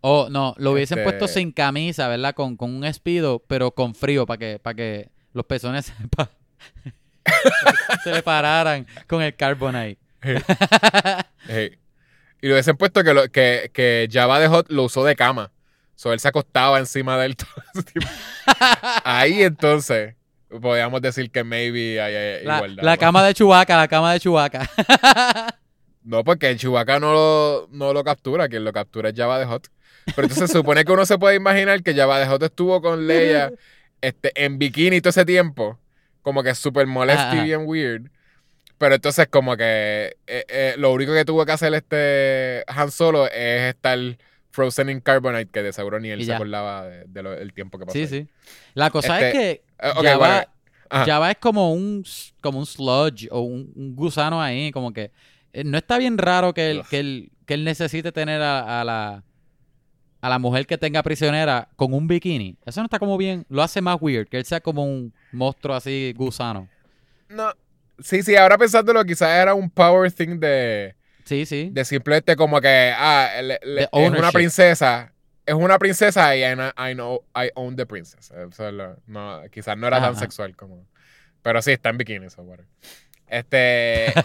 O no, lo hubiesen puesto este sin camisa, ¿verdad? Con, con un espido, pero con frío, para que, para que los pezones *laughs* *laughs* se, le pararan con el Carbonite. *laughs* Y lo hubiesen puesto que, lo, que, que Java de Hot lo usó de cama. So, él se acostaba encima del todo *laughs* Ahí entonces podríamos decir que maybe hay, la, igualdad. La cama de Chubaca, la cama de Chubaca. *laughs* no, porque el Chubaca no lo, no lo captura, quien lo captura es Java de Hot. Pero entonces se supone que uno se puede imaginar que Java de Hot estuvo con Leia este, en bikini todo ese tiempo. Como que súper molesto y bien weird. Pero entonces como que eh, eh, lo único que tuvo que hacer este Han Solo es estar Frozen in Carbonite, que de seguro ni él se acordaba del tiempo que pasó. Sí, sí. La cosa es que eh, Java, es como un, como un sludge o un, gusano ahí, como que eh, no está bien raro que él, que él, que él necesite tener a, la a la mujer que tenga prisionera con un bikini. Eso no está como bien, lo hace más weird, que él sea como un monstruo así gusano. No, sí, sí, ahora pensándolo, quizás era un power thing de Sí, sí. De simplemente como que, ah, es una princesa. Es una princesa y I, know, I own the princess. no, quizás no era tan sexual como. Pero sí, está en bikini, so Este. *laughs*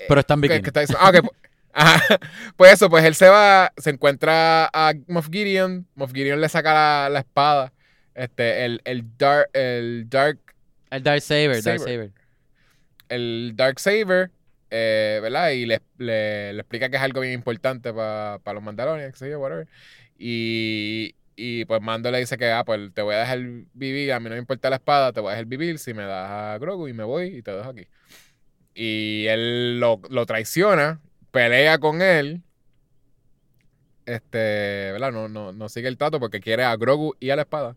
Eh, pero está en bikini. Ah, pues, *laughs* pues eso, pues él se va, se encuentra a Moff Gideon. Moff Gideon le saca la, espada. Este, el, el Dark. El Dark. El Dark Saber, Dark Saber. El Dark Saber eh, ¿verdad? Y le, le, explica que es algo bien importante para los Mandalorians, yo, whatever. Y, y pues Mando le dice que, ah, pues te voy a dejar vivir, a mí no me importa la espada, te voy a dejar vivir si me das a Grogu y me voy y te dejo aquí. Y él lo, lo traiciona, pelea con él, este, ¿verdad? No, no, no sigue el trato porque quiere a Grogu y a la espada.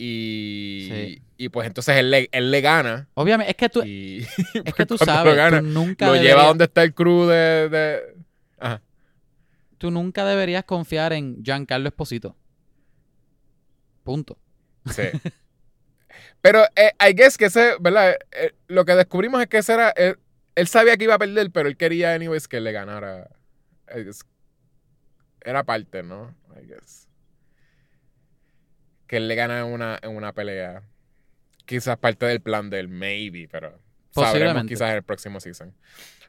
Y, y pues entonces él le, él le gana. Obviamente, es que tú, *laughs* es que tú sabes, lo, nunca lo lleva donde está el crew de, Ajá. tú nunca deberías confiar en Giancarlo Esposito. Punto. Sí. *laughs* pero eh, I guess que ese, ¿verdad? Eh, lo que descubrimos es que ese era. Él, él sabía que iba a perder, pero él quería, anyways, que le ganara. Era parte, ¿no? I guess. Que él le gana en una, en una pelea. Quizás parte del plan del maybe, pero sabremos quizás en el próximo season.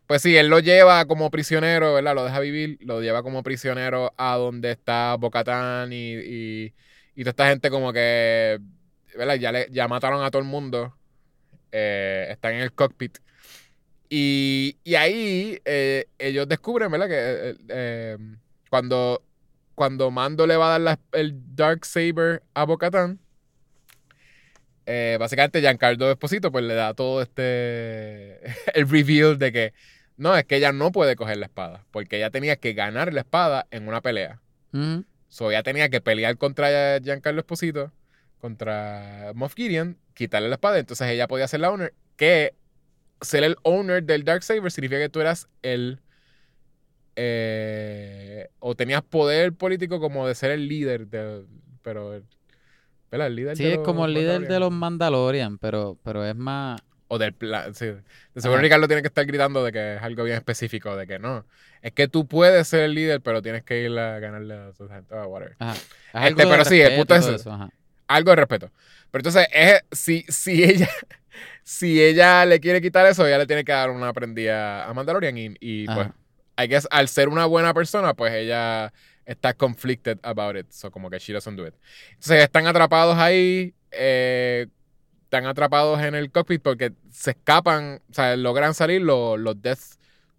Pues sí, él lo lleva como prisionero, ¿verdad? Lo deja vivir, lo lleva como prisionero a donde está Bocatán y, y, y toda esta gente como que, ¿verdad? Ya, le, ya mataron a todo el mundo. Eh, están en el cockpit. Y, y ahí eh, ellos descubren, ¿verdad? Que eh, cuando, cuando Mando le va a dar la- el Dark Saber a Bocatán, eh, básicamente Giancarlo Esposito pues le da todo este *laughs* el reveal de que no, es que ella no puede coger la espada, porque ella tenía que ganar la espada en una pelea. Ujú. So ella tenía que pelear contra Giancarlo Esposito, contra Moff Gideon, quitarle la espada, entonces ella podía ser la owner, que ser el owner del Darksaber significa que tú eras el eh, o tenías poder político como de ser el líder de, pero ¿verdad? el líder Sí, de es como el líder de los Mandalorian. Pero, pero es más. o del plan, sí. De seguro. Ricardo tiene que estar gritando de que es algo bien específico, de que no. Es que tú puedes ser el líder, pero tienes que ir a ganarle a su gente. oh, whatever. Ajá. Es Este, pero sí, el punto es eso, ajá. Algo de respeto. Pero entonces, es, si, si ella *laughs* si ella le quiere quitar eso, ella le tiene que dar una prendida a Mandalorian y, y pues. I guess, al ser una buena persona, pues ella está conflicted about it. So, como que she doesn't do it. Entonces, están atrapados ahí, eh, están atrapados en el cockpit porque se escapan, o sea, logran salir los, los Death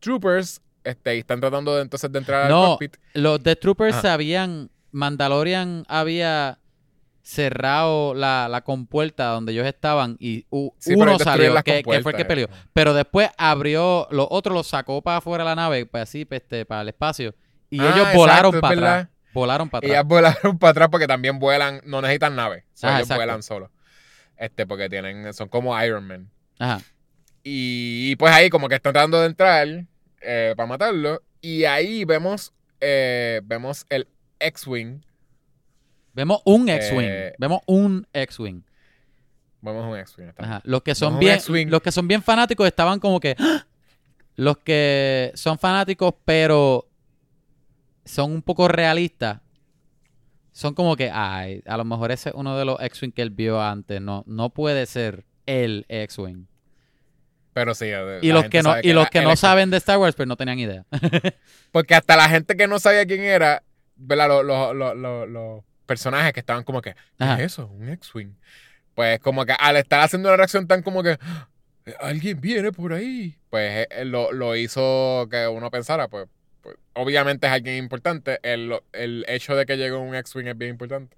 Troopers este, y están tratando de, entonces de entrar al No, cockpit. Los Death Troopers Ajá. sabían. Mandalorian había cerrado la, la compuerta donde ellos estaban y u- Sí, pero uno salió, que, que fue el que peleó. Pero después abrió, los otros los sacó para afuera de la nave, pues así, pues, este, para el espacio. Y Ah, ellos exacto, volaron para atrás. Volaron para atrás. Ellas volaron para atrás porque también vuelan, no necesitan nave. Ajá, ellos exacto. vuelan solos. Este, porque tienen, son como Iron Man. Ajá. Y, pues ahí como que están tratando de entrar eh, para matarlo. Y ahí vemos, eh, vemos el X-Wing. Vemos un X-Wing. Eh, Vemos un X-Wing. Vemos un X-Wing. Los que son bien, X-Wing. los que son bien fanáticos estaban como que ¡Ah! los que son fanáticos pero son un poco realistas. Son como que, ay, a lo mejor ese es uno de los X-Wing que él vio antes. No, no puede ser el X-Wing. Pero sí. Y los que no, y los que no X-Wing. saben de Star Wars, pero no tenían idea. *laughs* Porque hasta la gente que no sabía quién era, ¿verdad? Los- los- los personajes que estaban como que, ¿qué Ajá. es eso? Un X-Wing. Pues como que al estar haciendo una reacción tan como que, "Ah, alguien viene por ahí. Pues eh, lo, lo hizo que uno pensara, pues, pues, obviamente es alguien importante. El, el hecho de que llegue un X-Wing es bien importante.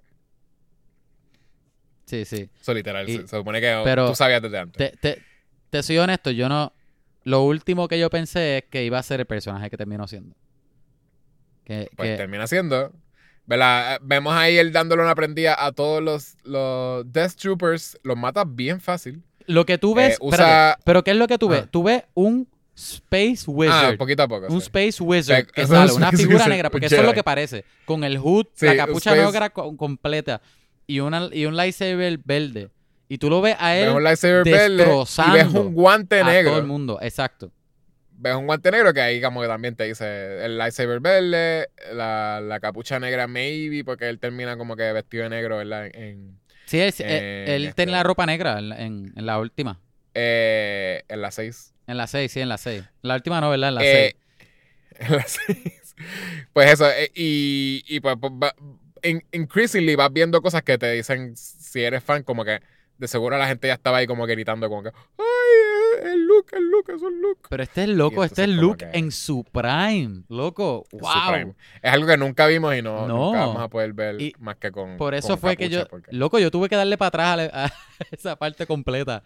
sí, sí. Eso literal. Y- se, se supone que pero tú sabías desde antes. Te, te, te soy honesto, yo no. Lo último que yo pensé es que iba a ser el personaje que terminó siendo. Que, Pues que- termina siendo. ¿Verdad? Vemos ahí él dándole una prendida a todos los, los Death Troopers. Los mata bien fácil. Lo que tú ves. Eh, usa- espérate, pero ¿qué es lo que tú ves? Ah. Tú ves un Space Ah, Wizard. poquito a poco. un sí. Space Wizard que *laughs* sale, un una figura Wizard, negra, porque eso es lo que parece. Con el hood, Sí, la capucha Space- negra co- completa y, una, y un lightsaber verde. Y tú lo ves a él Ves un lightsaber verde y ves un guante a negro. todo el mundo. Exacto. Ves un guante negro que ahí como que también te dice el lightsaber verde, la, la capucha negra maybe, porque él termina como que vestido de negro, ¿verdad? En, Sí, él, él- En él este- tenía la ropa negra en, la- en- en la última. eh, en la 6. En la 6, sí, en la 6. La última no, ¿verdad? En la 6. Eh, *laughs* en la 6. Pues eso, eh, y, y pues, pues, va- in- increasingly vas viendo cosas que te dicen, si eres fan, como que de seguro la gente ya estaba ahí como que gritando como que, ¡ay, el look, el look, es un look! Pero este es loco, este es Luke que- en su prime. Loco, wow. prime. Es algo que nunca vimos y no, No. nunca vamos a poder ver Y más que con Por eso con fue que yo, porque- loco, yo tuve que darle para atrás a, *laughs* esa parte completa.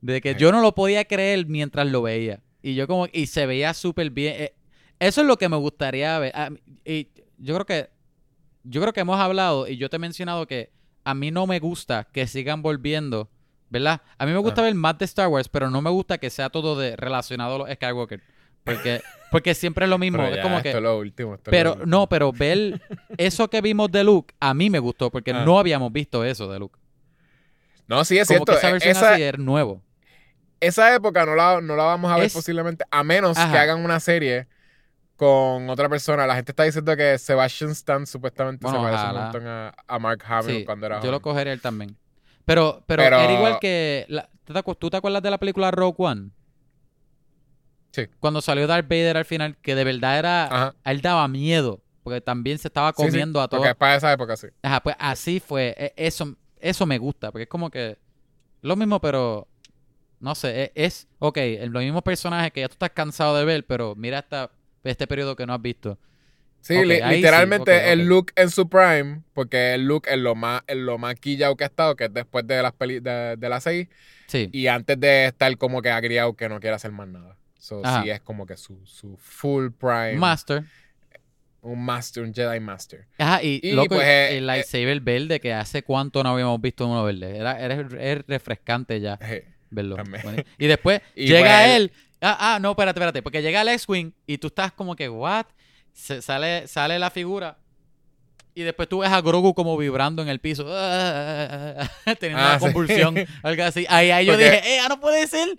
De que Sí. yo no lo podía creer mientras lo veía. Y yo como, y se veía súper bien. Eh, Eso es lo que me gustaría ver. Y yo creo que, yo creo que hemos hablado y yo te he mencionado que a mí no me gusta que sigan volviendo, ¿verdad? A mí me gusta Ah. ver más de Star Wars, pero no me gusta que sea todo de, relacionado a los Skywalker. Porque, porque siempre es lo mismo. Pero es como esto que. lo último. esto lo Pero último. no, pero ver eso que vimos de Luke, a mí me gustó, porque Ah. no habíamos visto eso de Luke. No, sí, es Como cierto. que esa e- versión Esa, así es nuevo. esa época no la, no la vamos a ver Es- posiblemente, a menos Ajá. que hagan una serie con otra persona. La gente está diciendo que Sebastian Stan supuestamente Bueno, se parece un ojalá. montón a, a Mark Hamill Sí, cuando era yo lo joven. cogería él también. Pero, pero, Pero- era igual que. la- ¿tú, te acuerdas de la película Rogue One? Sí. Cuando salió Darth Vader al final, que de verdad era. Ajá. Él daba miedo. Porque también se estaba Sí, sí, comiendo a todos. Porque para esa época, sí. Ajá, pues así fue. E- Eso, eso me gusta. Porque es como que. Lo mismo, pero. No sé, e- es. Ok, los mismos personajes que ya tú estás cansado de ver, pero mira esta, este periodo que no has visto. Sí, li- literalmente el look en su prime, porque el look es lo más, es lo más quillado que ha estado, que es después de las peli de, de las seis, Sí. y antes de estar como que agriado que no quiere hacer más nada. So, sí es como que su, su full prime. Master. Un master, un Jedi Master. Ajá, y, Y, loco, pues, eh, el lightsaber verde, que hace cuánto no habíamos visto uno verde. Era, era, es refrescante ya Eh, verlo. Bueno, Y después *laughs* Y llega pues, él. Ah, ah, no, espérate, espérate. Porque llega el X-Wing y tú estás como que, ¿what? Se- sale, sale la figura. Y después tú ves a Grogu como vibrando en el piso. *laughs* teniendo Ah, una sí. convulsión. *laughs* Algo así. Ahí, ahí yo Porque- dije, ¡eh, ah, no puede ser!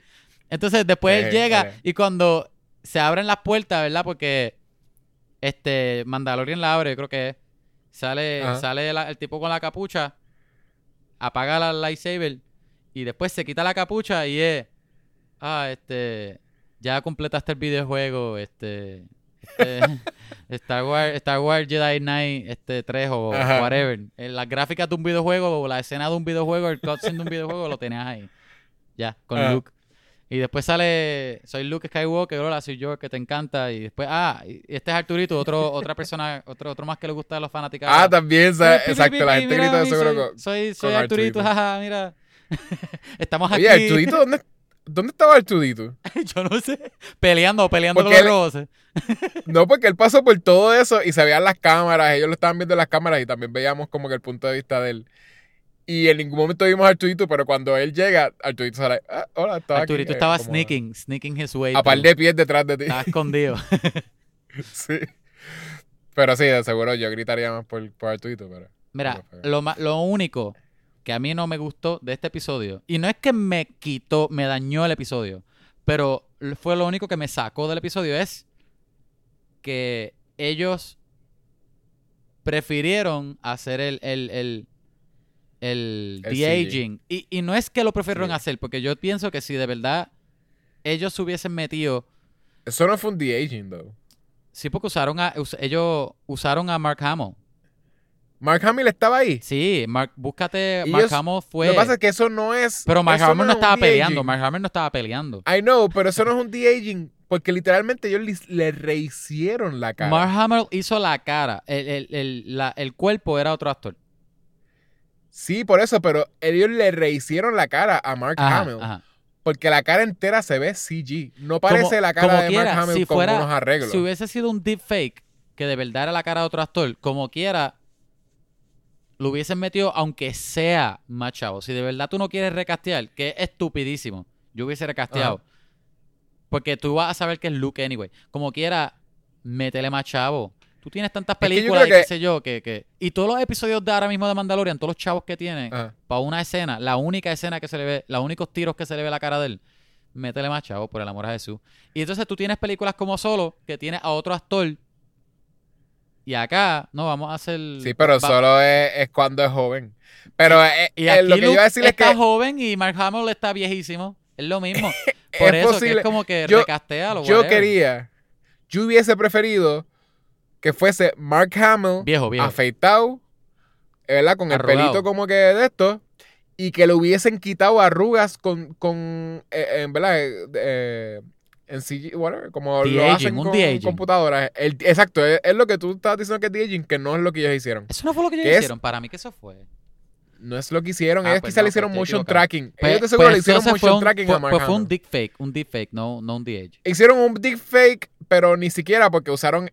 Entonces después él Eh, llega eh. y cuando se abren las puertas, ¿verdad? Porque este Mandalorian la abre, creo que es. Sale, Ajá. sale la- el tipo con la capucha, apaga la lightsaber y después se quita la capucha y es. Ah, este. Ya completaste el videojuego, este. Este, *laughs* Star Wars, Star Wars Jedi Knight este 3 o Ajá. whatever. Eh, Las gráficas de un videojuego o la escena de un videojuego, el cutscene de un videojuego lo tenías ahí. Ya, con Ajá. Luke. Y después sale, soy Luke Skywalker, hola, soy yo, que te encanta. Y después, ah, y este es Arturito, otro, otra persona, otro, otro más que le gusta a los fanáticos. Ah, también, exacto, la gente grita seguro soy, con- soy, soy con Arturito, Arturito. jaja, mira. *laughs* Estamos aquí. Oye, Artudito, ¿dónde, ¿dónde estaba Artudito? *laughs* Yo no sé. Peleando, peleando con Porque los él-. *laughs* No, porque él pasó por todo eso y se veían las cámaras, ellos lo estaban viendo en las cámaras y también veíamos como que el punto de vista de él. Y en ningún momento vimos a Artudito, pero cuando él llega, Artudito sale, ah, hola, estaba aquí", Arturito eh, estaba sneaking, sneaking his way. A par de pies detrás de ti. Estaba escondido. *laughs* sí. Pero sí, de seguro yo gritaría más por, por Artudito, pero... Mira, lo, lo único que a mí no me gustó de este episodio, y no es que me quitó, me dañó el episodio, pero fue lo único que me sacó del episodio, es que ellos prefirieron hacer el, el, el, el, El de-aging. Y, y no es que lo prefirieron Sí. hacer, porque yo pienso que si de verdad ellos se hubiesen metido Eso no fue un de-aging, though. Sí, porque usaron a, us- ellos usaron a Mark Hamill. Mark Hamill estaba ahí. Sí, Mark, búscate, Y Mark ellos- Hamill fue... Lo que pasa es que eso no es... pero Mark Hamill no estaba peleando, Mark Hamill no estaba peleando. I know, pero eso no es un de-aging, porque literalmente ellos le rehicieron la cara. Mark Hamill hizo la cara, el, el, el, la- el cuerpo era otro actor. Sí, por eso, pero ellos le rehicieron la cara a Mark Ajá, Hamill. ajá. Porque la cara entera se ve CG. No parece Como- la cara de quiera, Mark Hamill si con fuera- unos arreglos. Si hubiese sido un deepfake, que de verdad era la cara de otro actor, como quiera, lo hubiesen metido aunque sea más chavo. Si de verdad tú no quieres recastear, que es estupidísimo, yo hubiese recasteado. Porque tú vas a saber que es Luke anyway. Como quiera, métele más chavo. Tú tienes tantas películas y qué que- sé yo, que, que... Y todos los episodios de ahora mismo de Mandalorian, todos los chavos que tienen, Ajá. para una escena, la única escena que se le ve, los únicos tiros que se le ve la cara de él, métele más chavo, por el amor a Jesús. Y entonces tú tienes películas como Solo, que tiene a otro actor. Y acá, no, vamos a hacer... Sí, pero solo es, es cuando es joven. Pero eh, Y eh, lo que yo iba a decir es está que joven y Mark Hamill está viejísimo. Es lo mismo. *laughs* Por es eso que posible. es como que Yo- recastéalo, yo whatever. quería, yo hubiese preferido que fuese Mark Hamill Viejo, viejo. afeitado, ¿verdad? Con el pelito como que de esto. Y que le hubiesen quitado arrugas con, con eh, en verdad, eh, eh, en CG, whatever, como lo De-aging, hacen un con de-aging. computadoras. El- exacto, es, es lo que tú estabas diciendo que es de-aging, que no es lo que ellos hicieron. Eso no fue lo que ellos hicieron. Para mí que eso fue. No es lo que hicieron. Ah, ellos pues quizás no, le hicieron pues motion equivocado. tracking. Pues- ellos de seguro pues le hicieron motion un- tracking fue, a Mark pues fue un Hamill. deepfake, un deepfake, no, no un de-age. Hicieron un deepfake, pero ni siquiera porque usaron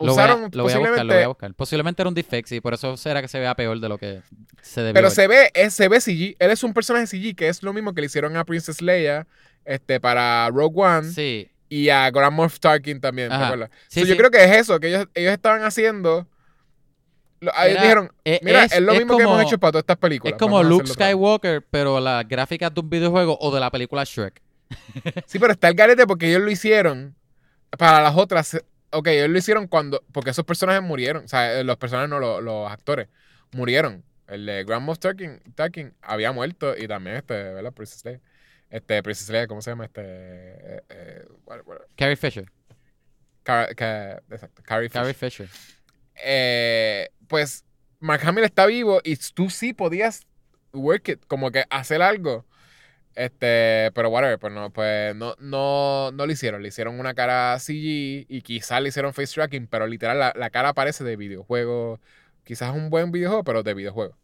Lo voy, a, usaron lo voy a buscar, posiblemente lo voy a buscar. Posiblemente era un deepfake, sí, por eso será que se vea peor de lo que se debió Pero ver. se ve, es- se ve CG. Él es un personaje CG, que es lo mismo que le hicieron a Princess Leia este, para Rogue One. Sí. y a Grand Moff Tarkin también, ¿te Ajá. acuerdas? Sí, So, sí. Yo creo que es eso, que ellos, ellos estaban haciendo. Era- dijeron, eh, mira, es- es, lo es mismo que hemos hecho para todas estas películas. Es como Luke hacerlo otra vez". Skywalker, pero las gráficas de un videojuego o de la película Shrek. *laughs* Sí, pero está el garete porque ellos lo hicieron para las otras. Ok, ellos lo hicieron cuando. Porque esos personajes murieron. O sea, eh, los personajes no, los, los actores murieron. El de Grand Moff Tarkin, Tarkin había muerto y también este, ¿verdad? Princess Leia. Este, Princess Leia, ¿cómo se llama? Este. eh, eh, what- what- Carrie Fisher. Car- Ca- exacto, Carrie Fisher. Carrie Fisher. Eh, pues Mark Hamill está vivo y tú sí podías work it, como que hacer algo. Este, pero whatever, pues no, pues no, no, no lo hicieron. Le hicieron una cara CG y quizás le hicieron face tracking, pero literal la, la cara parece de videojuego. Quizás un buen videojuego, pero de videojuego.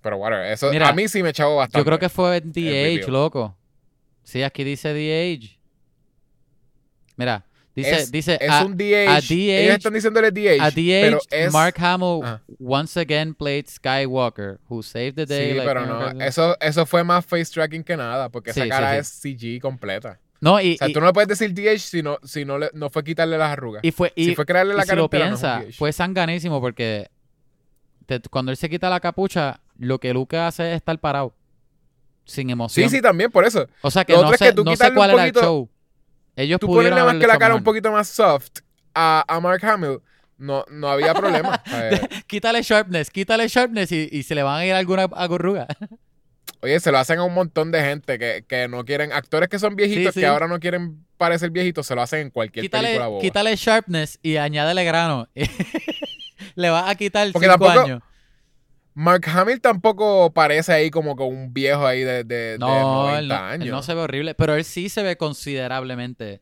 Pero whatever, eso Mira, a mí sí me echaba bastante. Yo creo que fue The Age, loco. Sí, aquí dice The Age. Mira, dice, es, dice es a, un DH. a DH Ellos están diciéndole DH. a The pero es, Mark Hamill once again played Skywalker, who saved the day. Sí, like- pero no. Eso, eso fue más face tracking que nada, porque Sí, esa cara sí. es CG completa. No, y, O sea, y- tú no le puedes decir DH si no, si no, le- no fue quitarle las arrugas. y fue, y, si fue crearle la y si lo entera, no piensa, DH. fue sanganísimo porque te- cuando él se quita la capucha, lo que Luke hace es estar parado. Sin emoción. Sí, sí, también, por eso. O sea que Lo no es sé, que tú no sé quitarle un cuál era el show. Ellos Tú pudieron ponerle más que la cara un poquito más soft a, a Mark Hamill, no, no había problema. *laughs* Quítale sharpness, quítale sharpness y, y se le van a ir alguna agurruga. *laughs* Oye, se lo hacen a un montón de gente que, que no quieren, actores que son viejitos, Sí, sí. que ahora no quieren parecer viejitos, se lo hacen en cualquier quítale, película boba. quítale sharpness y añádele grano. *laughs* le vas a quitar Porque cinco tampoco- años. Mark Hamill tampoco parece ahí como con un viejo ahí de, de, de No, 90 él no, años. él no se ve horrible, pero él sí se ve considerablemente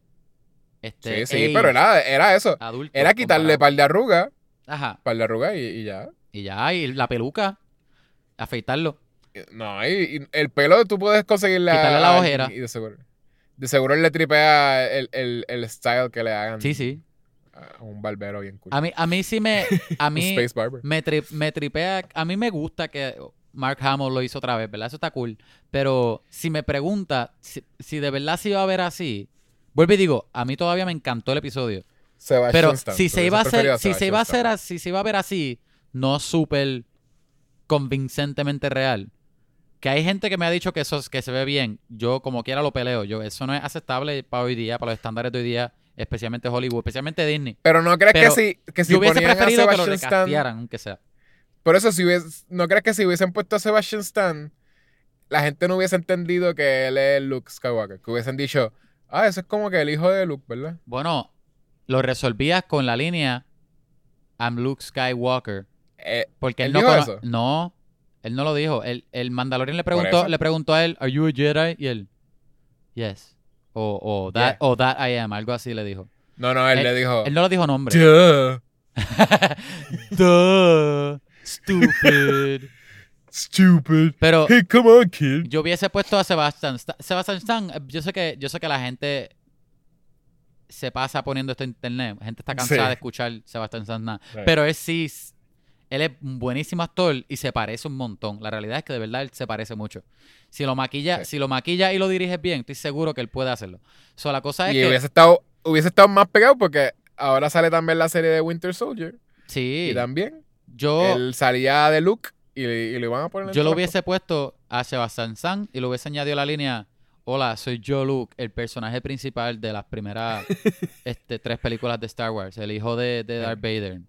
este, sí, sí, age, pero era, era eso. adulto. Era quitarle comparado. par de arrugas, Ajá. par de arrugas y, y ya. Y ya, y la peluca, afeitarlo. No, y, y el pelo tú puedes conseguirle a- Quitarle la ojera. Y de seguro. De seguro él le tripea el, el, el style que le hagan Sí, sí. A un barbero bien cool. A mí, a mí sí me, a *laughs* mí me, tri- me tripea, a mí me gusta que Mark Hamill lo hizo otra vez, ¿verdad? Eso está cool. Pero si me pregunta si, si de verdad se iba a ver así, vuelvo y digo, a mí todavía me encantó el episodio. Sebastian Pero Stan. si se iba a hacer, si se iba a hacer así, si se iba a ver así, no súper convincentemente real. Que hay gente que me ha dicho que eso es- que se ve bien. Yo como quiera lo peleo. Yo eso no es aceptable para hoy día, para los estándares de hoy día, especialmente Hollywood, especialmente Disney. Pero no crees Pero que si, que si Yo hubiese ponían a preferido que lo recastearan, aunque sea. Por eso, si hubies- no crees que si hubiesen puesto a Sebastian Stan, la gente no hubiese entendido que él es Luke Skywalker. Que hubiesen dicho, ah, eso es como que el hijo de Luke, ¿verdad? Bueno, lo resolvías con la línea I'm Luke Skywalker. Eh, Porque él, ¿Él no dijo eso? No, él no lo dijo. El, el Mandalorian le preguntó, le preguntó a él, ¿Are you a Jedi? Y él, Yes. O, o, that, Yeah. o That I am, algo así le dijo. no, no, él, Él- le dijo, Él no lo dijo nombre. Duh, *laughs* Duh, stupid. stupid. Pero Hey, come on, kid. yo hubiese puesto a Sebastian Stan. Sebastian Stan, eh, yo sé que, yo sé que la gente se pasa poniendo esto en internet. La gente está cansada Sí. de escuchar Sebastian Stan. Right. Pero él sí, él es un buenísimo actor y se parece un montón. La realidad es que de verdad él se parece mucho. Si lo maquilla, Sí. si lo maquilla y lo diriges bien, estoy seguro que él puede hacerlo. So, la cosa es Y que hubiese estado, hubiese estado más pegado porque ahora sale también la serie de Winter Soldier. sí, Y también yo, él salía de Luke y, y lo iban a poner en yo lo hubiese puesto a Sebastian Stan y lo hubiese añadido la línea Hola, soy yo Luke, el personaje principal de las primeras *laughs* este, tres películas de Star Wars, el hijo de, de Darth Vader.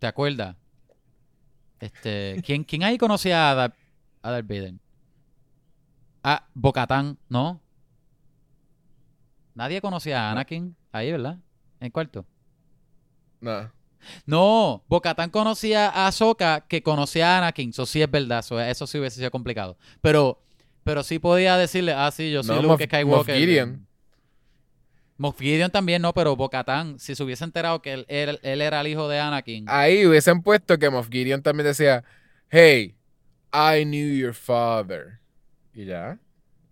¿Te acuerdas? Este, ¿quién, ¿Quién ahí conocía a, Darth- a Darth Vader? Ah, Bocatán, ¿no? Nadie conocía a Anakin ahí, ¿verdad? En cuarto. No. No, Bocatán conocía a Ahsoka que conocía a Anakin. Eso sí es verdad. Eso, eso sí hubiese sido complicado. Pero, pero sí podía decirle, ah, sí, yo soy No, Luke Skywalker. Moff Gideon. Moff Gideon también no, pero Bocatán, si se hubiese enterado que él, él- él era el hijo de Anakin. Ahí hubiesen puesto que Moff Gideon también decía, hey, I knew your father. Y ya.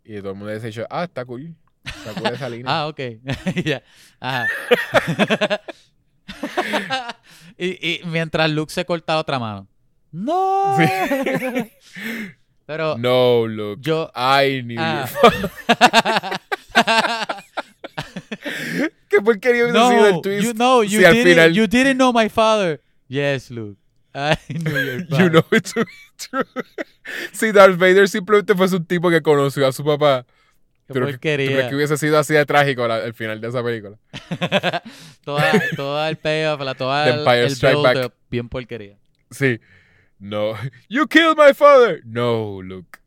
Y todo el mundo hubiese dicho, ah, está cool. Está cool esa *laughs* línea. Ah, ok. *laughs* Ya. Ajá. *laughs* y, y mientras Luke se corta otra mano. ¡No! Sí. Pero no, Luke. yo. I knew Ah. your father. *laughs* ¿Qué porquería hubiese sido el No, twist? you, no, you, si al didn't, final- you didn't know my father. Yes, Luke. I *laughs* knew your father. *laughs* You know it to be true. si Darth Vader simplemente fuese un tipo que conoció a su papá, Qué ¿tú, crees porquería. que hubiese sido así de trágico la- el final de esa película? toda, toda el payoff, la, toda The Empire el Strike Back. bien porquería. Sí. No. You killed my father. No, Luke.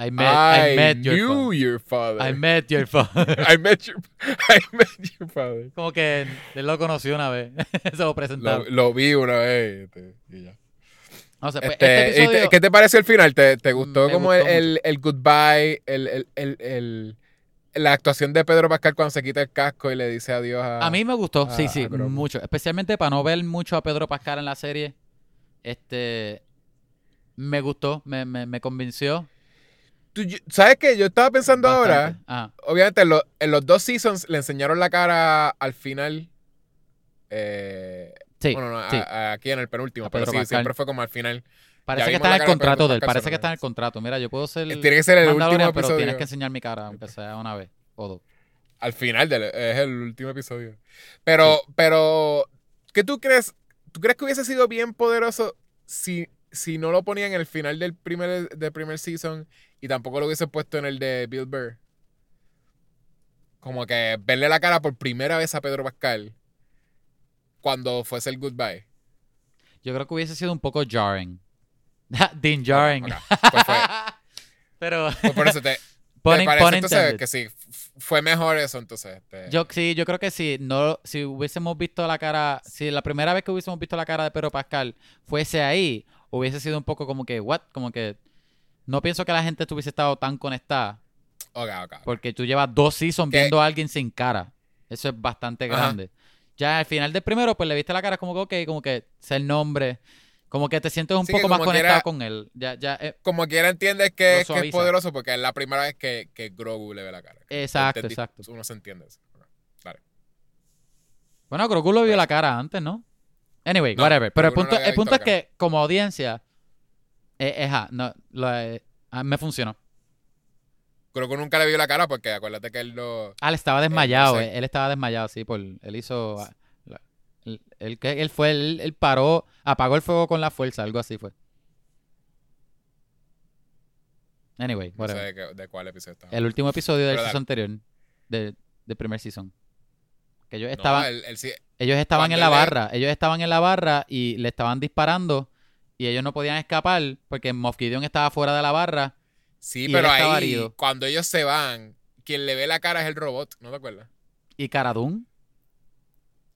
I met, I, I, met your knew father. your father. I met your *laughs* father. I met your *laughs* I met your father. Como que él lo conoció una vez. *laughs* Se lo presentaron. lo vi una vez y ya. O sea, pues, Este, este ¿y te- episodio... ¿Qué te pareció el final? ¿Te, te gustó como gustó el, el, el goodbye, el, el, el, el- la actuación de Pedro Pascal cuando se quita el casco y le dice adiós a... A mí me gustó, sí, a- sí, mucho. Especialmente para no ver mucho a Pedro Pascal en la serie. Este. Me gustó, me, me, me convenció. Tú- ¿Sabes qué? Yo estaba pensando ahora. Ah, obviamente en, lo- en los dos seasons le enseñaron la cara al final. Eh, sí, bueno, no, a- sí. a- aquí en el penúltimo, A pero sí, Pascal. siempre fue como al final. Parece que está en el contrato de él. Parece que está en el contrato. Mira, yo puedo ser. Tiene que ser el último Mandalorian, pero episodio. tienes que enseñar mi cara, aunque sea una vez o dos. Al final del, es el último episodio. Pero, pero, ¿qué tú crees? ¿Tú crees que hubiese sido bien poderoso si, si no lo ponían en el final del primer, del primer season y tampoco lo hubiese puesto en el de Bill Burr? Como que verle la cara por primera vez a Pedro Pascal cuando fuese el goodbye. Yo creo que hubiese sido un poco jarring. *laughs* Dean jarring. Pues fue, *laughs* pero. pues por eso te, *laughs* te pun, parece entonces que sí, fue mejor eso entonces. este. Yo sí, yo creo que sí. No, si hubiésemos visto la cara, si la primera vez que hubiésemos visto la cara de Pedro Pascal fuese ahí, hubiese sido un poco como que, what? Como que no pienso que la gente estuviese estado tan conectada, Ok, ok. porque tú llevas dos seasons Que- viendo a alguien sin cara. Eso es bastante Ajá. grande. Ya al final del primero, pues le viste la cara como que, ok, como que sé el nombre, como que te sientes un Sí, poco más conectado quiera- con él. Ya, ya, eh, como quiera entiendes que, que es poderoso porque es la primera vez que, que Grogu le ve la cara. exacto, Entendí- exacto. Uno se entiende eso. Ok. Bueno, Grogu lo vio Pues- la cara antes, ¿no? Anyway, No, whatever. Pero el no punto, el es que, como audiencia, eh, eh, ajá, no, lo, eh, ah, me funcionó. Grogu nunca le vio la cara porque acuérdate que él lo... Ah, él estaba desmayado. sé. eh, Él estaba desmayado, sí, por, él hizo... ah, la- él, él, que- él fue, él, él paró, apagó el fuego con la fuerza, algo así fue. Anyway, No sé de, qué- de cuál episodio estaba. El último episodio del season anterior, de, del primer season. Que ellos No, estaban... él- él Ellos estaban en la él barra, ellos estaban en la barra y le estaban disparando y ellos no podían escapar porque Moff Gideon estaba fuera de la barra sí, pero ahí, herido. cuando ellos se van, quien le ve la cara es el robot, ¿no te acuerdas? y Cara Dune,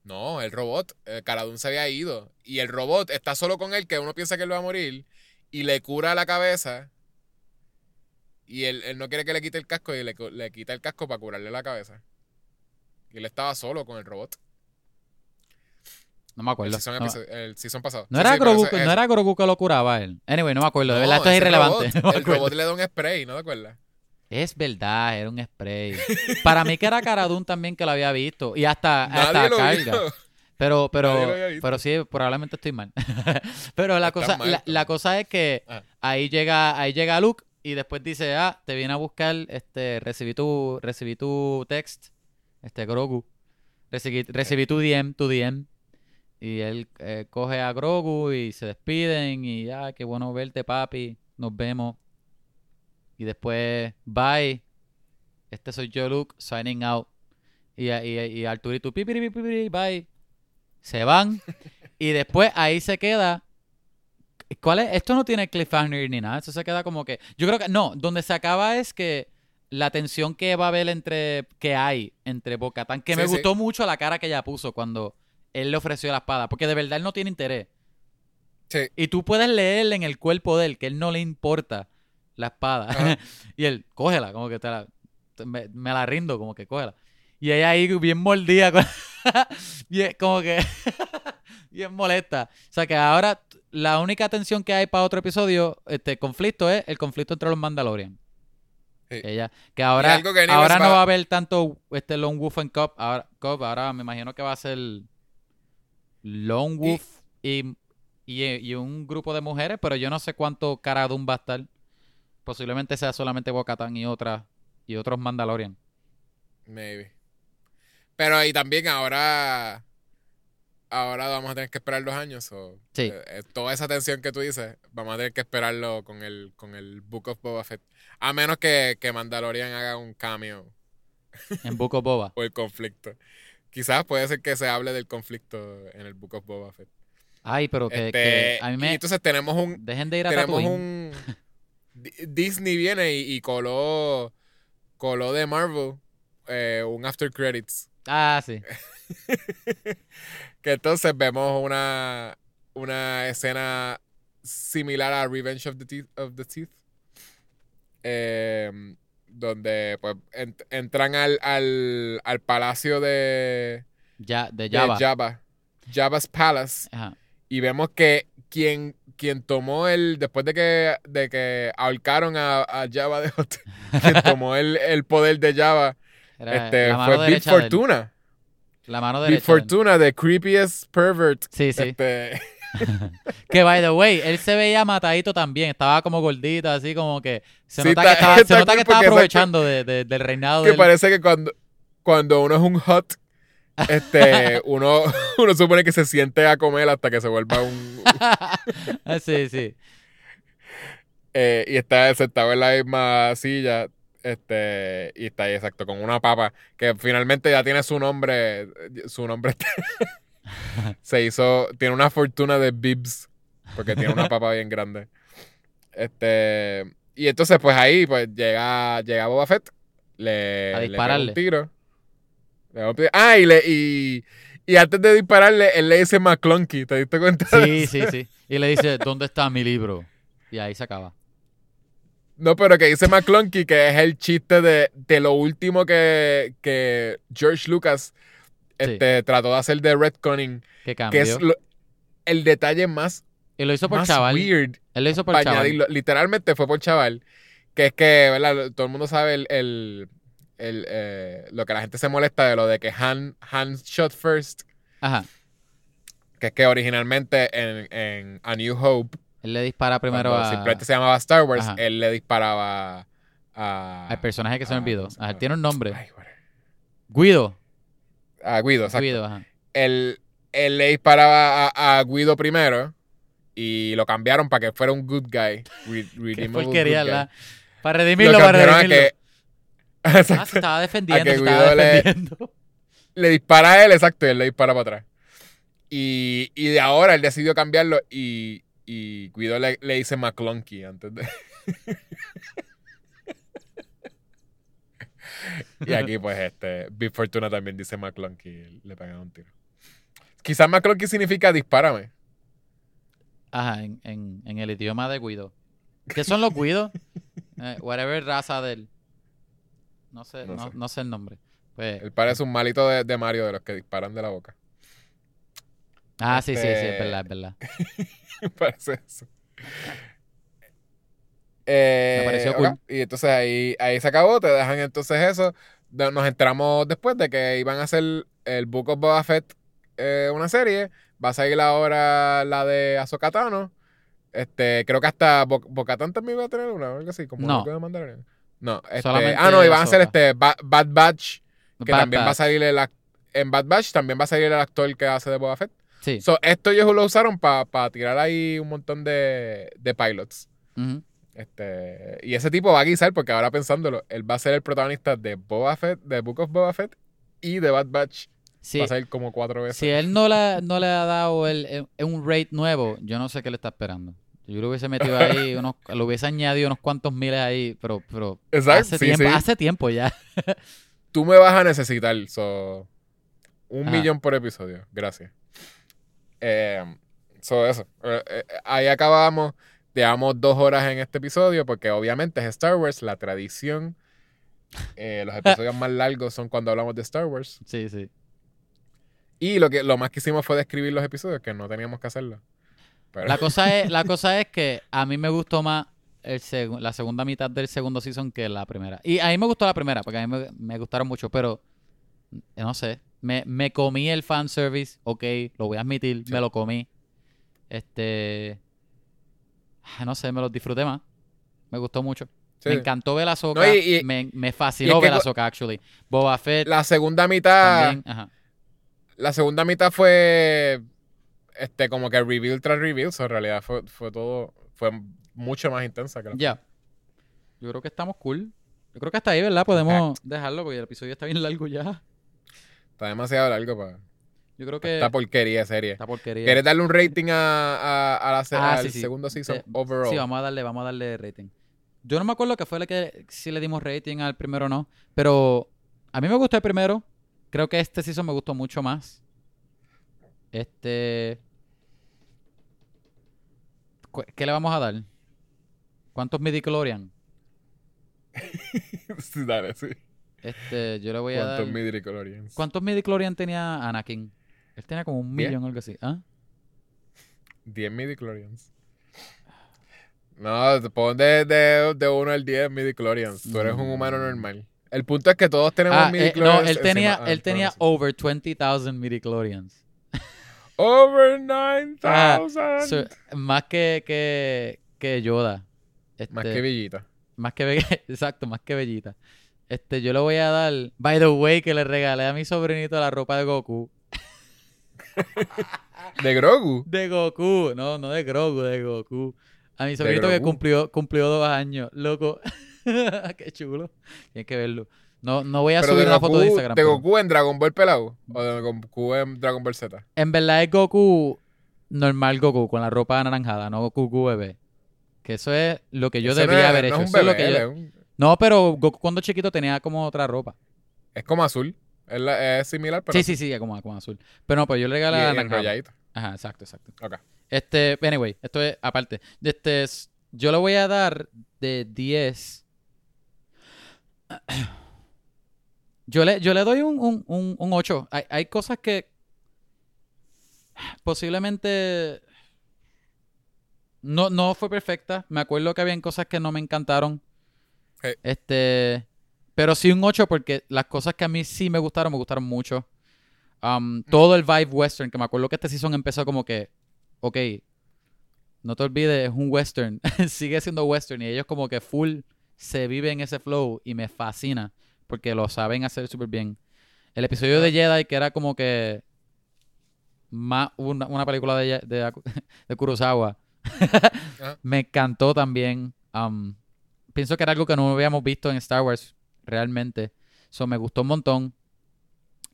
No, el robot. Caradun se había ido. Y el robot está solo con él, que uno piensa que él va a morir. Y le cura la cabeza. Y él, él no quiere que le quite el casco y le, le quita el casco para curarle la cabeza. Y él estaba solo con el robot. No me El acuerdo. season, No, el season pasado. no Sí, era sí, Grogu, no era Grogu que lo curaba a él. Anyway, no me acuerdo, de verdad No, esto es irrelevante. robot, *laughs* no el robot le da un spray, ¿no te acuerdas? Es verdad, era un spray. Para mí que era Cara Dune también que lo había visto y hasta, hasta carga. vio. Pero, pero, pero sí, probablemente estoy mal. *laughs* pero la cosa, mal, la, la cosa es que Ah. ahí llega, ahí llega Luke y después dice, ah, te viene a buscar, este, recibí tu, recibí tu text, este Grogu. Recibí, recibí tu DM, tu DM. Y él eh, coge a Grogu y se despiden y ya, qué bueno verte, papi. Nos vemos. Y después, bye. Este soy yo, Luke, signing out. Y, y, y Arturito, pipiri, pipiri, bye. Se van. y después ahí se queda. ¿Cuál es? Esto no tiene cliffhanger ni nada. Eso se queda como que. Yo creo que. No, donde se acaba es que la tensión que va a haber entre. que hay entre Bocatán. Que me sí. gustó mucho la cara que ella puso cuando él le ofreció la espada. Porque de verdad él no tiene interés. Sí. Y tú puedes leer en el cuerpo de él que él no le importa la espada. *laughs* Y él, cógela, como que te la, te- me, me la rindo, como que cógela. Y ella ahí bien mordida, con- *laughs* como que *laughs* bien molesta. O sea que ahora la única tensión que hay para otro episodio, este conflicto es el conflicto entre los Mandalorian. Sí. Ella, que ahora, que ahora no va- a haber tanto este Lone Wolf and Cub, ahora, Cub, ahora me imagino que va a ser Lone Wolf y, y, y un grupo de mujeres, pero yo no sé cuánto Cara Dune va a estar. Posiblemente sea solamente Bo-Katan y otras y otros Mandalorian. Maybe. Pero ahí también ahora. Ahora vamos a tener que esperar dos años. o Sí. eh, eh, toda esa tensión que tú dices, vamos a tener que esperarlo con el, con el Book of Boba Fett. A menos que, que Mandalorian haga un cameo En Book of Boba. *laughs* o el conflicto. Quizás puede ser que se hable del conflicto en el Book of Boba Fett. Ay, pero que, Este, que a mí Y me... entonces tenemos un, Dejen de ir a tenemos Tatooine. un *laughs* Di- Disney viene y, y coló coló de Marvel eh, un after credits Ah, sí. *laughs* que entonces vemos una una escena similar a Revenge of the Teeth, of the Teeth eh, donde pues ent- entran al, al, al palacio de, Ya, de de Java. Jabba Jabba's Palace Ajá. y vemos que quien, quien tomó el, después de que, de que ahorcaron a, a Java de Hutt, *laughs* quien tomó el, el poder de Java, Era este, fue Big de. Fortuna. La mano Big derecha. de él. Fortuna, the creepiest pervert. Sí, sí. Este, *laughs* Que, by the way, él se veía matadito también. Estaba como gordito, así como que... Se Sí, nota está- que estaba, se nota que aprovechando de- de- del reinado que parece que cuando, cuando uno es un hot, este, *laughs* uno, uno supone que se siente a comer hasta que se vuelva un... *laughs* sí, sí. eh, y está sentado en la misma silla. Este, y está ahí exacto, con una papa que finalmente ya tiene su nombre. Su nombre *laughs* se hizo. Tiene una fortuna de bibs. Porque tiene una papa bien grande. Este. Y entonces, pues ahí, pues llega, llega Boba Fett. Le, A le dispararle. un tiro. Le un tiro. Ah, y, le, y, y antes de dispararle, él le dice McClunky. ¿Te diste cuenta? Sí, sí, sí. Y le dice, ¿dónde está mi libro? Y ahí se acaba. No, pero que dice McClunky que es el chiste de, de lo último que, que George Lucas este, trató de hacer de retconning, Que es lo- el detalle más, y lo hizo por más chaval. weird Él lo hizo por chaval. añadirlo. Literalmente fue por chaval, que es que, ¿verdad? Todo el mundo sabe el, el- el, eh, lo que la gente se molesta de lo de que Han, Han shot first, Ajá. que es que originalmente en, en A New Hope, Él le dispara primero a, simplemente se llamaba Star Wars, Ajá. él le disparaba a... al personaje que se me a- olvidó. ¿cómo se Ajá, llama? tiene un nombre. Ay. Guido. A Guido, exacto. Guido, ajá. Él, él le disparaba a, a Guido primero y lo cambiaron para que fuera un good guy. Re- *laughs* Qué porquería, good guy. la... Para Lo redimirlo, para redimirlo. *laughs* que... Ah, Exacto. se estaba defendiendo, se estaba Guido le- defendiendo. *laughs* Le dispara a él, exacto, y él le dispara para atrás. Y, y de ahora él decidió cambiarlo y, y Guido le, le dice McClunky antes de... *laughs* y aquí pues este, Big Fortuna también dice McClunky le pegan un tiro. Quizás McClunky significa dispárame. Ajá, en, en, en el idioma de Guido. ¿Qué son los Guidos? *laughs* Eh, whatever raza del... No sé, No no, sé. no sé el nombre. Pues, Él parece un malito de, de Mario de los que disparan de la boca. ah, sí, sí, sí, este- es verdad, es verdad. *laughs* parece eso. Eh, Me pareció ok, cool. Y entonces ahí, ahí se acabó, te dejan entonces eso. Nos enteramos después de que iban a hacer el Book of Boba Fett eh, una serie. Va a salir ahora la de Ahsoka Tano. Este, creo que hasta Bo Bocatán también va a tener una, algo así, como No. de. No, este, ah, no, y van a hacer este Ba- Bad Batch, que Bad también va a salir el en Bad Batch también va a salir el actor que hace de Boba Fett. Sí. So, esto ellos lo usaron para tirar ahí un montón de, de pilots. ujú. Este, y ese tipo va a guisar porque ahora pensándolo, él va a ser el protagonista de Boba Fett, de Book of Boba Fett y de Bad Batch. Sí, Va a salir como cuatro veces. Si él no le, no le ha dado el, el- un rate nuevo, yo no sé qué le está esperando. Yo lo hubiese metido ahí, *laughs* unos, lo hubiese añadido unos cuantos miles ahí, pero, pero Exacto, hace, sí, tiempo, sí. hace tiempo ya. Tú me vas a necesitar, so, un Ajá. millón por episodio. Gracias. Eh, so, eso. Eh, eh, ahí acabamos. Llevamos dos horas en este episodio porque obviamente es Star Wars, la tradición. Eh, los episodios más largos son cuando hablamos de Star Wars. Sí, sí. Y lo que lo más que hicimos fue describir los episodios, que no teníamos que hacerlo. Pero- La cosa es, la *laughs* cosa es que a mí me gustó más el segu- la segunda mitad del segundo season que la primera. Y a mí me gustó la primera, porque a mí me, me gustaron mucho, pero eh, no sé. Me, me comí el fanservice, ok, lo voy a admitir, Sí. me lo comí. Este. Ah, No sé, me los disfruté más. Me gustó mucho. Sí. Me encantó ver a Ahsoka. No, y- y- me, me fascinó ver a co- Ahsoka, actually. Boba Fett La segunda mitad. también. Ajá. La segunda mitad fue. Este, como que reveal tras reveal. so, en realidad fue, fue todo. Fue mucho más intensa que la. Ya. Yo creo que estamos cool. Yo creo que hasta ahí, ¿verdad? Podemos dejarlo porque el episodio está bien largo ya. Está demasiado largo para Yo creo que esta porquería serie. esta porquería. ¿Quieres darle un rating a, a, a la se- Ah, al sí, sí. segundo season overall? Sí, vamos a darle, vamos a darle rating. Yo no me acuerdo que fue el que si le dimos rating al primero o no, pero a mí me gustó el primero. Creo que este season me gustó mucho más. Este ¿Qué le vamos a dar? ¿Cuántos midichlorian? *laughs* sí, dale, sí. Este, yo le voy a dar ¿Cuántos midichlorians? ¿Cuántos midichlorian tenía Anakin? Él tenía como un millón o algo así. ¿Ah? 10 midichlorians. No, te pon de, de, de 1 al 10 midichlorians. Tú eres un humano Mm. normal. El punto es que todos tenemos Ah, eh, midichlorians. no, él tenía, encima- ah, él tenía over 20,000 midichlorians. Over *laughs* Ah, 9000. So, más que, que, que Yoda. Más Este, que Villita. más que *laughs* Exacto, más que Bellita. Este, yo le voy a dar. By the way, que le regalé a mi sobrinito la ropa de Goku. *laughs* De Grogu. De Goku. No, no de Grogu, de Goku. A mi sobrinito que cumplió, cumplió dos años. Loco. *laughs* Qué chulo. Tienes que verlo. No, no voy a Pero subir una foto de Instagram. de pero- Goku en Dragon Ball pelado. O de Goku en Dragon Ball Z. En verdad es Goku normal Goku, con la ropa anaranjada, no Goku bebé. Que eso es lo que yo no debía es- haber no hecho. Es, un Eso es lo que yo- un- No, pero Goku cuando chiquito tenía como otra ropa. es como azul. Es, la- es similar, pero Sí, sí, sí, como, azul. Pero no, pues yo le regalé y la. Ajá, exacto, exacto. Ok. Este, anyway, esto es aparte. Este, es- yo le voy a dar de 10. Yo le, yo le doy un, un, un, un 8. Hay, hay cosas que posiblemente no, no fue perfecta. Me acuerdo que habían cosas que no me encantaron. Sí. Este, pero sí un 8 porque las cosas que a mí sí me gustaron, me gustaron mucho. Um, todo el vibe western, que me acuerdo que este season empezó como que, ok, no te olvides, es un western, *laughs* sigue siendo western y ellos como que full se viven ese flow y me fascina porque lo saben hacer súper bien. El episodio de Jedi que era como que más una, una película de, de, de Kurosawa, Ajá. *laughs* me encantó también. Um, pienso que era algo que no habíamos visto en Star Wars realmente. So, me gustó un montón.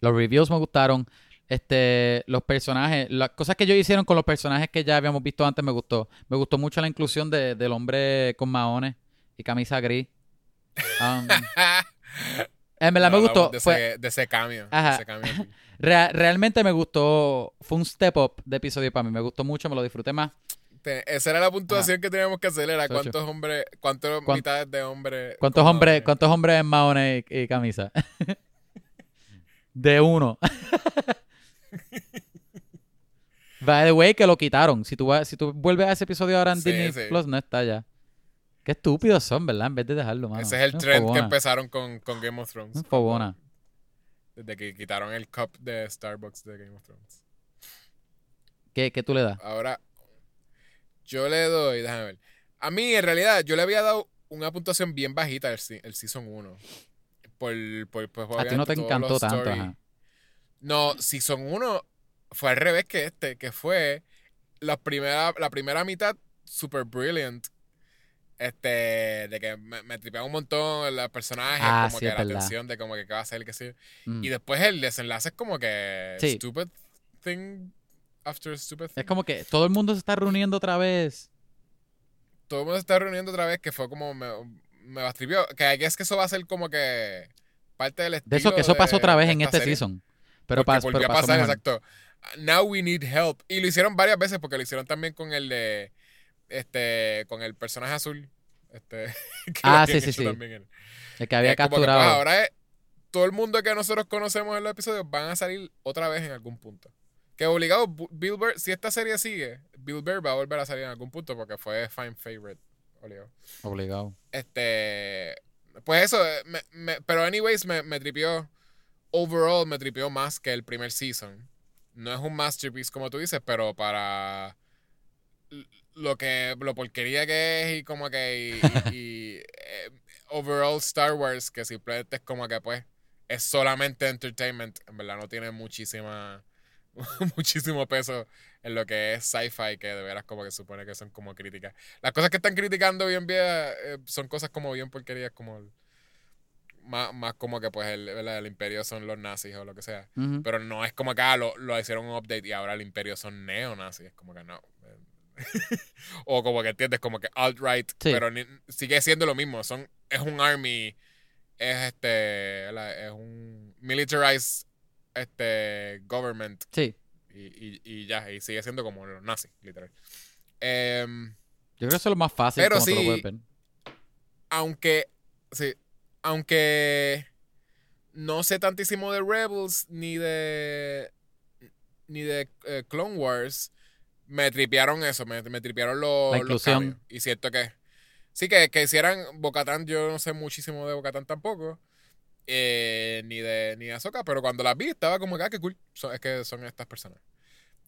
Los reviews me gustaron. Este, los personajes, las cosas que ellos hicieron con los personajes que ya habíamos visto antes me gustó. Me gustó mucho la inclusión de- del hombre con maones y camisa gris. Um, *laughs* en verdad me gustó. De, Fue, ese, de ese cambio. Ajá. de ese cambio *laughs* realmente me gustó. Fue un step up de episodio para mí. Me gustó mucho, me lo disfruté más. Te- Esa era la puntuación que teníamos que hacer. Era cuántos hombres, cuántas ¿Cuán- mitades de hombres. ¿Cuántos hombres, cuántos hombres en maones y, y camisa? *laughs* de uno. *laughs* By the way, que lo quitaron. Si tú, si tú vuelves a ese episodio ahora en Sí, Disney sí. Plus, no está ya. Qué estúpidos son, ¿verdad? En vez de dejarlo, mano. Ese es el Son trend que empezaron con, con Game of Thrones. Son fogonas. Desde que quitaron el cup de Starbucks de Game of Thrones. ¿Qué, qué tú le das? Ahora, yo le doy, déjame ver. A mí, en realidad, yo le había dado una puntuación bien bajita el, el Season 1. Por, por, pues, A ti no te encantó tanto, ajá. No, Season 1 fue al revés que este, que fue la primera, la primera mitad super brilliant. Este, de que me, me tripeaba un montón los personajes, Ah, como sí, que la verdad. tensión de como que qué va a ser, qué sé. Mm. Y después el desenlace es como que Sí. stupid thing after stupid thing. Es como que todo el mundo se está reuniendo otra vez. Todo el mundo se está reuniendo otra vez que fue como me, me bastripió. Que es que eso va a ser como que parte del estilo De eso, que eso pasó otra vez en este serie. season. Pero, pas- volvió pero a pasó pasar, mejor. exacto. Now we need help. Y lo hicieron varias veces porque lo hicieron también con el de. Este. Con el personaje azul. Este. *laughs* que Ah, sí, sí, sí. también El que había como que, pues, capturado. ahora es- todo el mundo que nosotros conocemos en los episodios van a salir otra vez en algún punto. Que obligado, Bill Burr, si esta serie sigue, Bill Burr va a volver a salir en algún punto porque fue fan favorite. Obligado. Obligado. Este. Pues eso, eh, me- me- pero anyways, me, me tripió. Overall, me tripió más que el primer season. No es un masterpiece como tú dices, pero para lo que lo porquería que es y como que y, *laughs* y, eh, overall Star Wars que simplemente es como que pues es solamente entertainment en verdad no tiene muchísima *laughs* muchísimo peso en lo que es sci-fi que de veras como que supone que son como críticas las cosas que están criticando bien bien eh, son cosas como bien porquerías como más, más como que pues el, el, imperio son los nazis o lo que sea pero no es como que ah, lo, lo hicieron un update y ahora el imperio son neonazis. Es como que no. *laughs* o como que entiendes, como que alt-right. Sí. Pero ni- sigue siendo lo mismo. Son, es un army. Es este. ¿verdad? Es un militarized este, government. Sí. Y, y, y ya. Y sigue siendo como los nazis, literal. Em, Yo creo que eso es lo más fácil Pero lo sí, ver. aunque. Sí. Aunque. No sé tantísimo de Rebels ni de. Ni de eh, Clone Wars. Me tripearon eso. Me, me tripearon los. La los cambios. Y siento que. Sí, que, que hicieran Bocatán. Yo no sé muchísimo de Bocatán tampoco. Eh, ni de ni de Ahsoka, pero cuando las vi estaba como que, ah, qué cool. Son- es que son estas personas.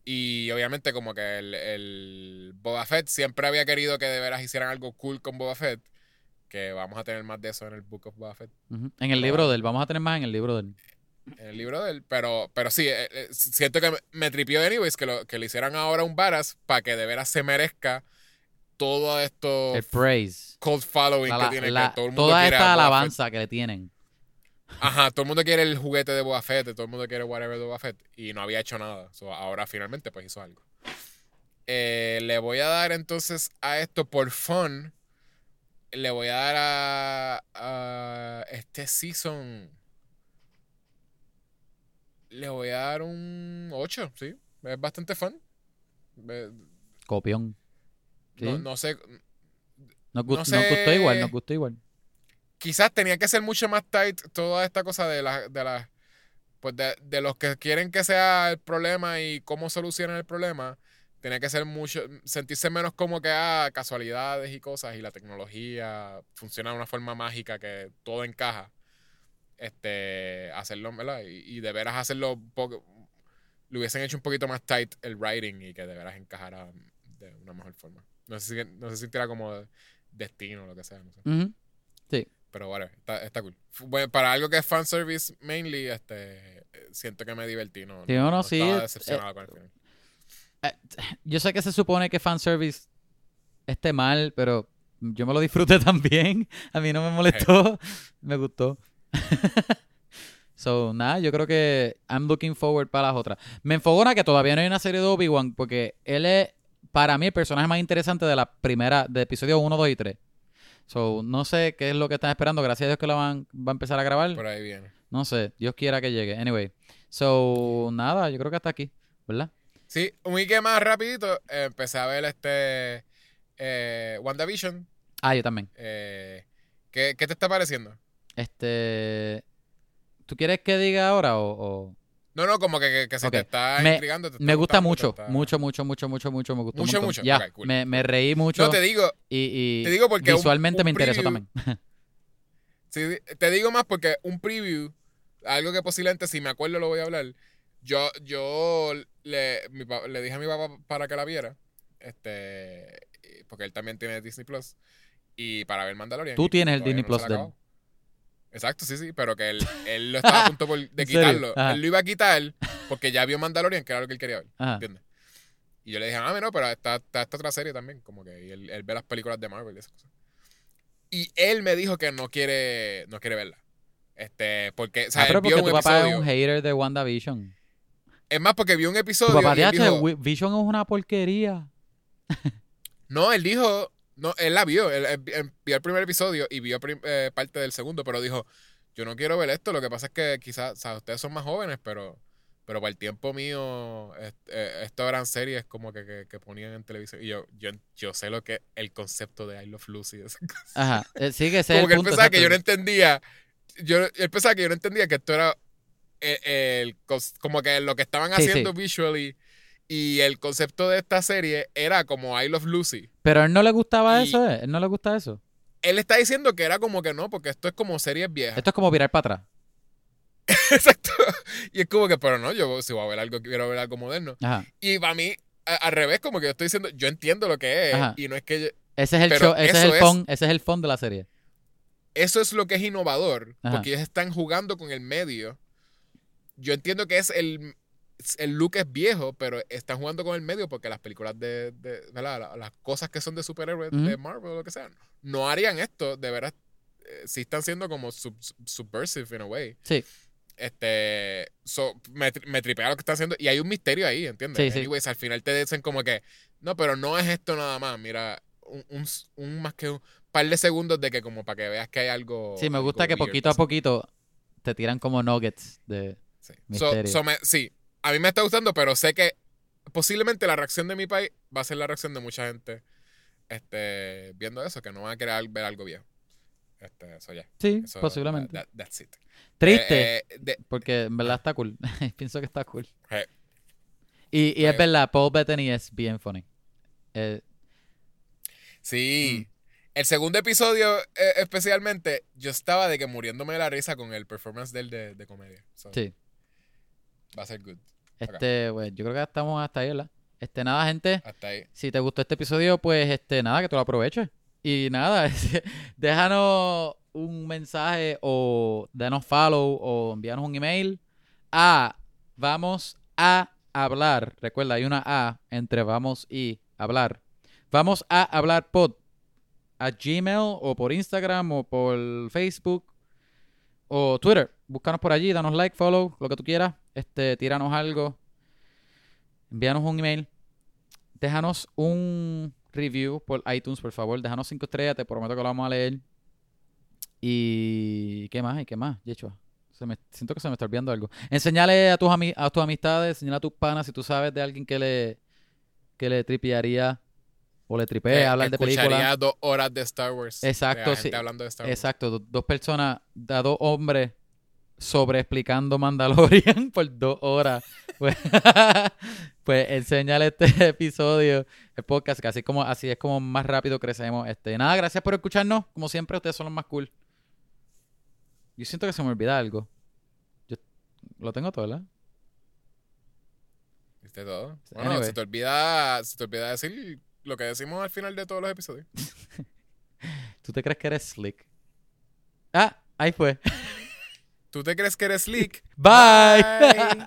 Y obviamente como que el, el Boba Fett siempre había querido que de veras hicieran algo cool con Boba Fett. Que vamos a tener más de eso en el Book of Boba Fett. En el libro de él. Vamos a tener más en el libro de él. en el libro de él. Pero, pero sí, eh, eh, siento que me, me tripió anyways que, lo, que le hicieran ahora un Varas para que de veras se merezca todo esto El praise. cult following La- que tiene. la- que todo el mundo toda esta alabanza que le tienen. Ajá, todo el mundo quiere el juguete de Boba Fett, todo el mundo quiere whatever de Boba Fett. Y no había hecho nada. So, ahora finalmente pues hizo algo. Eh, le voy a dar entonces a esto por fun. Le voy a dar a, a este season. Le voy a dar un 8, sí. Es bastante fun. Copión. Sí. No, no sé. Nos, gust- no nos sé- gustó igual, nos gustó igual. Quizás tenía que ser mucho más tight toda esta cosa de la, de la pues de, de los que quieren que sea el problema y cómo solucionan el problema tenía que ser mucho sentirse menos como que ah, casualidades y cosas y la tecnología funciona de una forma mágica que todo encaja este hacerlo ¿verdad? Y, y de veras hacerlo le hubiesen hecho un poquito más tight el writing y que de veras encajara de una mejor forma no sé si no se sintiera como destino lo que sea no sé. Ujú. Pero bueno, está, está cool. Bueno, para algo que es fanservice mainly, este, eh, siento que me divertí. No, Sí, no, no, sí, estaba eh, decepcionado con el final. Yo sé que se supone que fanservice esté mal, pero yo me lo disfruté *laughs* también. A mí no me molestó. Me gustó. *laughs* so, nada, yo creo que I'm looking forward para las otras. Me enfogona que todavía no hay una serie de Obi-Wan porque él es, para mí, el personaje más interesante de la primera, de episodio 1, 2 y 3. So, no sé qué es lo que están esperando. Gracias a Dios que la van, va a empezar a grabar. Por ahí viene. No sé, Dios quiera que llegue. Anyway, so, nada, yo creo que hasta aquí, ¿verdad? Sí, un weekend más rapidito, eh, empecé a ver este eh, WandaVision. Ah, yo también. Eh, ¿qué, ¿Qué te está pareciendo? Este. ¿Tú quieres que diga ahora o.? o- No, no, como que, que, que si te está Me- intrigando. te está Me gusta mucho, está- mucho, mucho, mucho, mucho, mucho. Me gustó Mucho. Ya, cool. me, me reí mucho No, te digo, y, y te digo porque visualmente un me interesó preview- también. *laughs* Sí, te digo más porque un preview, algo que posiblemente si me acuerdo lo voy a hablar. Yo, yo le, mi le dije a mi papá para que la viera. Este, porque él también tiene Disney Plus. Y para ver Mandalorian. Tú tienes el Disney no Plus de él. Exacto, sí, sí, pero que él, él lo estaba a punto por- *laughs* de quitarlo. Él lo iba a quitar porque ya vio Mandalorian, que era lo que él quería ver. Ajá. ¿Entiendes? Y yo le dije, ah, no, pero está, está esta otra serie también, como que y él, él ve las películas de Marvel y esas cosas. Y él me dijo que no quiere, no quiere verla. Este, porque, o sea, Ah, pero él vio porque un tu papá es un hater de WandaVision. Es más, porque vio un Tu episodio papá y él dice, dijo, Vision es una porquería. no, él dijo, no, él la vio, él, él- él vio el primer episodio y vio eh, parte del segundo, pero dijo, yo no quiero ver esto, lo que pasa es que quizás, o sea, ustedes son más jóvenes, pero, pero para el tiempo mío, est- eh, esto eran series como que, que, que ponían en televisión. Y yo, yo, yo sé lo que es el concepto de I Love Lucy. *laughs* Ajá. Eh, Sí, que como que él pensaba que yo no entendía. Yo, él pensaba que yo no entendía que esto era el, el como que lo que estaban Sí, sí. haciendo visually. Y el concepto de esta serie era como I Love Lucy. Pero a él no le gustaba Y- eso, ¿eh? Él no le gusta eso. Él está diciendo que era como que no, porque esto es como series viejas. Esto es como virar para atrás. *laughs* Exacto. Y es como que, pero no, yo si voy a ver algo, quiero ver algo moderno. Ajá. Y para mí, a- al revés, como que yo estoy diciendo, yo entiendo lo que es. Ajá. Y no es que. yo- Ese es el show, ese es el es- fun, ese es el fun de la serie. Eso es lo que es innovador. Ajá. Porque ellos están jugando con el medio. Yo entiendo que es el. El look es viejo, pero están jugando con el medio porque las películas de. de- ¿verdad? La- Las cosas que son de superhéroes Ujú. de Marvel o lo que sea, no harían esto. De veras, eh, sí están siendo como sub- subversive in a way. Sí, Este. So, me, me tripea lo que están haciendo. Y hay un misterio ahí, ¿entiendes? Sí, sí. Anyways, al final te dicen como que. No, pero no es esto nada más. Mira, un, un, un más que un par de segundos de que como para que veas que hay algo. sí, me gusta que weird poquito a pasando. poquito te tiran como nuggets de... Sí. Misterio. So- so me- sí, a mí me está gustando, pero sé que posiblemente la reacción de mi país va a ser la reacción de mucha gente este, viendo eso, que no van a querer ver algo viejo. Este, eso ya. Sí, Eso, posiblemente. that- that's it. Triste, Eh, eh, de- porque en verdad está cool. *laughs* Pienso que está cool. Y, y es Eh. verdad, Paul Bettany es bien funny. Eh, sí. Mm. El segundo episodio, especialmente, yo estaba de que muriéndome de la risa con el performance del de, de comedia. So, sí. Va a ser good. Este, pues yo creo que estamos hasta ahí, ¿verdad? Este, nada, gente. Hasta ahí. Si te gustó este episodio, pues este, nada, que tú lo aproveches. Y nada, *laughs* déjanos un mensaje o danos follow o envíanos un email a vamos a hablar. Recuerda, hay una A entre vamos y hablar. Vamos a hablar pod a Gmail o por Instagram o por Facebook o Twitter. Búscanos por allí, danos like, follow, lo que tú quieras. Este, tíranos algo. Envíanos un email. Déjanos un review por iTunes, por favor. Déjanos cinco estrellas, te prometo que lo vamos a leer. Y qué más, y qué más, Yechua. Se me, siento que se me está olvidando algo. Enseñale a tus, ami- a tus amistades, enseñale a tus panas si tú sabes de alguien que le, que le tripearía o le tripee Eh, hablar de películas. dos horas de Star Wars. Exacto, sí. hablando de Star Wars. Exacto, do- dos personas, dos hombres sobre explicando Mandalorian *laughs* por dos horas. Pues, *laughs* pues enséñale este *laughs* episodio, el podcast, que así como así es como más rápido crecemos. Este, nada, gracias por escucharnos. Como siempre, ustedes son los más cool. Yo siento que se me olvida algo. Yo lo tengo todo, ¿verdad? ¿Viste todo? Bueno, Anyway. se te olvida, se te olvida decir lo que decimos al final de todos los episodios. ¿Tú te crees que eres slick? Ah, ahí fue. ¿Tú te crees que eres *laughs* slick? Bye. Bye.